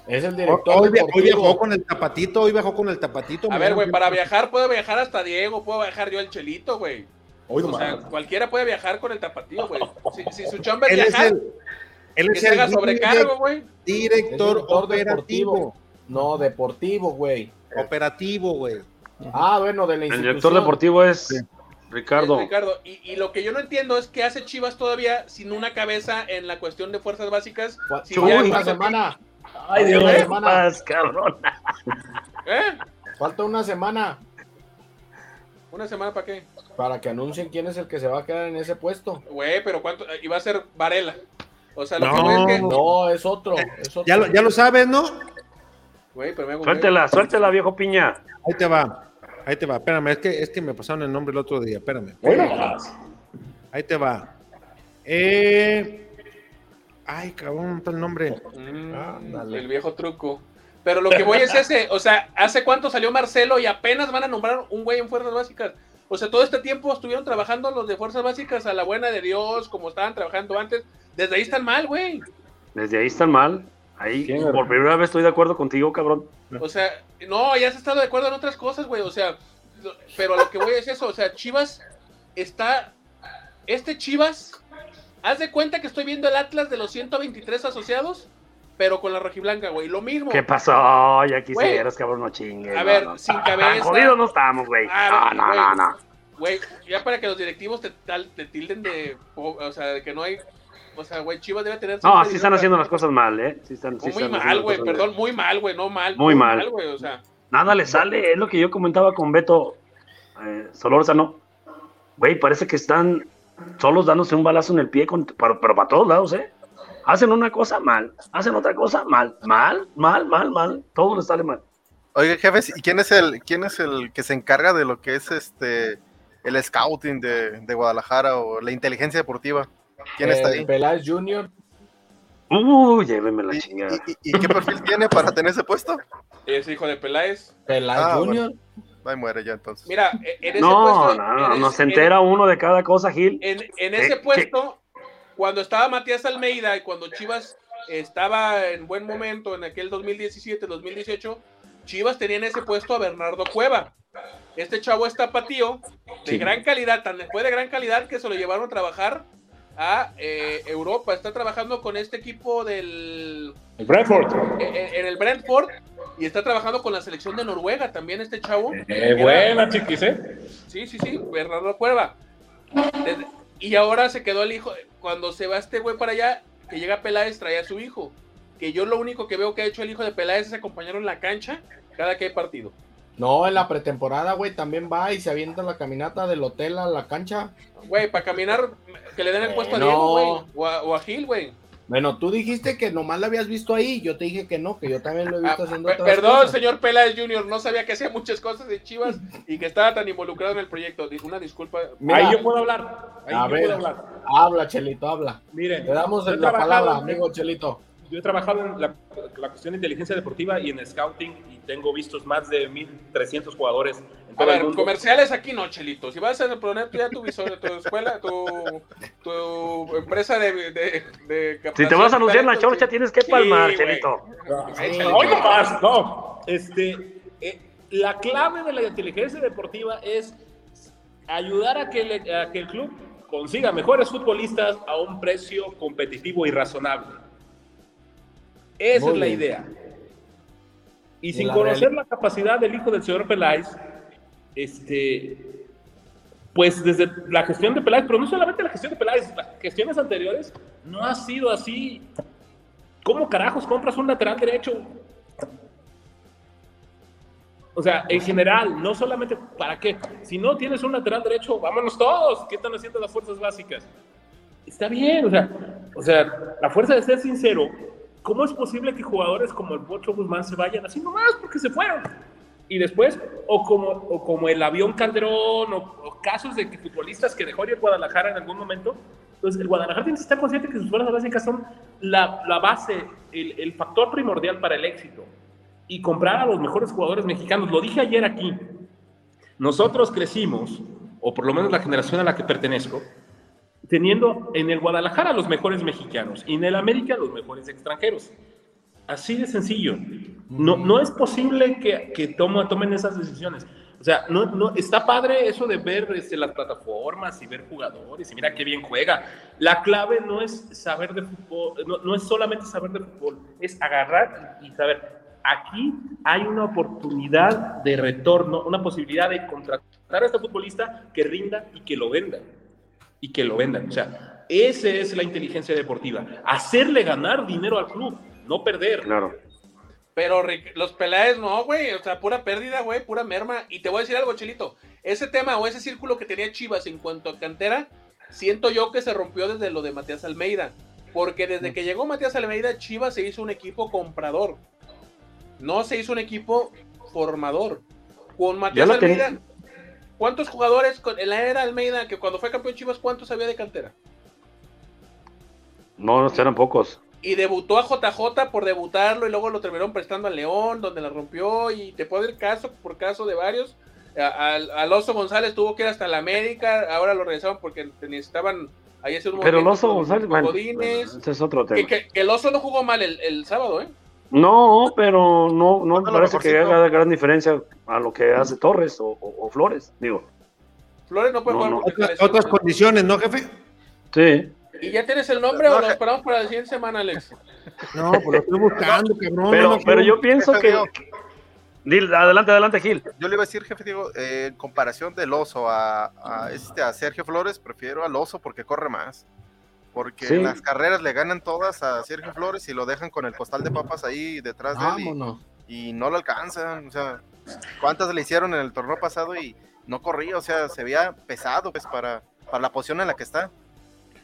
[SPEAKER 3] Es el
[SPEAKER 1] Hoy,
[SPEAKER 3] director
[SPEAKER 1] hoy viajó
[SPEAKER 3] deportivo.
[SPEAKER 1] con el tapatito, hoy viajó con el tapatito.
[SPEAKER 7] A ver, güey, para viajar puedo viajar hasta Diego, puedo viajar yo el Chelito, güey.
[SPEAKER 4] Hoy
[SPEAKER 7] O sea, cualquiera puede viajar con el tapatío, güey. Si, si su chamba es
[SPEAKER 1] Él es
[SPEAKER 7] viajar,
[SPEAKER 1] el, él
[SPEAKER 7] que
[SPEAKER 1] es el
[SPEAKER 7] sobrecargo, güey.
[SPEAKER 1] Director
[SPEAKER 3] director
[SPEAKER 1] operativo.
[SPEAKER 3] deportivo. No, deportivo, güey.
[SPEAKER 1] Operativo, güey.
[SPEAKER 3] Ah, bueno, de la
[SPEAKER 2] El
[SPEAKER 3] institución.
[SPEAKER 2] director deportivo es Ricardo.
[SPEAKER 7] Es Ricardo. Y, y lo que yo no entiendo es qué hace Chivas todavía sin una cabeza en la cuestión de fuerzas básicas. Si
[SPEAKER 3] una semana.
[SPEAKER 2] Ay,
[SPEAKER 3] Dios, hermana.
[SPEAKER 2] paz, cabrón.
[SPEAKER 7] ¿Eh?
[SPEAKER 3] Falta una semana
[SPEAKER 7] ¿Una semana para qué?
[SPEAKER 3] para que anuncien quién es el que se va a quedar en ese puesto.
[SPEAKER 7] Güey, pero ¿cuánto? Y va a ser Varela. O sea, lo
[SPEAKER 1] No.
[SPEAKER 7] que es que.
[SPEAKER 3] No, es otro. Es otro.
[SPEAKER 1] Ya lo, ya lo sabes, ¿no?
[SPEAKER 7] Güey, pero me hago
[SPEAKER 2] Suéltela, suéltela, viejo piña.
[SPEAKER 1] Ahí te va. Ahí te va. Espérame, es que, es que me pasaron el nombre el otro día. Espérame.
[SPEAKER 4] Nomás.
[SPEAKER 1] Ahí te va. Eh... Ay, cabrón, está el nombre.
[SPEAKER 7] Mm,
[SPEAKER 3] Ándale.
[SPEAKER 7] el viejo truco. Pero lo que voy es ese, o sea, ¿hace cuánto salió Marcelo y apenas van a nombrar un güey en Fuerzas Básicas? O sea, todo este tiempo estuvieron trabajando los de Fuerzas Básicas a la buena de Dios, como estaban trabajando antes. Desde ahí están mal, güey.
[SPEAKER 2] Desde ahí están mal. Ahí,
[SPEAKER 4] Sí,
[SPEAKER 2] por primera vez estoy de acuerdo contigo, cabrón.
[SPEAKER 7] O sea, no, ya has estado de acuerdo en otras cosas, güey. O sea, pero a lo que voy es eso. O sea, Chivas está. Este Chivas. Haz de cuenta que estoy viendo el Atlas de los 123 asociados, pero con la rojiblanca, güey. Lo mismo.
[SPEAKER 2] ¿Qué pasó? Ya quisieras, cabrón, no chingues.
[SPEAKER 7] A ver,
[SPEAKER 2] no.
[SPEAKER 7] sin
[SPEAKER 2] Tan
[SPEAKER 7] cabeza.
[SPEAKER 2] jodidos no estamos, güey.
[SPEAKER 7] Ah,
[SPEAKER 2] No, no,
[SPEAKER 7] güey.
[SPEAKER 2] no, no.
[SPEAKER 7] Güey, ya para que los directivos te, te tilden de. O sea, de que no hay. O sea, güey, Chivas debe tener.
[SPEAKER 2] No, sí están haciendo las cosas mal, ¿eh? Sí están, sí
[SPEAKER 7] muy
[SPEAKER 2] están
[SPEAKER 7] mal, güey, perdón, muy mal, güey, no mal.
[SPEAKER 2] Muy mal.
[SPEAKER 7] güey, o sea.
[SPEAKER 2] Nada le sale, es lo que yo comentaba con Beto eh, Solórzano. Güey, parece que están solos dándose un balazo en el pie, con, pero, pero para todos lados, ¿eh? Hacen una cosa mal, hacen otra cosa mal, mal, mal, mal, mal, todo les sale mal.
[SPEAKER 5] Oye, jefes, ¿y quién es el quién es el que se encarga de lo que es este el scouting de, de Guadalajara o la inteligencia deportiva? ¿Quién está
[SPEAKER 3] Eh,
[SPEAKER 5] ahí?
[SPEAKER 3] Peláez Jr.
[SPEAKER 2] Uy, lléveme la
[SPEAKER 5] ¿Y,
[SPEAKER 2] chingada.
[SPEAKER 5] y- qué perfil tiene para tener ese puesto?
[SPEAKER 7] Es hijo de Peláez.
[SPEAKER 3] Peláez
[SPEAKER 5] Ah,
[SPEAKER 3] Jr.
[SPEAKER 5] Ahí muere ya entonces.
[SPEAKER 7] Mira, en ese
[SPEAKER 2] No,
[SPEAKER 7] puesto.
[SPEAKER 2] no, no, no se
[SPEAKER 7] en-
[SPEAKER 2] entera uno de cada cosa, Gil.
[SPEAKER 7] En, en
[SPEAKER 2] ¿Qué-
[SPEAKER 7] ese
[SPEAKER 2] qué?
[SPEAKER 7] puesto, cuando estaba Matías Almeida y cuando Chivas estaba en buen momento en aquel 2017-2018, Chivas tenía en ese puesto a Bernardo Cueva. Este chavo es tapatío, de
[SPEAKER 2] Sí.
[SPEAKER 7] gran calidad, tan fue de gran calidad que se lo llevaron a trabajar a eh, Europa. Está trabajando con este equipo del
[SPEAKER 4] El Brentford.
[SPEAKER 7] en, en el Brentford y está trabajando con la selección de Noruega también este chavo.
[SPEAKER 4] Eh, buena, chiquis, ¿eh?
[SPEAKER 7] Sí, sí, sí, Bernardo Cueva. Desde- y ahora se quedó el hijo. Cuando se va este güey para allá, que llega Peláez, trae a su hijo. Que yo lo único que veo que ha hecho el hijo de Peláez es acompañarlo en la cancha cada que hay partido.
[SPEAKER 3] No, en la pretemporada, güey, también va y se avienta la caminata del hotel a la cancha.
[SPEAKER 7] Güey, para caminar, que le den el puesto a
[SPEAKER 3] No.
[SPEAKER 7] Diego, güey. O a, o a Gil, güey.
[SPEAKER 3] Bueno, tú dijiste que nomás la habías visto ahí, yo te dije que no, que yo también lo he
[SPEAKER 7] Ah,
[SPEAKER 3] visto haciendo
[SPEAKER 7] pe-
[SPEAKER 3] otras
[SPEAKER 7] perdón,
[SPEAKER 3] cosas.
[SPEAKER 7] señor Peláez Jr., no sabía que hacía muchas cosas de Chivas y que estaba tan involucrado en el proyecto. Una disculpa.
[SPEAKER 3] Mira,
[SPEAKER 4] Ahí yo puedo hablar. Ahí
[SPEAKER 3] A
[SPEAKER 4] yo
[SPEAKER 3] ver.
[SPEAKER 4] puedo hablar.
[SPEAKER 3] habla, Chelito, habla.
[SPEAKER 4] Miren,
[SPEAKER 3] Le damos la palabra, amigo Chelito.
[SPEAKER 4] Yo he trabajado en la, la cuestión de inteligencia deportiva y en scouting y tengo vistos más de 1.300 jugadores en
[SPEAKER 7] A
[SPEAKER 4] el
[SPEAKER 7] ver,
[SPEAKER 4] mundo.
[SPEAKER 7] comerciales aquí no, Chelito. Si vas a poner ya tu visor, tu escuela, tu, tu empresa de, de, de
[SPEAKER 2] Si te vas a anunciar en la chorcha,
[SPEAKER 7] sí.
[SPEAKER 2] tienes que
[SPEAKER 7] Sí,
[SPEAKER 2] palmar,
[SPEAKER 7] güey.
[SPEAKER 2] Chelito.
[SPEAKER 7] Échale,
[SPEAKER 4] Hoy no más, no. Este, eh, la clave de la inteligencia deportiva es ayudar a que, le- a que el club consiga mejores futbolistas a un precio competitivo y razonable. Esa
[SPEAKER 3] Muy
[SPEAKER 4] es la
[SPEAKER 3] bien.
[SPEAKER 4] idea. Y sin
[SPEAKER 3] la
[SPEAKER 4] conocer la capacidad del hijo del señor Peláez, este, pues desde la gestión de Peláez, pero no solamente la gestión de Peláez, las gestiones anteriores no ha sido así. ¿Cómo carajos compras un lateral derecho? O sea, en general, no solamente para qué. Si no tienes un lateral derecho, vámonos todos. ¿Qué están haciendo las fuerzas básicas? Está bien, o sea, o sea, la fuerza de ser sincero. ¿Cómo es posible que jugadores como el Bocho Guzmán se vayan así nomás porque se fueron? Y después, o como, o como el avión Calderón, o, casos de futbolistas que dejó ir Guadalajara en algún momento. Entonces, el Guadalajara tiene que estar consciente que sus fuerzas básicas son la, la base, el, el factor primordial para el éxito. Y comprar a los mejores jugadores mexicanos. Lo dije ayer aquí. Nosotros crecimos, o por lo menos la generación a la que pertenezco, teniendo en el Guadalajara los mejores mexicanos y en el América los mejores extranjeros. Así de sencillo. No, no es posible que, que tomo- tomen esas decisiones. O sea, no, no, está padre eso de ver este, las plataformas y ver jugadores y mira qué bien juega. La clave no es saber de fútbol, no, no es solamente saber de fútbol, es agarrar y saber, aquí hay una oportunidad de retorno, una posibilidad de contratar a este futbolista que rinda y que lo venda y que lo vendan. O sea, esa es la inteligencia deportiva. Hacerle ganar dinero al club, no perder.
[SPEAKER 2] Claro.
[SPEAKER 7] Pero los Peláez no, güey. O sea, pura pérdida, güey, pura merma. Y te voy a decir algo, Chelito. Ese tema o ese círculo que tenía Chivas en cuanto a cantera, siento yo que se rompió desde lo de Matías Almeida. Porque desde que llegó Matías Almeida, Chivas se hizo un equipo comprador. No se hizo un equipo formador. Con Matías
[SPEAKER 2] tenía.
[SPEAKER 7] ¿Cuántos jugadores en la era Almeida, que cuando fue campeón Chivas, cuántos había de cantera?
[SPEAKER 2] No, no eran pocos.
[SPEAKER 7] Y debutó a JJ por debutarlo y luego lo terminaron prestando a León, donde la rompió. Y te puedo ir caso por caso de varios. Al Alonso González tuvo que ir hasta la América, ahora lo regresaron porque necesitaban ahí hacer un
[SPEAKER 2] Pero el oso González, bueno,
[SPEAKER 7] Godínez.
[SPEAKER 2] ese es otro
[SPEAKER 7] que,
[SPEAKER 2] tema.
[SPEAKER 7] que- que el oso no jugó mal el, el sábado, ¿eh?
[SPEAKER 2] No, pero no, no me parece que haga gran diferencia a lo que hace Torres o, o- o Flores, digo.
[SPEAKER 7] Flores no puede
[SPEAKER 2] No,
[SPEAKER 7] jugar
[SPEAKER 2] no.
[SPEAKER 1] otras condiciones, ¿no, jefe?
[SPEAKER 2] Sí.
[SPEAKER 7] ¿Y ya tienes el nombre
[SPEAKER 5] No,
[SPEAKER 7] o lo esperamos para la siguiente semana, Alex?
[SPEAKER 1] No, pues lo estoy buscando, cabrón.
[SPEAKER 2] Pero,
[SPEAKER 1] no,
[SPEAKER 2] pero yo pienso
[SPEAKER 5] Jefe,
[SPEAKER 2] que.
[SPEAKER 5] digo-
[SPEAKER 2] Dil- adelante, adelante, Gil.
[SPEAKER 5] Yo le iba a decir, jefe, digo, eh, en comparación del oso a, a este, a Sergio Flores, prefiero al oso porque corre más. Porque
[SPEAKER 2] Sí.
[SPEAKER 5] en las carreras le ganan todas a Sergio Flores y lo dejan con el costal de papas ahí detrás de él y, y no lo alcanzan. O sea, ¿cuántas le hicieron en el torneo pasado y no corría? O sea, se veía pesado pues para, para la posición en la que está.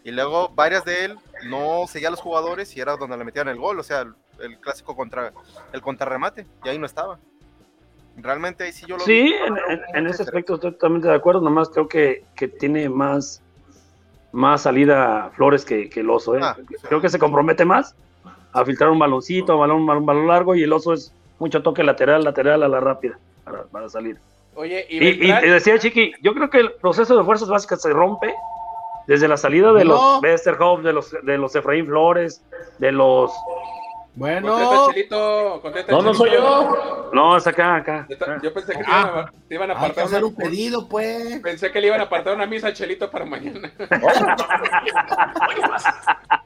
[SPEAKER 5] Y luego varias de él no seguía a los jugadores y era donde le metían el gol, o sea, el, el clásico contra el contrarremate, y ahí no estaba. Realmente ahí sí yo lo
[SPEAKER 2] Sí,
[SPEAKER 5] vi.
[SPEAKER 2] en, en- en ese aspecto estoy totalmente de acuerdo, nomás creo que, que tiene más, más salida Flores que, que el oso. ¿eh?
[SPEAKER 5] Ah,
[SPEAKER 2] Creo que se compromete más a filtrar un baloncito, un balón, un balón largo, y el oso es mucho toque lateral, lateral a la rápida para, para salir.
[SPEAKER 7] Oye, y,
[SPEAKER 2] Y, decía Chiqui, yo creo que el proceso de fuerzas básicas se rompe desde la salida de
[SPEAKER 3] No.
[SPEAKER 2] los Westerhoff, de los, de los Efraín Flores, de los...
[SPEAKER 7] Contesta,
[SPEAKER 3] Bueno,
[SPEAKER 7] contesta,
[SPEAKER 4] No, no soy yo.
[SPEAKER 2] No, es acá, acá.
[SPEAKER 7] Yo pensé que te
[SPEAKER 3] Ah.
[SPEAKER 7] iban a, te iban a
[SPEAKER 3] hay que
[SPEAKER 7] apartar
[SPEAKER 3] hacer un
[SPEAKER 7] una-
[SPEAKER 3] pedido, pues.
[SPEAKER 7] Pensé que le iban a apartar una misa a Chelito para mañana.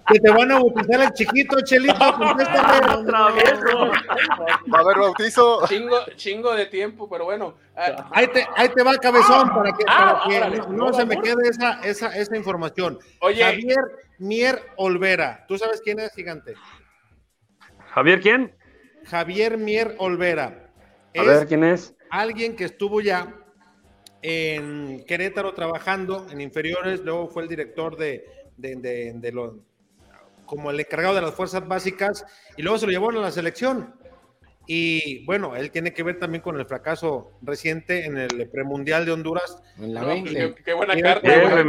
[SPEAKER 1] Que te van a bautizar el chiquito, Chelito. contéstame.
[SPEAKER 2] Otra vez, no.
[SPEAKER 5] A haber bautizo.
[SPEAKER 7] chingo, chingo de tiempo, pero bueno. Ah,
[SPEAKER 1] Ahí te, ahí te va, cabezón, para que,
[SPEAKER 7] Ah,
[SPEAKER 1] para que
[SPEAKER 7] órale.
[SPEAKER 1] no, no se me quede esa, esa, esa información.
[SPEAKER 7] Oye.
[SPEAKER 1] Javier Mier Olvera. ¿Tú sabes quién es, gigante?
[SPEAKER 2] Javier, ¿quién?
[SPEAKER 1] Javier Mier Olvera.
[SPEAKER 2] A
[SPEAKER 1] Es
[SPEAKER 2] ver, ¿quién es?
[SPEAKER 1] alguien que estuvo ya en Querétaro trabajando en inferiores, luego fue el director de, de, de- de lo- como el encargado de las fuerzas básicas, y luego se lo llevaron a la selección. Y bueno, él tiene que ver también con el fracaso reciente en el premundial de Honduras.
[SPEAKER 3] En la
[SPEAKER 7] no,
[SPEAKER 3] 20.
[SPEAKER 7] qué, qué buena carta.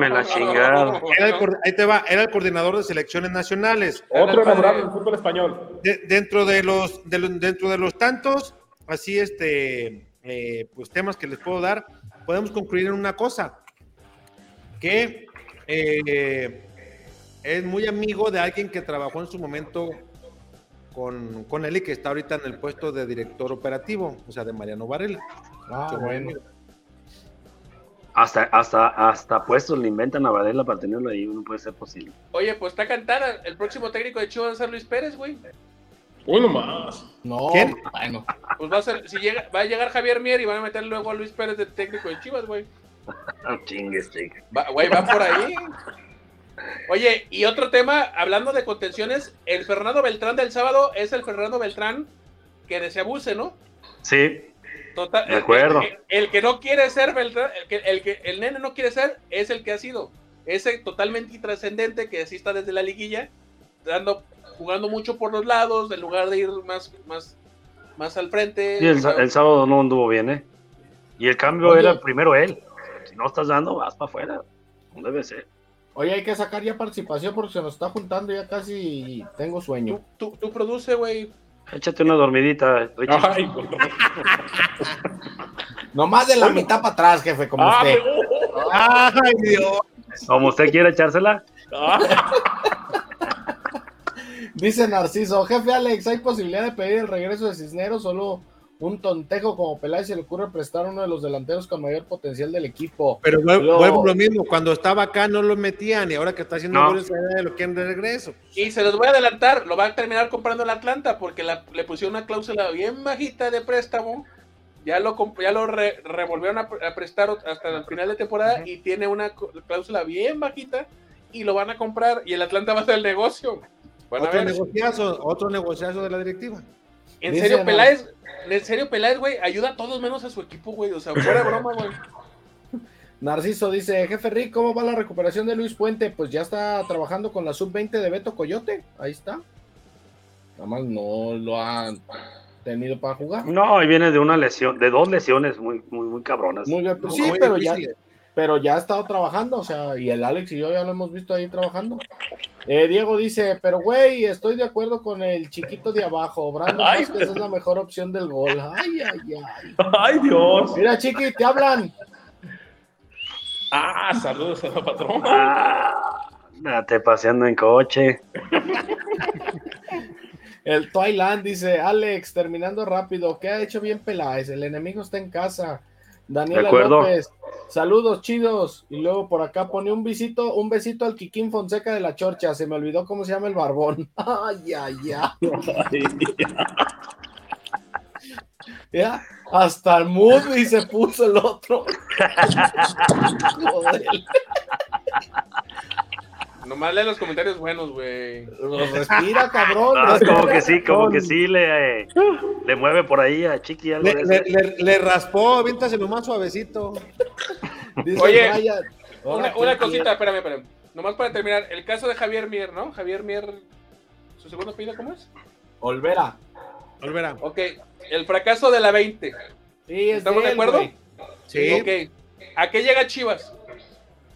[SPEAKER 2] la chingada.
[SPEAKER 1] Era el, coor- ahí te va, era el coordinador de selecciones nacionales.
[SPEAKER 4] Otro enamorado del fútbol español.
[SPEAKER 1] De- dentro de los de lo- dentro de los tantos así este eh, pues temas que les puedo dar podemos concluir en una cosa que eh, es muy amigo de alguien que trabajó en su momento con, con y que está ahorita en el puesto de director operativo, o sea, de Mariano Varela.
[SPEAKER 3] Ah, bueno.
[SPEAKER 2] Hasta, hasta, hasta puestos le inventan a Varela para tenerlo ahí, no puede ser posible.
[SPEAKER 7] Oye, pues está cantada. El próximo técnico de Chivas va a ser Luis Pérez, güey.
[SPEAKER 4] Uy, nomás.
[SPEAKER 3] No,
[SPEAKER 1] ¿Quién?
[SPEAKER 3] bueno.
[SPEAKER 7] Pues va a ser, si llega, va a llegar Javier Mier y van a meter luego a Luis Pérez de técnico de Chivas, güey.
[SPEAKER 2] Ah, chingues, chingues.
[SPEAKER 7] Va- Güey, va por ahí. Oye, y otro tema, hablando de contenciones, el Fernando Beltrán del sábado es el Fernando Beltrán que desea abuse, ¿no?
[SPEAKER 2] Sí,
[SPEAKER 7] Total,
[SPEAKER 2] De acuerdo.
[SPEAKER 7] El, el- el que no quiere ser Beltrán, el que, el que el nene no quiere ser, es el que ha sido. Ese totalmente intrascendente que así está desde la liguilla, dando, jugando mucho por los lados, en lugar de ir más, más, más al frente.
[SPEAKER 2] sí, el, el sábado no anduvo bien, ¿eh? Y el cambio
[SPEAKER 3] Oye.
[SPEAKER 2] era primero él. Si no estás dando, vas para afuera. No debe ser.
[SPEAKER 3] Oye, hay que sacar ya participación porque se nos está juntando ya casi y tengo sueño.
[SPEAKER 7] Tú, tú, tú produce, güey.
[SPEAKER 2] Échate una dormidita.
[SPEAKER 4] Ay, güey.
[SPEAKER 3] Nomás de la mitad para atrás, jefe, como
[SPEAKER 4] Ah,
[SPEAKER 3] usted.
[SPEAKER 4] pero-
[SPEAKER 1] ¡Ay, Dios!
[SPEAKER 2] Como usted quiera echársela.
[SPEAKER 3] Dice Narciso, jefe Alex, ¿hay posibilidad de pedir el regreso de Cisneros? Solo un tontejo como Peláez se le ocurre prestar a uno de los delanteros con mayor potencial del equipo.
[SPEAKER 1] Pero vuel-
[SPEAKER 3] Pero-
[SPEAKER 1] vuelvo lo mismo, cuando estaba acá no lo metían y ahora que está haciendo
[SPEAKER 2] No.
[SPEAKER 1] goles lo quieren de regreso.
[SPEAKER 7] Y se los voy a adelantar, lo va a terminar comprando el Atlanta porque la- le pusieron una cláusula bien bajita de préstamo. Ya lo, ya lo re- revolvieron a, a prestar hasta el final de temporada y tiene una cláusula bien bajita y lo van a comprar y el Atlanta va a hacer el negocio. Van a
[SPEAKER 1] Otro
[SPEAKER 7] ver.
[SPEAKER 1] negociazo, otro negociazo de la directiva.
[SPEAKER 7] En
[SPEAKER 3] Dice
[SPEAKER 7] serio, Peláez, en serio, Peláez, güey, ayuda a todos menos a su equipo, güey. O sea, fuera de broma, güey.
[SPEAKER 3] Narciso dice, jefe Rick, ¿cómo va la recuperación de Luis Puente? Pues ya está trabajando con la sub-20 de Beto Coyote. Ahí está. Nada más no lo han tenido para jugar.
[SPEAKER 2] No, y viene de una lesión, de dos lesiones muy, muy, muy cabronas.
[SPEAKER 3] Muy bien, pues sí,
[SPEAKER 1] Muy
[SPEAKER 3] pero ya. Pero ya ha estado trabajando, o sea, y el Alex y yo ya lo hemos visto ahí trabajando. Eh, Diego dice, pero güey, estoy de acuerdo con el chiquito de abajo. Brandon
[SPEAKER 4] Ay,
[SPEAKER 3] Vázquez es la mejor opción del gol. Ay, ay, ay.
[SPEAKER 4] Ay, Dios.
[SPEAKER 3] Mira, chiqui, te hablan.
[SPEAKER 4] Ah, saludos a la patrona.
[SPEAKER 2] Ah, paseando en coche.
[SPEAKER 3] El Twilight dice, Alex, terminando rápido, ¿qué ha hecho bien Peláez? El enemigo está en casa. Daniela
[SPEAKER 2] De acuerdo.
[SPEAKER 3] López, saludos chidos. Y luego por acá pone un besito, un besito al Kikín Fonseca de la Chorcha. Se me olvidó cómo se llama el barbón. Ay, ay, ay. Ya, hasta el movie se puso el otro. Joder,
[SPEAKER 7] Nomás lee los comentarios buenos, güey.
[SPEAKER 3] respira, cabrón. Respira,
[SPEAKER 2] como que sí, como
[SPEAKER 3] cabrón.
[SPEAKER 2] que sí le, le mueve por ahí a Chiqui algo
[SPEAKER 1] Le,
[SPEAKER 2] de
[SPEAKER 1] le, le- le raspó, aviéntaselo más suavecito.
[SPEAKER 3] Dice
[SPEAKER 7] Oye,
[SPEAKER 3] Brian,
[SPEAKER 7] Una, cosita, espérame, espérame. Nomás para terminar, el caso de Javier Mier, ¿no? Javier Mier, ¿su segundo apellido cómo es?
[SPEAKER 3] Olvera.
[SPEAKER 1] Olvera.
[SPEAKER 7] Ok, el fracaso de la 20.
[SPEAKER 3] Sí, es
[SPEAKER 7] ¿Estamos de
[SPEAKER 3] él,
[SPEAKER 7] acuerdo?
[SPEAKER 1] Sí,
[SPEAKER 7] Ok. ¿A qué llega Chivas?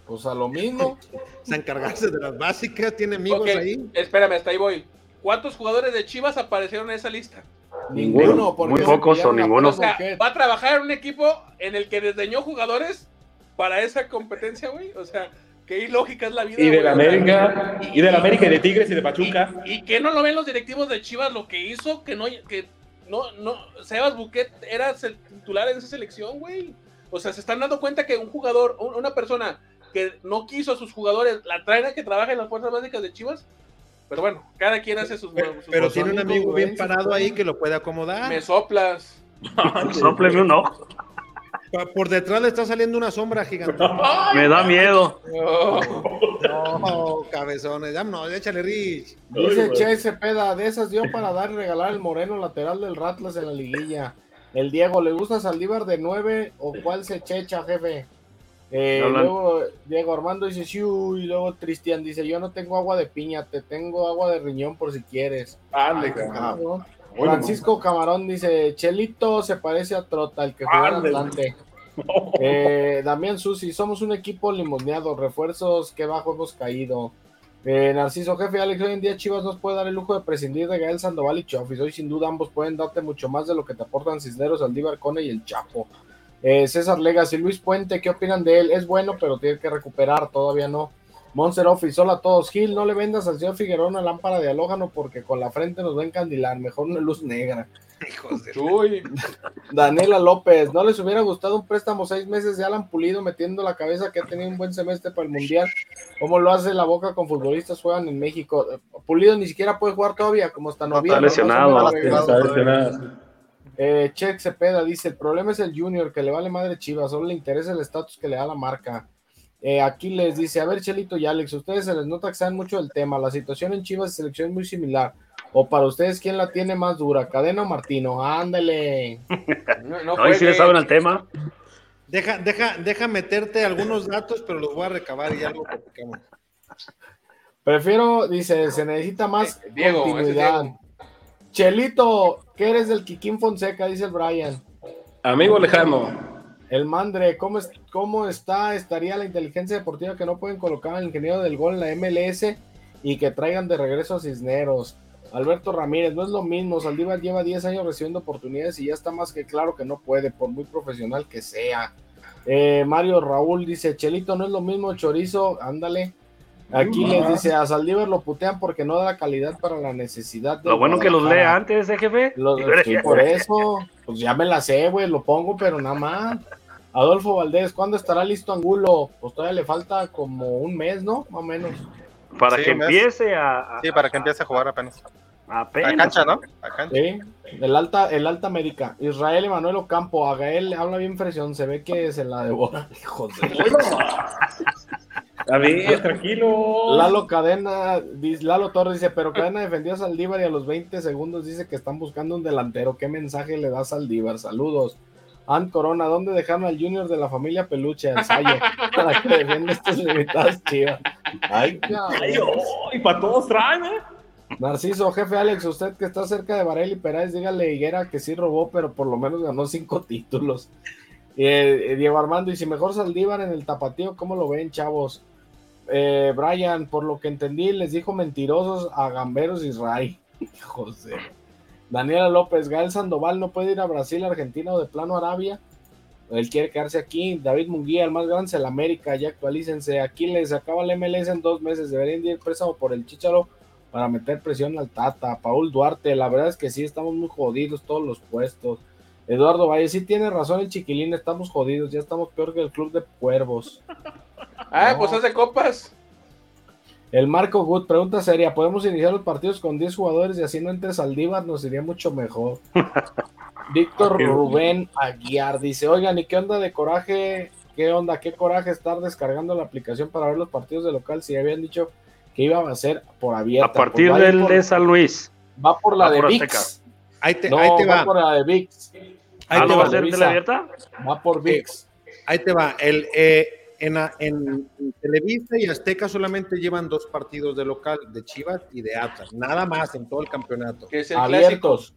[SPEAKER 3] Pues a lo mismo.
[SPEAKER 1] a encargarse de las básicas, tiene amigos ahí.
[SPEAKER 7] Espérame, hasta ahí voy. ¿Cuántos jugadores de Chivas aparecieron en esa lista?
[SPEAKER 3] Ninguno. porque
[SPEAKER 2] Muy pocos o ninguno.
[SPEAKER 7] O sea, va a trabajar en un equipo en el que desdeñó jugadores para esa competencia, güey. O sea, qué ilógica es la vida.
[SPEAKER 4] Y de la América, y de la América y de Tigres y de Pachuca.
[SPEAKER 7] Y, y que no lo ven los directivos de Chivas lo que hizo, que no, que no, no, Sebas Buquet era el titular en esa selección, güey. O sea, se están dando cuenta que un jugador, un- una persona que no quiso a sus jugadores, la traen a que trabaje en las fuerzas básicas de Chivas. Pero bueno, cada quien hace sus.
[SPEAKER 1] Pero,
[SPEAKER 7] sus-
[SPEAKER 1] pero tiene un amigo bien parado ahí que lo puede acomodar.
[SPEAKER 7] Me soplas.
[SPEAKER 2] Sópleme un ojo.
[SPEAKER 1] Por detrás le está saliendo una sombra gigante.
[SPEAKER 2] Me da miedo.
[SPEAKER 1] No, cabezones. No, échale Rich.
[SPEAKER 3] Dice Che Cepeda, de esas dio para dar y regalar el moreno lateral del Ratlas en la liguilla. El Diego, ¿le gusta Saldívar de 9 o cuál se checha, jefe? Eh, luego Diego Armando dice, sí, y luego Cristian dice, yo no tengo agua de piña, te tengo agua de riñón por si quieres. Ay.
[SPEAKER 4] Bueno,
[SPEAKER 3] Francisco Camarón dice, Chelito se parece a Trota, el que juega en
[SPEAKER 4] Ándale.
[SPEAKER 3] Atlante. Eh, Damián Susi, somos un equipo limoneado, refuerzos, que bajo hemos caído. Eh, Narciso Jefe, Alex, hoy en día Chivas nos puede dar el lujo de prescindir de Gael Sandoval y Chofis. Hoy sin duda ambos pueden darte mucho más de lo que te aportan Cisneros, Aldívar Cone y el Chapo. Eh, César Legas y Luis Puente, ¿qué opinan de él? Es bueno, pero tiene que recuperar, todavía no. Monster Office, hola a todos. Gil, no le vendas al señor Figueroa una lámpara de halógano porque con la frente nos va a encandilar, mejor una luz negra.
[SPEAKER 1] Hijos de...
[SPEAKER 7] Uy.
[SPEAKER 3] Daniela López, ¿no les hubiera gustado un préstamo seis meses de Alan Pulido metiendo la cabeza que ha tenido un buen semestre para el Mundial? ¿Cómo lo hace la boca con futbolistas juegan en México? Pulido ni siquiera puede jugar todavía, como está
[SPEAKER 5] No,
[SPEAKER 3] noviembre.
[SPEAKER 2] está lesionado.
[SPEAKER 3] más o menos regresa. Eh, Check Cepeda dice, el problema es el Junior, que le vale madre Chivas, solo le interesa el estatus que le da la marca. Eh, aquí les dice, a ver Chelito y Alex, ustedes se les nota que saben mucho del tema, la situación en Chivas de selección es muy similar. O para ustedes, ¿quién la tiene más dura? ¿Cadena o Martino? Ándale.
[SPEAKER 7] No, no
[SPEAKER 2] Hoy sí le saben al tema.
[SPEAKER 1] Deja, deja, deja meterte algunos datos, pero los voy a recabar y ya lo platicamos.
[SPEAKER 3] Prefiero, dice, se necesita más
[SPEAKER 7] Eh, Diego,
[SPEAKER 3] continuidad.
[SPEAKER 7] Diego.
[SPEAKER 3] Chelito, ¿qué eres del Kikín Fonseca? Dice el Brian.
[SPEAKER 4] Amigo lejano.
[SPEAKER 3] El Mandre, ¿cómo, es- ¿cómo está? Estaría la inteligencia deportiva que no pueden colocar al ingeniero del gol en la MLS y que traigan de regreso a Cisneros. Alberto Ramírez, no es lo mismo. Saldívar lleva 10 años recibiendo oportunidades y ya está más que claro que no puede, por muy profesional que sea. Eh, Mario Raúl dice: Chelito, no es lo mismo chorizo, ándale. Aquí les dice: a Saldívar lo putean porque no da la calidad para la necesidad. del
[SPEAKER 2] Lo bueno que los lea
[SPEAKER 3] Guadalajara.
[SPEAKER 2] antes, ¿eh, jefe?
[SPEAKER 3] Lo- sí, por eso, pues ya me la sé, güey, lo pongo, pero nada más. Adolfo Valdés, ¿cuándo estará listo Angulo? Pues todavía le falta como un mes, ¿no? Más o menos.
[SPEAKER 2] Para
[SPEAKER 5] Sí,
[SPEAKER 2] que empiece a, a-
[SPEAKER 5] Sí, para que empiece a jugar apenas.
[SPEAKER 2] a-
[SPEAKER 5] A
[SPEAKER 2] apenas.
[SPEAKER 5] cancha, ¿no? A cancha.
[SPEAKER 3] Sí, el Alta, el Alta América. Israel Emanuel Ocampo, a Gael habla bien fresión, se ve que se la devora. Hijo de...
[SPEAKER 4] A ver, tranquilo.
[SPEAKER 3] Lalo Cadena, Lalo Torres dice, pero Cadena defendió a Saldívar y a los 20 segundos dice que están buscando un delantero. ¿Qué mensaje le da a Saldívar? Saludos. Ant Corona, ¿dónde dejaron al Junior de la familia Peluche, Salle, para que defienda estas limitadas chivas? Ay.
[SPEAKER 4] Ay, oh, y para todos traen, ¿eh?
[SPEAKER 3] Narciso, jefe Alex, usted que está cerca de Varela y Peráez, dígale Higuera que sí robó, pero por lo menos ganó cinco títulos. Eh, eh, Diego Armando, y si mejor Saldívar en el tapatío, ¿cómo lo ven, chavos? Eh, Brian, por lo que entendí, les dijo mentirosos a Gamberos Israel. José. Daniela López, Gael Sandoval no puede ir a Brasil, Argentina o de plano Arabia. Él quiere quedarse aquí. David Munguía, el más grande es el América, ya actualícense. Aquí les acaba el MLS en dos meses. Deberían de ir préstamo por el Chicharo para meter presión al Tata. Paul Duarte, la verdad es que sí, estamos muy jodidos todos los puestos. Eduardo Valle, sí tiene razón el chiquilín, estamos jodidos, ya estamos peor que el club de cuervos.
[SPEAKER 7] Ah,
[SPEAKER 3] No.
[SPEAKER 7] pues hace copas.
[SPEAKER 3] El Marco Good, pregunta seria, ¿podemos iniciar los partidos con 10 jugadores y así no entre Saldívar? Nos iría mucho mejor. Víctor. Rubén Aguiar dice, oigan, ¿y qué onda de coraje? ¿Qué onda? ¿Qué coraje estar descargando la aplicación para ver los partidos de local si habían dicho que iba a ser por abierta?
[SPEAKER 2] A partir
[SPEAKER 3] Pues va a ir
[SPEAKER 2] del
[SPEAKER 3] por-
[SPEAKER 2] de San Luis.
[SPEAKER 3] Va por la
[SPEAKER 2] va
[SPEAKER 3] de
[SPEAKER 2] por
[SPEAKER 3] VIX.
[SPEAKER 1] Ahí te,
[SPEAKER 3] No,
[SPEAKER 1] ahí te
[SPEAKER 3] va
[SPEAKER 1] va.
[SPEAKER 3] por la de VIX.
[SPEAKER 1] Ahí
[SPEAKER 2] ¿Ah,
[SPEAKER 1] te
[SPEAKER 2] no va
[SPEAKER 1] va.
[SPEAKER 2] a ser
[SPEAKER 3] Televisa.
[SPEAKER 2] teleabierta?
[SPEAKER 3] Va por VIX.
[SPEAKER 1] Ahí te va. El, eh, en, Televisa y Azteca solamente llevan dos partidos de local, de Chivas y de Atlas. Nada más en todo el campeonato.
[SPEAKER 7] Que es el.
[SPEAKER 3] Abiertos.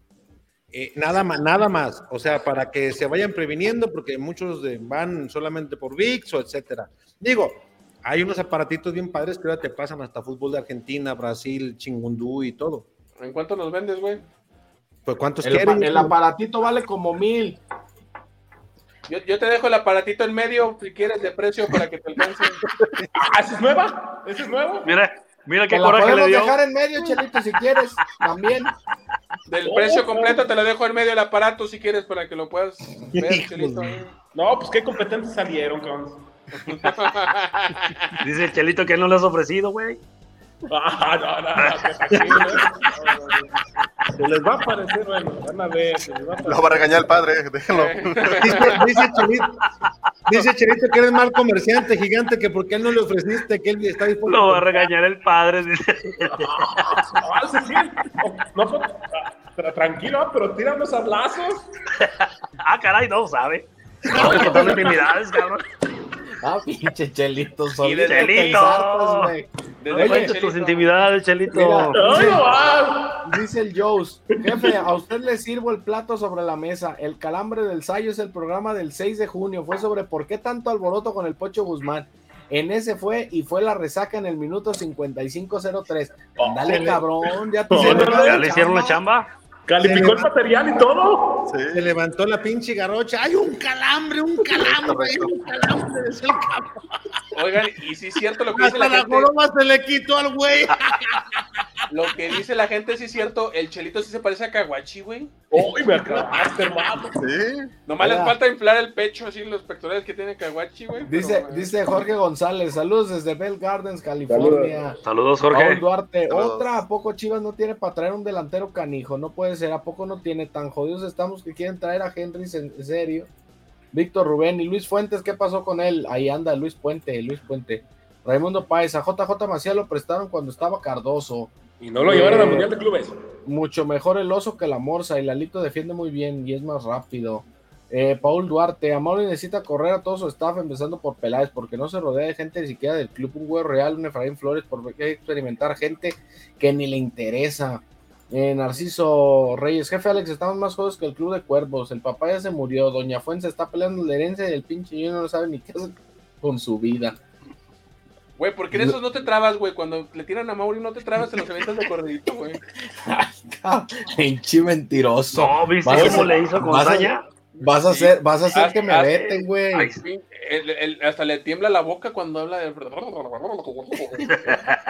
[SPEAKER 1] Eh, nada más, nada más. O sea, para que se vayan previniendo, porque muchos de- van solamente por VIX o etcétera. Digo, hay unos aparatitos bien padres que ahora te pasan hasta fútbol de Argentina, Brasil, Chingundú y todo.
[SPEAKER 7] ¿En cuánto los vendes, güey?
[SPEAKER 1] Pues cuántos
[SPEAKER 3] El,
[SPEAKER 1] quieren.
[SPEAKER 3] el aparatito vale como mil.
[SPEAKER 7] Yo, yo te dejo el aparatito en medio, si quieres, de precio para que te alcance.
[SPEAKER 4] Ah, ¿esa es nueva? ¿Esa es nueva?
[SPEAKER 2] Mira, mira qué coraje le
[SPEAKER 3] podemos
[SPEAKER 2] dio.
[SPEAKER 3] dejar en medio, Chelito, si quieres. También.
[SPEAKER 7] Del precio completo te lo dejo en medio el aparato si quieres para que lo puedas ver. Chelito.
[SPEAKER 4] No, pues qué competentes salieron, cabrón.
[SPEAKER 2] Dice el Chelito que no le has ofrecido, güey.
[SPEAKER 4] Ah, no, no, no, que tranquilo. Se les va a aparecer, bueno, van a ver, se les va a aparecer.
[SPEAKER 5] Lo va a regañar el padre, déjenlo.
[SPEAKER 1] Dice, dice Chelito, dice Chelito que eres mal comerciante, gigante, que porque él no le ofreciste, que él está dispuesto.
[SPEAKER 2] Lo va a regañar el padre. dice.
[SPEAKER 4] Ah. No, no, tra- tranquilo, pero tira unos sablazos.
[SPEAKER 2] Ah, caray, no sabe. No, contando intimidades, cabrón.
[SPEAKER 3] Ah, pinche Chelito. Solito
[SPEAKER 2] Chelito.
[SPEAKER 7] Desde
[SPEAKER 2] No cuentes tus intimidades, Chelito.
[SPEAKER 3] Mira.
[SPEAKER 4] ¡Ay, no va!
[SPEAKER 3] Dice el Joes, jefe, a usted le sirvo el plato sobre la mesa. El calambre del Sayo es el programa del 6 de junio. Fue sobre por qué tanto alboroto con el Pocho Guzmán. En ese fue y fue la resaca en el minuto 5503. Dale,
[SPEAKER 1] le-
[SPEAKER 3] cabrón, ya te
[SPEAKER 4] Oh,
[SPEAKER 3] hicieron
[SPEAKER 4] ¿ya
[SPEAKER 2] ¿Ya le hicieron la chamba?
[SPEAKER 4] ¿Calificó el material y todo?
[SPEAKER 5] Sí,
[SPEAKER 1] Se levantó la pinche garrocha. ¡Hay un calambre, un calambre! ¡Hay un calambre! Es el.
[SPEAKER 7] Oigan, y si es cierto lo que dice
[SPEAKER 1] Hasta
[SPEAKER 7] la
[SPEAKER 1] la
[SPEAKER 7] gente,
[SPEAKER 1] joroma se le quitó al güey.
[SPEAKER 7] lo que dice la gente sí es cierto, el Chelito sí se parece a Caguachi, güey.
[SPEAKER 4] ¡Uy, me acabaste, hermano!
[SPEAKER 5] sí.
[SPEAKER 7] Nomás les
[SPEAKER 3] Mira.
[SPEAKER 7] falta inflar el pecho así los pectorales que tiene Caguachi, güey.
[SPEAKER 3] Dice, dice Jorge González, saludos desde Bell Gardens, California.
[SPEAKER 2] Saludos,
[SPEAKER 3] Paul
[SPEAKER 2] Jorge.
[SPEAKER 3] Duarte,
[SPEAKER 5] Saludos.
[SPEAKER 3] otra, ¿a poco Chivas no tiene para traer un delantero canijo? No puede ser, ¿a poco no tiene? Tan jodidos estamos que quieren traer a Henry en serio. Víctor Rubén y Luis Fuentes, ¿qué pasó con él? Ahí anda Luis Puente, Luis Puente. Raimundo Páez, a JJ Macías lo prestaron cuando estaba Cardoso.
[SPEAKER 4] Y no lo llevaron al Mundial de Clubes.
[SPEAKER 3] Mucho mejor el oso que la morsa y Lalito defiende muy bien y es más rápido. Eh, Paul Duarte, Amaury necesita correr a todo su staff, empezando por Peláez, porque no se rodea de gente ni siquiera del club, un güey real, un Efraín Flores, porque hay que experimentar gente que ni le interesa. Eh, Narciso Reyes, jefe Alex, estamos más jóvenes que el club de cuervos, el papá ya se murió, Doña Fuente está peleando la herencia y el pinche niño no sabe ni qué hacer con su vida.
[SPEAKER 7] Güey, ¿por qué en esos no te trabas, güey? Cuando le tiran a Mauri no te trabas en los eventos de corredito, güey.
[SPEAKER 3] Pinche mentiroso.
[SPEAKER 2] No, ¿viste cómo le hizo con
[SPEAKER 3] vas a-? Vas a hacer, vas a hacer que me veten, güey.
[SPEAKER 7] El- el- hasta le tiembla la boca cuando habla de...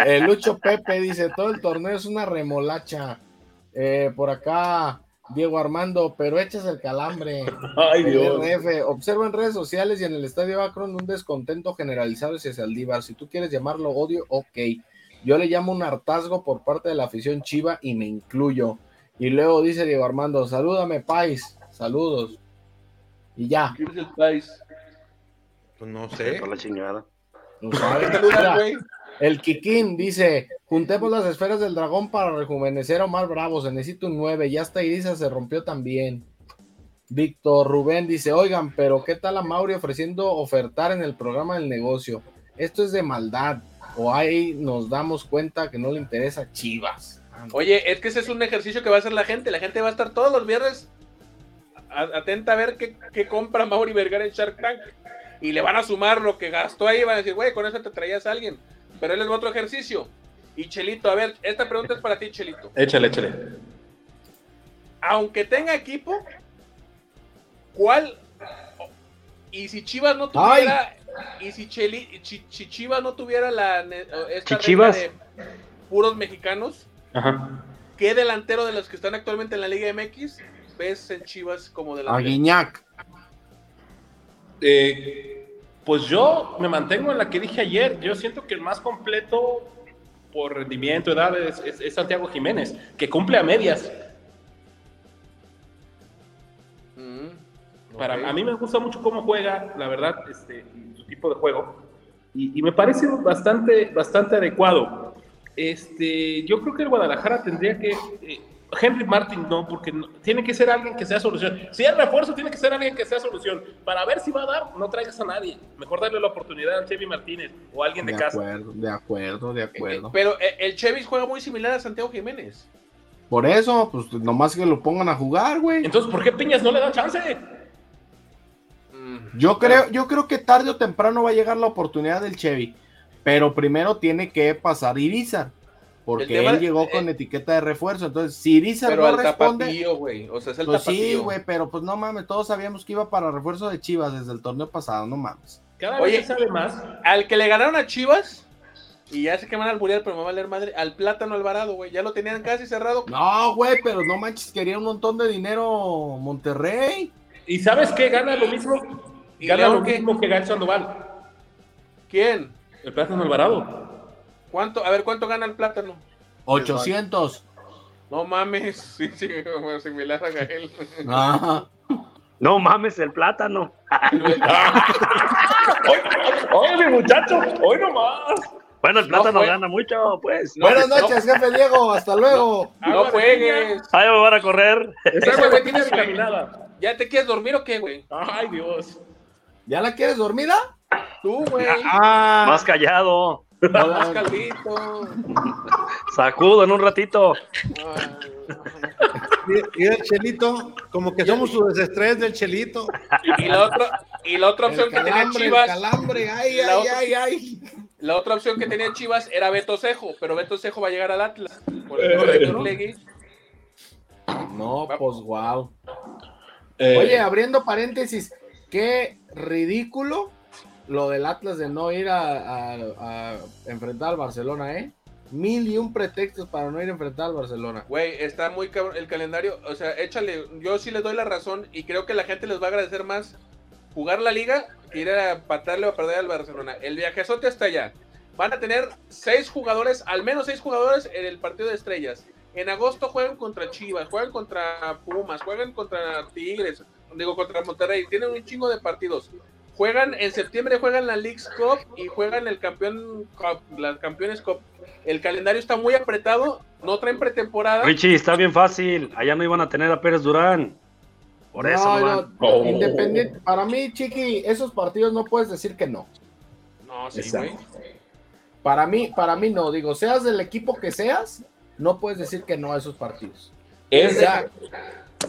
[SPEAKER 3] Eh, Lucho Pepe dice, todo el torneo es una remolacha. Eh, por acá, Diego Armando, pero echas el calambre.
[SPEAKER 4] Ay, Dios.
[SPEAKER 3] RF, observa en redes sociales y en el estadio Akron un descontento generalizado hacia Saldívar. Si tú quieres llamarlo odio, ok. Yo le llamo un hartazgo por parte de la afición chiva y me incluyo. Y luego dice Diego Armando, salúdame, Pais. Saludos. Y ya.
[SPEAKER 7] ¿Quién es el país?
[SPEAKER 1] Pues no sé.
[SPEAKER 2] Por la chingada.
[SPEAKER 3] no sabe. El Kikín dice: Juntemos las esferas del dragón para rejuvenecer a Omar Bravo. Se necesita un 9. Ya hasta Irisa se rompió también. Víctor Rubén dice: Oigan, pero ¿qué tal a Mauri ofreciendo ofertar en el programa del negocio? Esto es de maldad. O ahí nos damos cuenta que no le interesa Chivas.
[SPEAKER 7] Oye, es que ese es un ejercicio que va a hacer la gente. La gente va a estar todos los viernes atenta a ver qué, qué compra Mauri Vergara en Shark Tank. Y le van a sumar lo que gastó ahí. Van a decir, güey, con eso te traías a alguien. Pero él es otro ejercicio. Y Chelito, a ver, esta pregunta es para ti, Chelito.
[SPEAKER 4] Échale, échale.
[SPEAKER 7] Aunque tenga equipo, ¿cuál? Y si Chivas no tuviera. Y si, Cheli, Chi- si Chivas no tuviera la. Esta de puros mexicanos.
[SPEAKER 4] Ajá.
[SPEAKER 7] ¿Qué delantero de los que están actualmente en la Liga MX ves en Chivas como
[SPEAKER 3] A
[SPEAKER 7] delantero?
[SPEAKER 3] Guiñac.
[SPEAKER 4] Eh, pues yo me mantengo en la que dije ayer. Yo siento que el más completo por rendimiento, edad, es, es- es Santiago Jiménez, que cumple a medias.
[SPEAKER 7] Mm,
[SPEAKER 4] Para. A mí me gusta mucho cómo juega, la verdad, este, su tipo de juego. Y, y me parece bastante, bastante adecuado. Este, yo creo que el Guadalajara tendría que. eh, Henry Martin no, porque no- tiene que ser alguien que sea solución. Si es refuerzo, tiene que ser alguien que sea solución. Para ver si va a dar, no traigas a nadie. Mejor darle la oportunidad a Chevy Martínez o a alguien de,
[SPEAKER 3] De
[SPEAKER 4] casa.
[SPEAKER 3] acuerdo, de acuerdo, de acuerdo.
[SPEAKER 7] Pero eh, el Chevis juega muy similar a Santiago Jiménez.
[SPEAKER 3] Por eso, pues nomás que lo pongan a jugar, güey.
[SPEAKER 4] Entonces, ¿por qué Piñas no le da chance?
[SPEAKER 7] Mm.
[SPEAKER 3] Yo creo, yo creo que tarde o temprano va a llegar la oportunidad del Chevy, pero primero tiene que pasar Irizar, porque él llegó con
[SPEAKER 7] eh,
[SPEAKER 3] etiqueta de refuerzo. Entonces, si Irizar
[SPEAKER 7] Pero
[SPEAKER 3] no
[SPEAKER 7] al
[SPEAKER 3] responde,
[SPEAKER 7] tapatío, güey. O sea, es el
[SPEAKER 3] pues sí, güey, pero pues no mames, todos sabíamos que iba para refuerzo de Chivas desde el torneo pasado, no mames.
[SPEAKER 4] Cada
[SPEAKER 7] Oye.
[SPEAKER 4] vez se sabe más.
[SPEAKER 7] Al que le ganaron a Chivas, y ya sé que van a alburear, pero me va a valer madre, al Plátano Alvarado, güey. Ya lo tenían casi cerrado.
[SPEAKER 3] No, güey, pero no manches, quería un montón de dinero Monterrey.
[SPEAKER 4] ¿Y sabes qué? Gana lo mismo.
[SPEAKER 7] ¿Y
[SPEAKER 4] Gana lo
[SPEAKER 7] qué?
[SPEAKER 4] mismo que Gael Sandoval.
[SPEAKER 7] ¿Quién?
[SPEAKER 4] El Plátano Alvarado.
[SPEAKER 7] ¿Cuánto? A ver, ¿cuánto gana el Plátano?
[SPEAKER 3] 800.
[SPEAKER 7] No mames, sí, sí, como similar a Gael.
[SPEAKER 3] Ajá.
[SPEAKER 2] No mames, el plátano.
[SPEAKER 4] ¡Oye, mi muchacho! ¡Hoy nomás!
[SPEAKER 2] Bueno, el plátano gana mucho, pues.
[SPEAKER 7] No,
[SPEAKER 3] Buenas
[SPEAKER 7] no.
[SPEAKER 3] noches, jefe Diego, hasta luego.
[SPEAKER 7] No juegues.
[SPEAKER 2] Ahí me van a correr.
[SPEAKER 4] Esa
[SPEAKER 7] güey
[SPEAKER 4] güey
[SPEAKER 7] tiene
[SPEAKER 4] tiene caminada.
[SPEAKER 7] ¿Ya te quieres dormir o qué, güey?
[SPEAKER 4] ¡Ay, Dios!
[SPEAKER 3] ¿Ya la quieres dormida?
[SPEAKER 7] Tú, güey.
[SPEAKER 1] Ah,
[SPEAKER 2] Más callado.
[SPEAKER 7] Más caldito.
[SPEAKER 2] Sacudo en un ratito.
[SPEAKER 1] Y, y el Chelito, como que somos su desestrés del Chelito.
[SPEAKER 7] Y la otra, y la otra opción
[SPEAKER 3] El
[SPEAKER 7] que tenía Chivas,
[SPEAKER 3] calambre, ay,
[SPEAKER 7] La
[SPEAKER 3] ay,
[SPEAKER 7] otra-
[SPEAKER 3] ay, ay.
[SPEAKER 7] la otra opción que tenía Chivas era Beto Cejo, pero Beto Cejo va a llegar al Atlas. Por el
[SPEAKER 4] Eh.
[SPEAKER 3] No, pues wow.
[SPEAKER 4] Eh,
[SPEAKER 3] Oye, abriendo paréntesis, qué ridículo lo del Atlas de no ir a, enfrentar al Barcelona, ¿eh? Mil y un pretextos para no ir a enfrentar al Barcelona.
[SPEAKER 7] Güey, está muy cabrón el calendario. O sea, échale. Yo sí les doy la razón y creo que la gente les va a agradecer más jugar la liga que ir a patarle o a perder al Barcelona. El viajezote está allá. Van a tener seis jugadores, al menos seis jugadores en el partido de estrellas. En agosto juegan contra Chivas, juegan contra Pumas, juegan contra Tigres, digo contra Monterrey. Tienen un chingo de partidos. Juegan en septiembre, juegan la League's Cup y juegan el campeón Cup, las campeones Cup. El calendario está muy apretado, no traen pretemporada.
[SPEAKER 2] Richie, está bien fácil. Allá no iban a tener a Pérez Durán. Por eso
[SPEAKER 3] No,
[SPEAKER 2] no
[SPEAKER 3] no,
[SPEAKER 2] van.
[SPEAKER 4] Oh.
[SPEAKER 3] independiente. Para mí, Chiqui, esos partidos no puedes decir que no.
[SPEAKER 7] No, sí, güey.
[SPEAKER 3] Para mí, para mí no. Digo, seas del equipo que seas, no puedes decir que no a esos partidos.
[SPEAKER 4] es
[SPEAKER 3] O sea,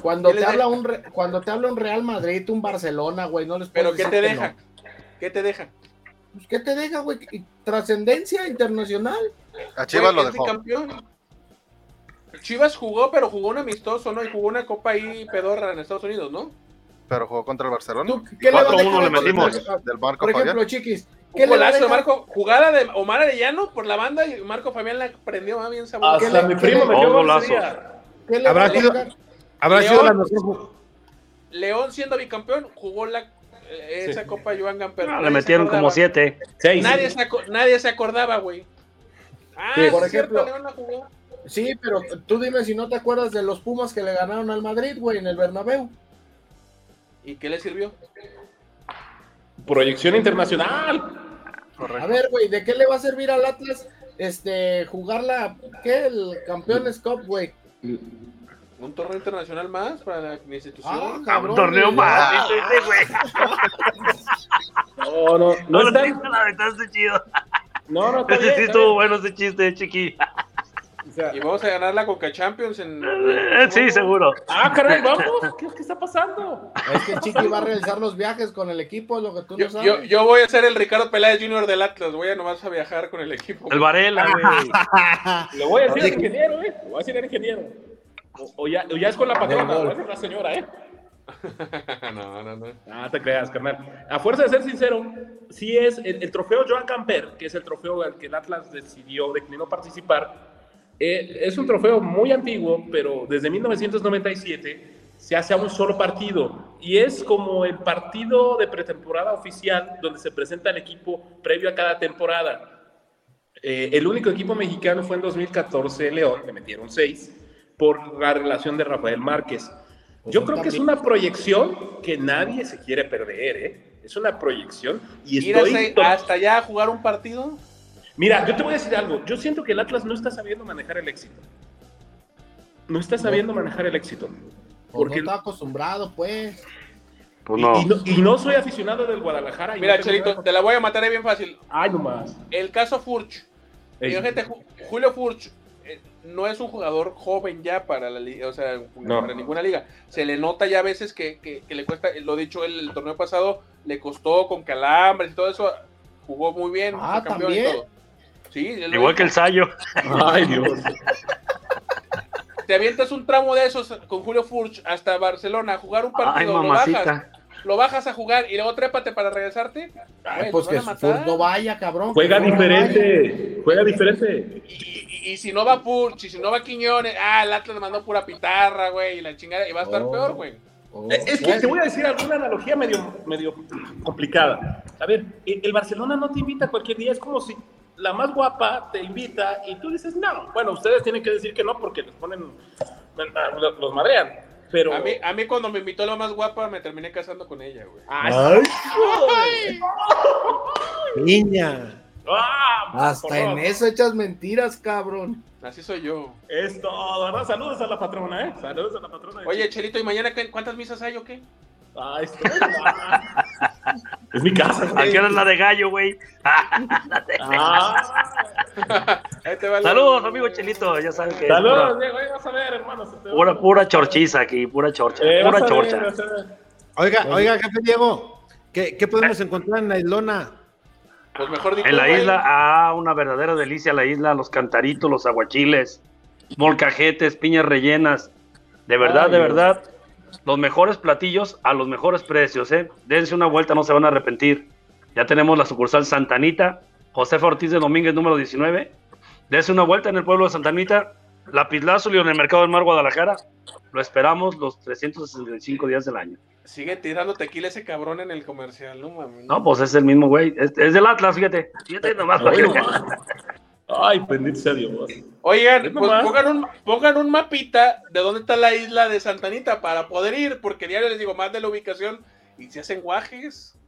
[SPEAKER 3] cuando
[SPEAKER 7] ¿Qué
[SPEAKER 3] te habla un Re- cuando te habla un Real Madrid, un Barcelona, güey, no les puedes
[SPEAKER 7] Pero ¿qué te deja?
[SPEAKER 3] no.
[SPEAKER 7] ¿Qué te deja?
[SPEAKER 3] Pues, ¿Qué te deja, güey? Trascendencia internacional.
[SPEAKER 5] A Chivas
[SPEAKER 7] Güey,
[SPEAKER 5] lo dejó.
[SPEAKER 7] Chivas jugó, pero jugó un amistoso, ¿no? Y jugó una copa ahí pedorra en Estados Unidos, ¿no?
[SPEAKER 5] Pero jugó contra el Barcelona.
[SPEAKER 3] ¿Tú qué le a
[SPEAKER 2] 4-1
[SPEAKER 3] dejar
[SPEAKER 2] le metimos.
[SPEAKER 5] Del Marco
[SPEAKER 3] Por ejemplo,
[SPEAKER 5] Fabián.
[SPEAKER 3] Chiquis,
[SPEAKER 7] Un
[SPEAKER 3] ¿qué le va a
[SPEAKER 7] golazo? Marco, jugada de Omar Arellano por la banda y Marco Fabián la prendió ah, bien sabroso.
[SPEAKER 3] ¿Qué
[SPEAKER 4] Hasta mi primo me dio
[SPEAKER 2] golazo.
[SPEAKER 3] ¿Qué le
[SPEAKER 1] Habrá
[SPEAKER 3] va a
[SPEAKER 1] sido-
[SPEAKER 3] dejar?
[SPEAKER 1] Habrá
[SPEAKER 7] León.
[SPEAKER 1] sido la mejor. ju-
[SPEAKER 7] León siendo bicampeón jugó la eh, esa copa Joan Gamper. Nadie
[SPEAKER 2] le
[SPEAKER 7] se
[SPEAKER 2] metieron como
[SPEAKER 7] acordaba.
[SPEAKER 2] siete.
[SPEAKER 4] Seis.
[SPEAKER 7] Nadie se, nadie se acordaba, güey. Ah,
[SPEAKER 3] Sí, por
[SPEAKER 7] es cierto,
[SPEAKER 3] ejemplo-
[SPEAKER 7] León la jugó.
[SPEAKER 3] Sí, pero tú dime si no te acuerdas de los Pumas que le ganaron al Madrid, güey, en el Bernabéu.
[SPEAKER 7] ¿Y qué le sirvió?
[SPEAKER 4] Proyección internacional.
[SPEAKER 3] A
[SPEAKER 5] Correcto.
[SPEAKER 3] ver, güey, ¿de qué le va a servir al Atlas este jugar la qué el Campeones Cup, güey?
[SPEAKER 7] Un torneo internacional más para la institución.
[SPEAKER 3] Ah,
[SPEAKER 2] Un
[SPEAKER 3] cabrón.
[SPEAKER 2] torneo
[SPEAKER 3] güey.
[SPEAKER 2] más. ese güey.
[SPEAKER 4] No, no, no
[SPEAKER 2] No tengo, la está chido.
[SPEAKER 4] No, no, está
[SPEAKER 2] Ese
[SPEAKER 4] bien,
[SPEAKER 2] sí
[SPEAKER 4] está
[SPEAKER 2] estuvo
[SPEAKER 4] bien.
[SPEAKER 2] bueno ese chiste, chiqui.
[SPEAKER 4] O sea,
[SPEAKER 7] Y vamos a ganar la Coca Champions en.
[SPEAKER 2] Eh, Sí, seguro.
[SPEAKER 4] Ah, caray, vamos. ¿Qué, qué está pasando?
[SPEAKER 3] Es que el Chiqui va a realizar los viajes con el equipo, lo que tú
[SPEAKER 7] Yo,
[SPEAKER 3] no sabes.
[SPEAKER 7] yo, yo voy a ser el Ricardo Peláez Jr. del Atlas. Voy a nomás a viajar con el equipo.
[SPEAKER 2] El Varela, güey.
[SPEAKER 4] Le voy a decir al ingeniero, ¿eh? Le voy a decir al ingeniero. O, o ya, o ya es con la patrona,
[SPEAKER 3] Del gol.
[SPEAKER 4] o es la señora, ¿eh?
[SPEAKER 7] no, no, no.
[SPEAKER 4] Ah, te creas, carnal. A fuerza de ser sincero, sí es el, el trofeo Joan Camper, que es el trofeo al que el Atlas decidió, declinó participar. eh, es un trofeo muy antiguo, pero desde 1997 se hace a un solo partido. Y es como el partido de pretemporada oficial donde se presenta el equipo previo a cada temporada. Eh, el único equipo mexicano fue en 2014 León, le metieron seis, por la relación de Rafael Márquez. Yo creo que es una proyección que nadie se quiere perder, ¿eh? Es una proyección y estoy...
[SPEAKER 7] hasta, hasta allá a jugar un partido.
[SPEAKER 4] Mira, yo te voy a decir algo. Yo siento que el Atlas no está sabiendo manejar el éxito. No está sabiendo manejar el éxito.
[SPEAKER 3] Pues no
[SPEAKER 4] Porque,
[SPEAKER 3] está acostumbrado, pues.
[SPEAKER 2] Pues
[SPEAKER 4] y,
[SPEAKER 2] no.
[SPEAKER 4] y no, y no soy aficionado del Guadalajara. y
[SPEAKER 7] Mira, Chelito, te la voy a matar ahí bien fácil.
[SPEAKER 4] Ay, nomás.
[SPEAKER 7] El caso Furch. Julio Furch. No es un jugador joven ya para la liga, o sea, para ninguna liga. Se le nota ya a veces que, que, le cuesta, lo dicho el, el, torneo pasado, le costó con calambres y todo eso, jugó muy bien,
[SPEAKER 3] ah, ¿también?
[SPEAKER 7] Sí,
[SPEAKER 2] igual que el Sayo.
[SPEAKER 4] Ay, Dios.
[SPEAKER 7] Te avientas un tramo de esos con Julio Furch hasta Barcelona a jugar un partido, Ay, lo bajas lo bajas a jugar y luego trépate para regresarte.
[SPEAKER 3] pues que no vaya, cabrón.
[SPEAKER 4] Juega diferente, juega diferente.
[SPEAKER 7] Y, si no va Furch, y si no va Quiñones, ah, el Atlas mandó pura pitarra, güey, y la chingada, y va a estar oh. peor, güey.
[SPEAKER 4] Oh. Es que te voy a decir alguna analogía medio, medio complicada. A ver, el Barcelona no te invita cualquier día, es como si la más guapa te invita y tú dices no. Bueno, ustedes tienen que decir que no porque les ponen, los madrean. Pero...
[SPEAKER 7] A mí, a mí cuando me invitó la más guapa me terminé casando con ella, güey.
[SPEAKER 3] ¡Ay! Niña. Ah, Hasta en eso echas mentiras, cabrón.
[SPEAKER 7] Así soy yo.
[SPEAKER 4] Es todo, ¿verdad? Saludos a la patrona, ¿eh? Saludos a la patrona.
[SPEAKER 7] Oye, Chelito, ¿y mañana cuántas misas hay o qué?
[SPEAKER 4] Ah, estoy... es mi casa.
[SPEAKER 2] ¿A qué hora es la de gallo, güey?
[SPEAKER 7] ah.
[SPEAKER 2] Saludos, amigo Chelito, ya sabes que.
[SPEAKER 4] Saludos, Diego, vas a ver, hermano.
[SPEAKER 2] Pura, pura chorchiza aquí, pura chorcha. Eh, pura chorcha.
[SPEAKER 1] oiga, oiga, jefe Diego, ¿qué, qué podemos encontrar en la islona?
[SPEAKER 7] Pues mejor dicho,
[SPEAKER 2] En la isla, ah, una verdadera delicia la isla, los cantaritos, los aguachiles, molcajetes, piñas rellenas. De verdad, de verdad, los mejores platillos a los mejores precios, ¿eh? Dense una vuelta, no se van a arrepentir. Ya tenemos la sucursal Santanita, José Ortiz de Domínguez, número 19. Dense una vuelta en el pueblo de Santanita, Lapislázuli en el mercado del mar Guadalajara. Lo esperamos los 365 días del año.
[SPEAKER 7] Sigue tirando tequila ese cabrón en el comercial, no mami.
[SPEAKER 2] No, pues es el mismo güey. Es, del Atlas, fíjate. Fíjate nomás.
[SPEAKER 4] Ay, bendito sea Dios.
[SPEAKER 7] Oigan, pues pongan un, pongan un mapita de dónde está la isla de Santanita para poder ir, porque ya les digo más de la ubicación y se hacen guajes.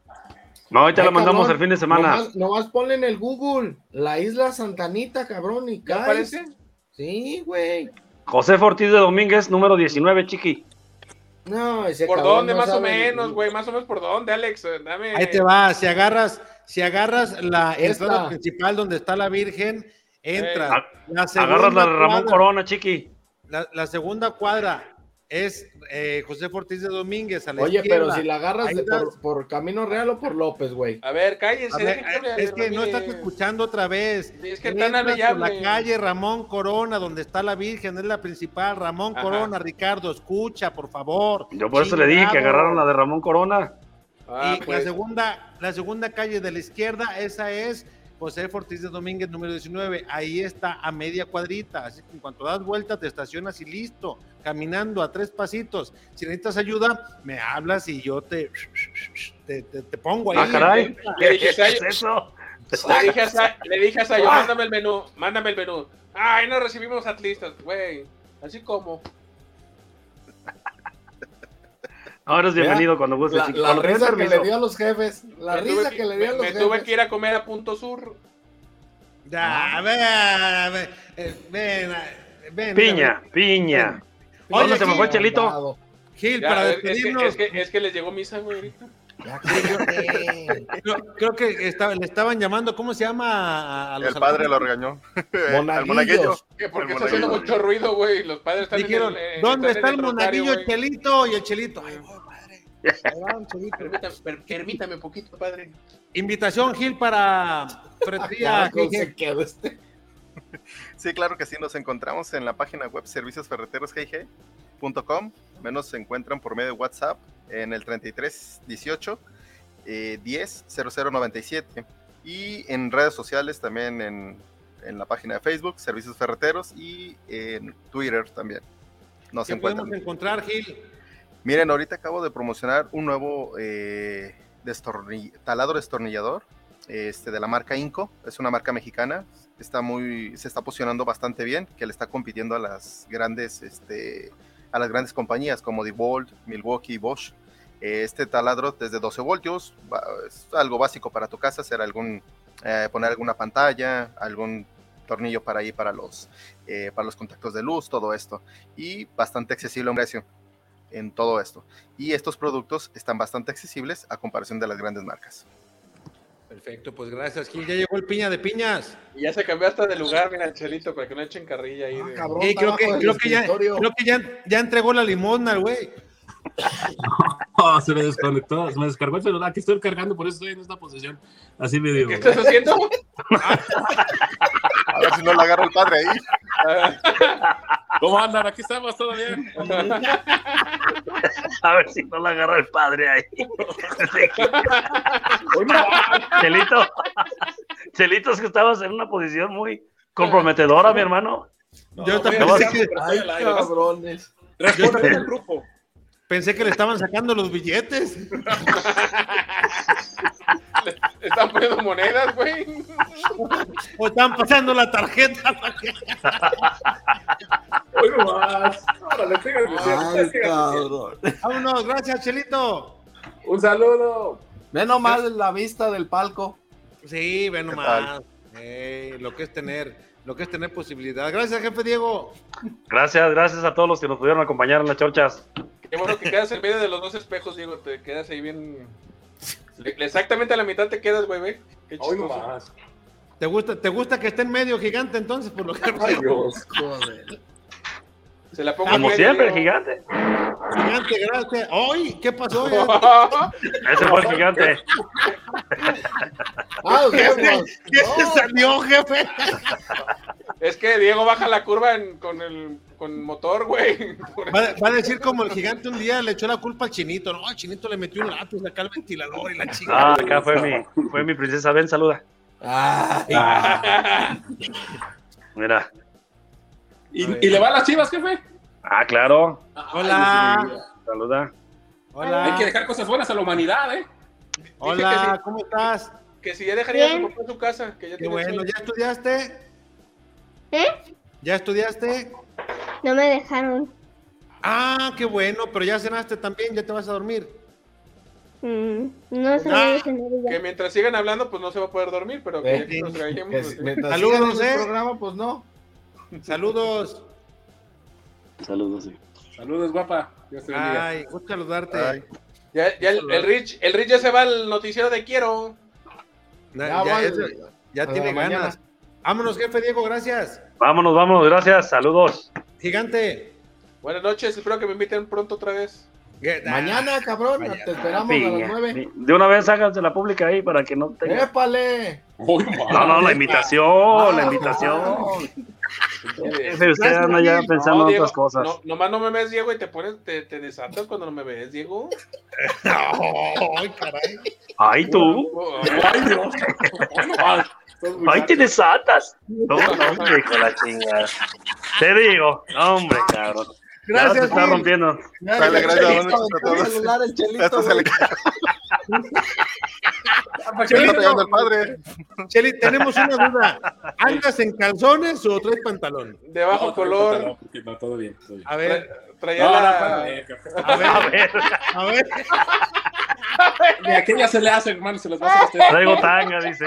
[SPEAKER 2] No, ahorita la mandamos el fin de semana.
[SPEAKER 3] Nomás, nomás ponle en el Google la isla Santanita, cabrón, y
[SPEAKER 7] ¿Qué aparece?
[SPEAKER 3] Sí, güey.
[SPEAKER 2] José Ortiz de Domínguez, número 19, chiqui.
[SPEAKER 3] No, ese
[SPEAKER 7] ¿Por dónde más o menos, güey? Más o menos por dónde, Alex. Dame...
[SPEAKER 1] Ahí te va, si agarras, si agarras la entrada principal donde está la Virgen, entra.
[SPEAKER 2] agarras la de Ramón Corona, chiqui.
[SPEAKER 1] La, segunda cuadra es eh, José Ortiz de Domínguez. A la
[SPEAKER 3] Oye, pero si la agarras por, Camino Real o por López, güey.
[SPEAKER 7] A ver, cállense.
[SPEAKER 1] es que no estás escuchando otra vez.
[SPEAKER 7] es que están por
[SPEAKER 1] la calle Ramón Corona, donde está la Virgen, es la principal. Ramón Corona, Ricardo, escucha, por favor.
[SPEAKER 2] Yo por eso le dije que agarraron la de Ramón Corona.
[SPEAKER 1] Ah, y la pues. segunda, la segunda calle de la izquierda, esa es José Ortiz de Domínguez, número 19. Ahí está a media cuadrita. Así que en cuanto das vuelta, te estacionas y listo. Caminando a tres pasitos. Si necesitas ayuda, me hablas y yo te, te, pongo ahí.
[SPEAKER 2] Ah, caray. ¿Qué, es eso?
[SPEAKER 7] Le dije a, le dije a Sayo, mándame el menú, mándame el menú. Ay, no recibimos atlistas, güey. Así como.
[SPEAKER 2] Ahora es bienvenido cuando guste.
[SPEAKER 3] La, la risa que le dio a los jefes. La risa que, le dio a los jefes.
[SPEAKER 7] Me tuve que ir a comer a Punto Sur.
[SPEAKER 1] Ya, ven, ven, ven.
[SPEAKER 2] Piña, piña. ¿Dónde se me fue Chelito?
[SPEAKER 1] Gil, para
[SPEAKER 7] despedirnos. Es que, es, que, es que les llegó misa, güey, ahorita.
[SPEAKER 1] creo, que estaba, le estaban llamando, ¿cómo se llama?
[SPEAKER 5] A los el padre lo regañó.
[SPEAKER 3] Monaguillo.
[SPEAKER 7] Porque está haciendo mucho ruido, güey. Los padres están
[SPEAKER 1] Dijeron, en ¿dónde está el, monaguillo, Chelito? Y el Chelito. Ay,
[SPEAKER 7] padre. Permítame, permítame un poquito, padre.
[SPEAKER 1] Invitación, Gil, para Ferretería.
[SPEAKER 5] este. Sí, claro que sí, nos encontramos en la página web serviciosferreterosgig.com, menos se encuentran por medio de WhatsApp en el 33 18 eh, 10 0097 y en redes sociales también en, en, la página de Facebook, Servicios Ferreteros y en Twitter también.
[SPEAKER 1] Nos ¿Qué podemos encontrar, Gil?
[SPEAKER 5] Miren, ahorita acabo de promocionar un nuevo eh, taladro destornillador este, de la marca Inco. Es una marca mexicana. Está muy, se está posicionando bastante bien, que le está compitiendo a las grandes, este, a las grandes compañías como DeWalt, Milwaukee Bosch. Este taladro desde 12 voltios, es algo básico para tu casa, hacer algún, eh, poner alguna pantalla, algún tornillo para ahí para los, eh, para los contactos de luz, todo esto. Y bastante accesible en precio en todo esto. Y estos productos están bastante accesibles a comparación de las grandes marcas.
[SPEAKER 1] Perfecto, pues gracias, Gil. Ya llegó el piña de piñas.
[SPEAKER 7] Y ya se cambió hasta de lugar, mira, Chelito, para que no echen carrilla ahí. de-
[SPEAKER 3] Cabrón,
[SPEAKER 1] creo que, creo que, ya, creo que ya, ya entregó la limosna, el güey.
[SPEAKER 9] Oh, se me desconectó, se me descargó el celular. Aquí estoy cargando, por eso estoy en esta posición. Así me digo.
[SPEAKER 7] ¿Qué estás haciendo?
[SPEAKER 5] A ver si no la agarra el padre ahí.
[SPEAKER 9] ¿Cómo andan? Aquí estamos, ¿todo bien?
[SPEAKER 2] A ver si no la agarra el padre ahí. Chelito, Chelito, es que estabas en una posición muy comprometedora, mi hermano.
[SPEAKER 1] Yo
[SPEAKER 9] no,
[SPEAKER 1] pensé, que,
[SPEAKER 3] Ay, cabrones.
[SPEAKER 9] Respóndeme al grupo.
[SPEAKER 1] pensé que le estaban sacando los billetes.
[SPEAKER 7] Están poniendo monedas, güey.
[SPEAKER 1] O están pasando la tarjeta.
[SPEAKER 9] Órale.
[SPEAKER 1] Vámonos, gracias, Chelito.
[SPEAKER 9] Un saludo.
[SPEAKER 3] Ve nomás la vista del palco.
[SPEAKER 1] Sí, ve nomás. Ey, lo que es tener, lo que es tener posibilidad. Gracias, jefe Diego.
[SPEAKER 2] Gracias, gracias a todos los que nos pudieron acompañar en las chorchas.
[SPEAKER 7] Qué bueno que quedas en medio de los dos espejos, Diego. Te quedas ahí bien. Exactamente a la mitad te quedas, güey. Qué
[SPEAKER 9] no
[SPEAKER 7] chistoso.
[SPEAKER 9] más.
[SPEAKER 1] ¿Te gusta, ¿Te gusta que esté en medio gigante entonces? Por lo que
[SPEAKER 9] Ay, Dios.
[SPEAKER 3] Joder.
[SPEAKER 7] Se la pongo
[SPEAKER 2] Como siempre, el gigante.
[SPEAKER 1] Gigante, gracias. ¡Ay! ¿Qué pasó?
[SPEAKER 2] Ese fue el gigante.
[SPEAKER 3] Ah,
[SPEAKER 1] ¿Qué,
[SPEAKER 3] vemos.
[SPEAKER 1] ¿Qué se salió, jefe?
[SPEAKER 7] es que Diego baja la curva en- con el con motor, güey.
[SPEAKER 1] Va, va a decir como el gigante un día le echó la culpa al chinito. No, al chinito le metió un lápiz acá al ventilador y la chica.
[SPEAKER 2] Ah, acá fue mi, fue mi princesa. Ven, saluda.
[SPEAKER 3] Ay,
[SPEAKER 2] Mira.
[SPEAKER 9] ¿Y, y le va a las chivas, jefe?
[SPEAKER 2] Ah, claro.
[SPEAKER 1] Hola.
[SPEAKER 2] Saluda.
[SPEAKER 1] Hola.
[SPEAKER 9] Hay que dejar cosas buenas a la humanidad, ¿eh?
[SPEAKER 1] Hola, ¿cómo estás?
[SPEAKER 7] Que si ya dejaría a papá en su casa, que ya
[SPEAKER 1] Qué bueno,
[SPEAKER 7] sueño.
[SPEAKER 1] ¿ya estudiaste?
[SPEAKER 10] ¿Eh?
[SPEAKER 1] ¿Ya estudiaste?
[SPEAKER 10] No me dejaron.
[SPEAKER 1] Ah, qué bueno, pero ya cenaste también, ya te vas a dormir.
[SPEAKER 10] Mm, no sé
[SPEAKER 1] Ah,
[SPEAKER 7] Que mientras sigan hablando, pues no se va a poder dormir, pero que ya que nos
[SPEAKER 3] que
[SPEAKER 7] pues,
[SPEAKER 3] mientras
[SPEAKER 1] Saludos, ¿eh?
[SPEAKER 3] programa, pues no.
[SPEAKER 1] Saludos.
[SPEAKER 2] Saludos, sí.
[SPEAKER 9] Saludos, guapa. Dios te bendiga.
[SPEAKER 1] Ay, gusto saludarte.
[SPEAKER 5] Ay.
[SPEAKER 7] Ya, ya el, el Rich, el Rich ya se va al noticiero de Quiero.
[SPEAKER 1] Na-
[SPEAKER 3] Ya
[SPEAKER 1] ya,
[SPEAKER 3] va,
[SPEAKER 1] ese- ya
[SPEAKER 3] a
[SPEAKER 1] tiene
[SPEAKER 3] mañana.
[SPEAKER 1] ganas. Vámonos, jefe Diego, gracias.
[SPEAKER 2] Vámonos, vámonos. Gracias. Saludos.
[SPEAKER 1] Gigante.
[SPEAKER 7] Buenas noches, espero que me inviten pronto otra vez.
[SPEAKER 3] Mañana, cabrón, te esperamos a las nueve.
[SPEAKER 2] De una vez háganse la pública ahí para que no tenga.
[SPEAKER 3] ¡Épale!
[SPEAKER 9] No
[SPEAKER 2] No, la invitación, la
[SPEAKER 3] Ah,
[SPEAKER 2] invitación.
[SPEAKER 7] Eh,
[SPEAKER 2] Jefe, usted anda ya pensando
[SPEAKER 7] no,
[SPEAKER 2] en otras cosas.
[SPEAKER 7] no, nomás no me ves, Diego, y te pones, te, te desatas cuando no me ves, Diego.
[SPEAKER 1] Ay, caray.
[SPEAKER 2] Ay, tú.
[SPEAKER 9] Ay, Dios. No muy
[SPEAKER 2] Ay, te desatas. No, no, hombre, de la chingada. Te digo, hombre, cabrón. Ya
[SPEAKER 1] Gracias,
[SPEAKER 2] se está
[SPEAKER 1] Gil.
[SPEAKER 2] rompiendo.
[SPEAKER 5] Dale, gracias, noches a
[SPEAKER 3] El
[SPEAKER 5] todos.
[SPEAKER 3] celular, el chelito,
[SPEAKER 5] Esto se le el padre.
[SPEAKER 1] Cheli, tenemos una duda. ¿Andas en calzones o traes pantalón?
[SPEAKER 7] De bajo
[SPEAKER 9] No,
[SPEAKER 7] color.
[SPEAKER 9] No, todo bien. Todo bien.
[SPEAKER 1] A ver,
[SPEAKER 7] Traía
[SPEAKER 9] No,
[SPEAKER 7] la...
[SPEAKER 9] espérame, jefe.
[SPEAKER 1] a ver,
[SPEAKER 2] A ver,
[SPEAKER 1] a ver.
[SPEAKER 9] De aquella se le hace, hermano, se las va a hacer a usted.
[SPEAKER 2] traigo tanga, dice.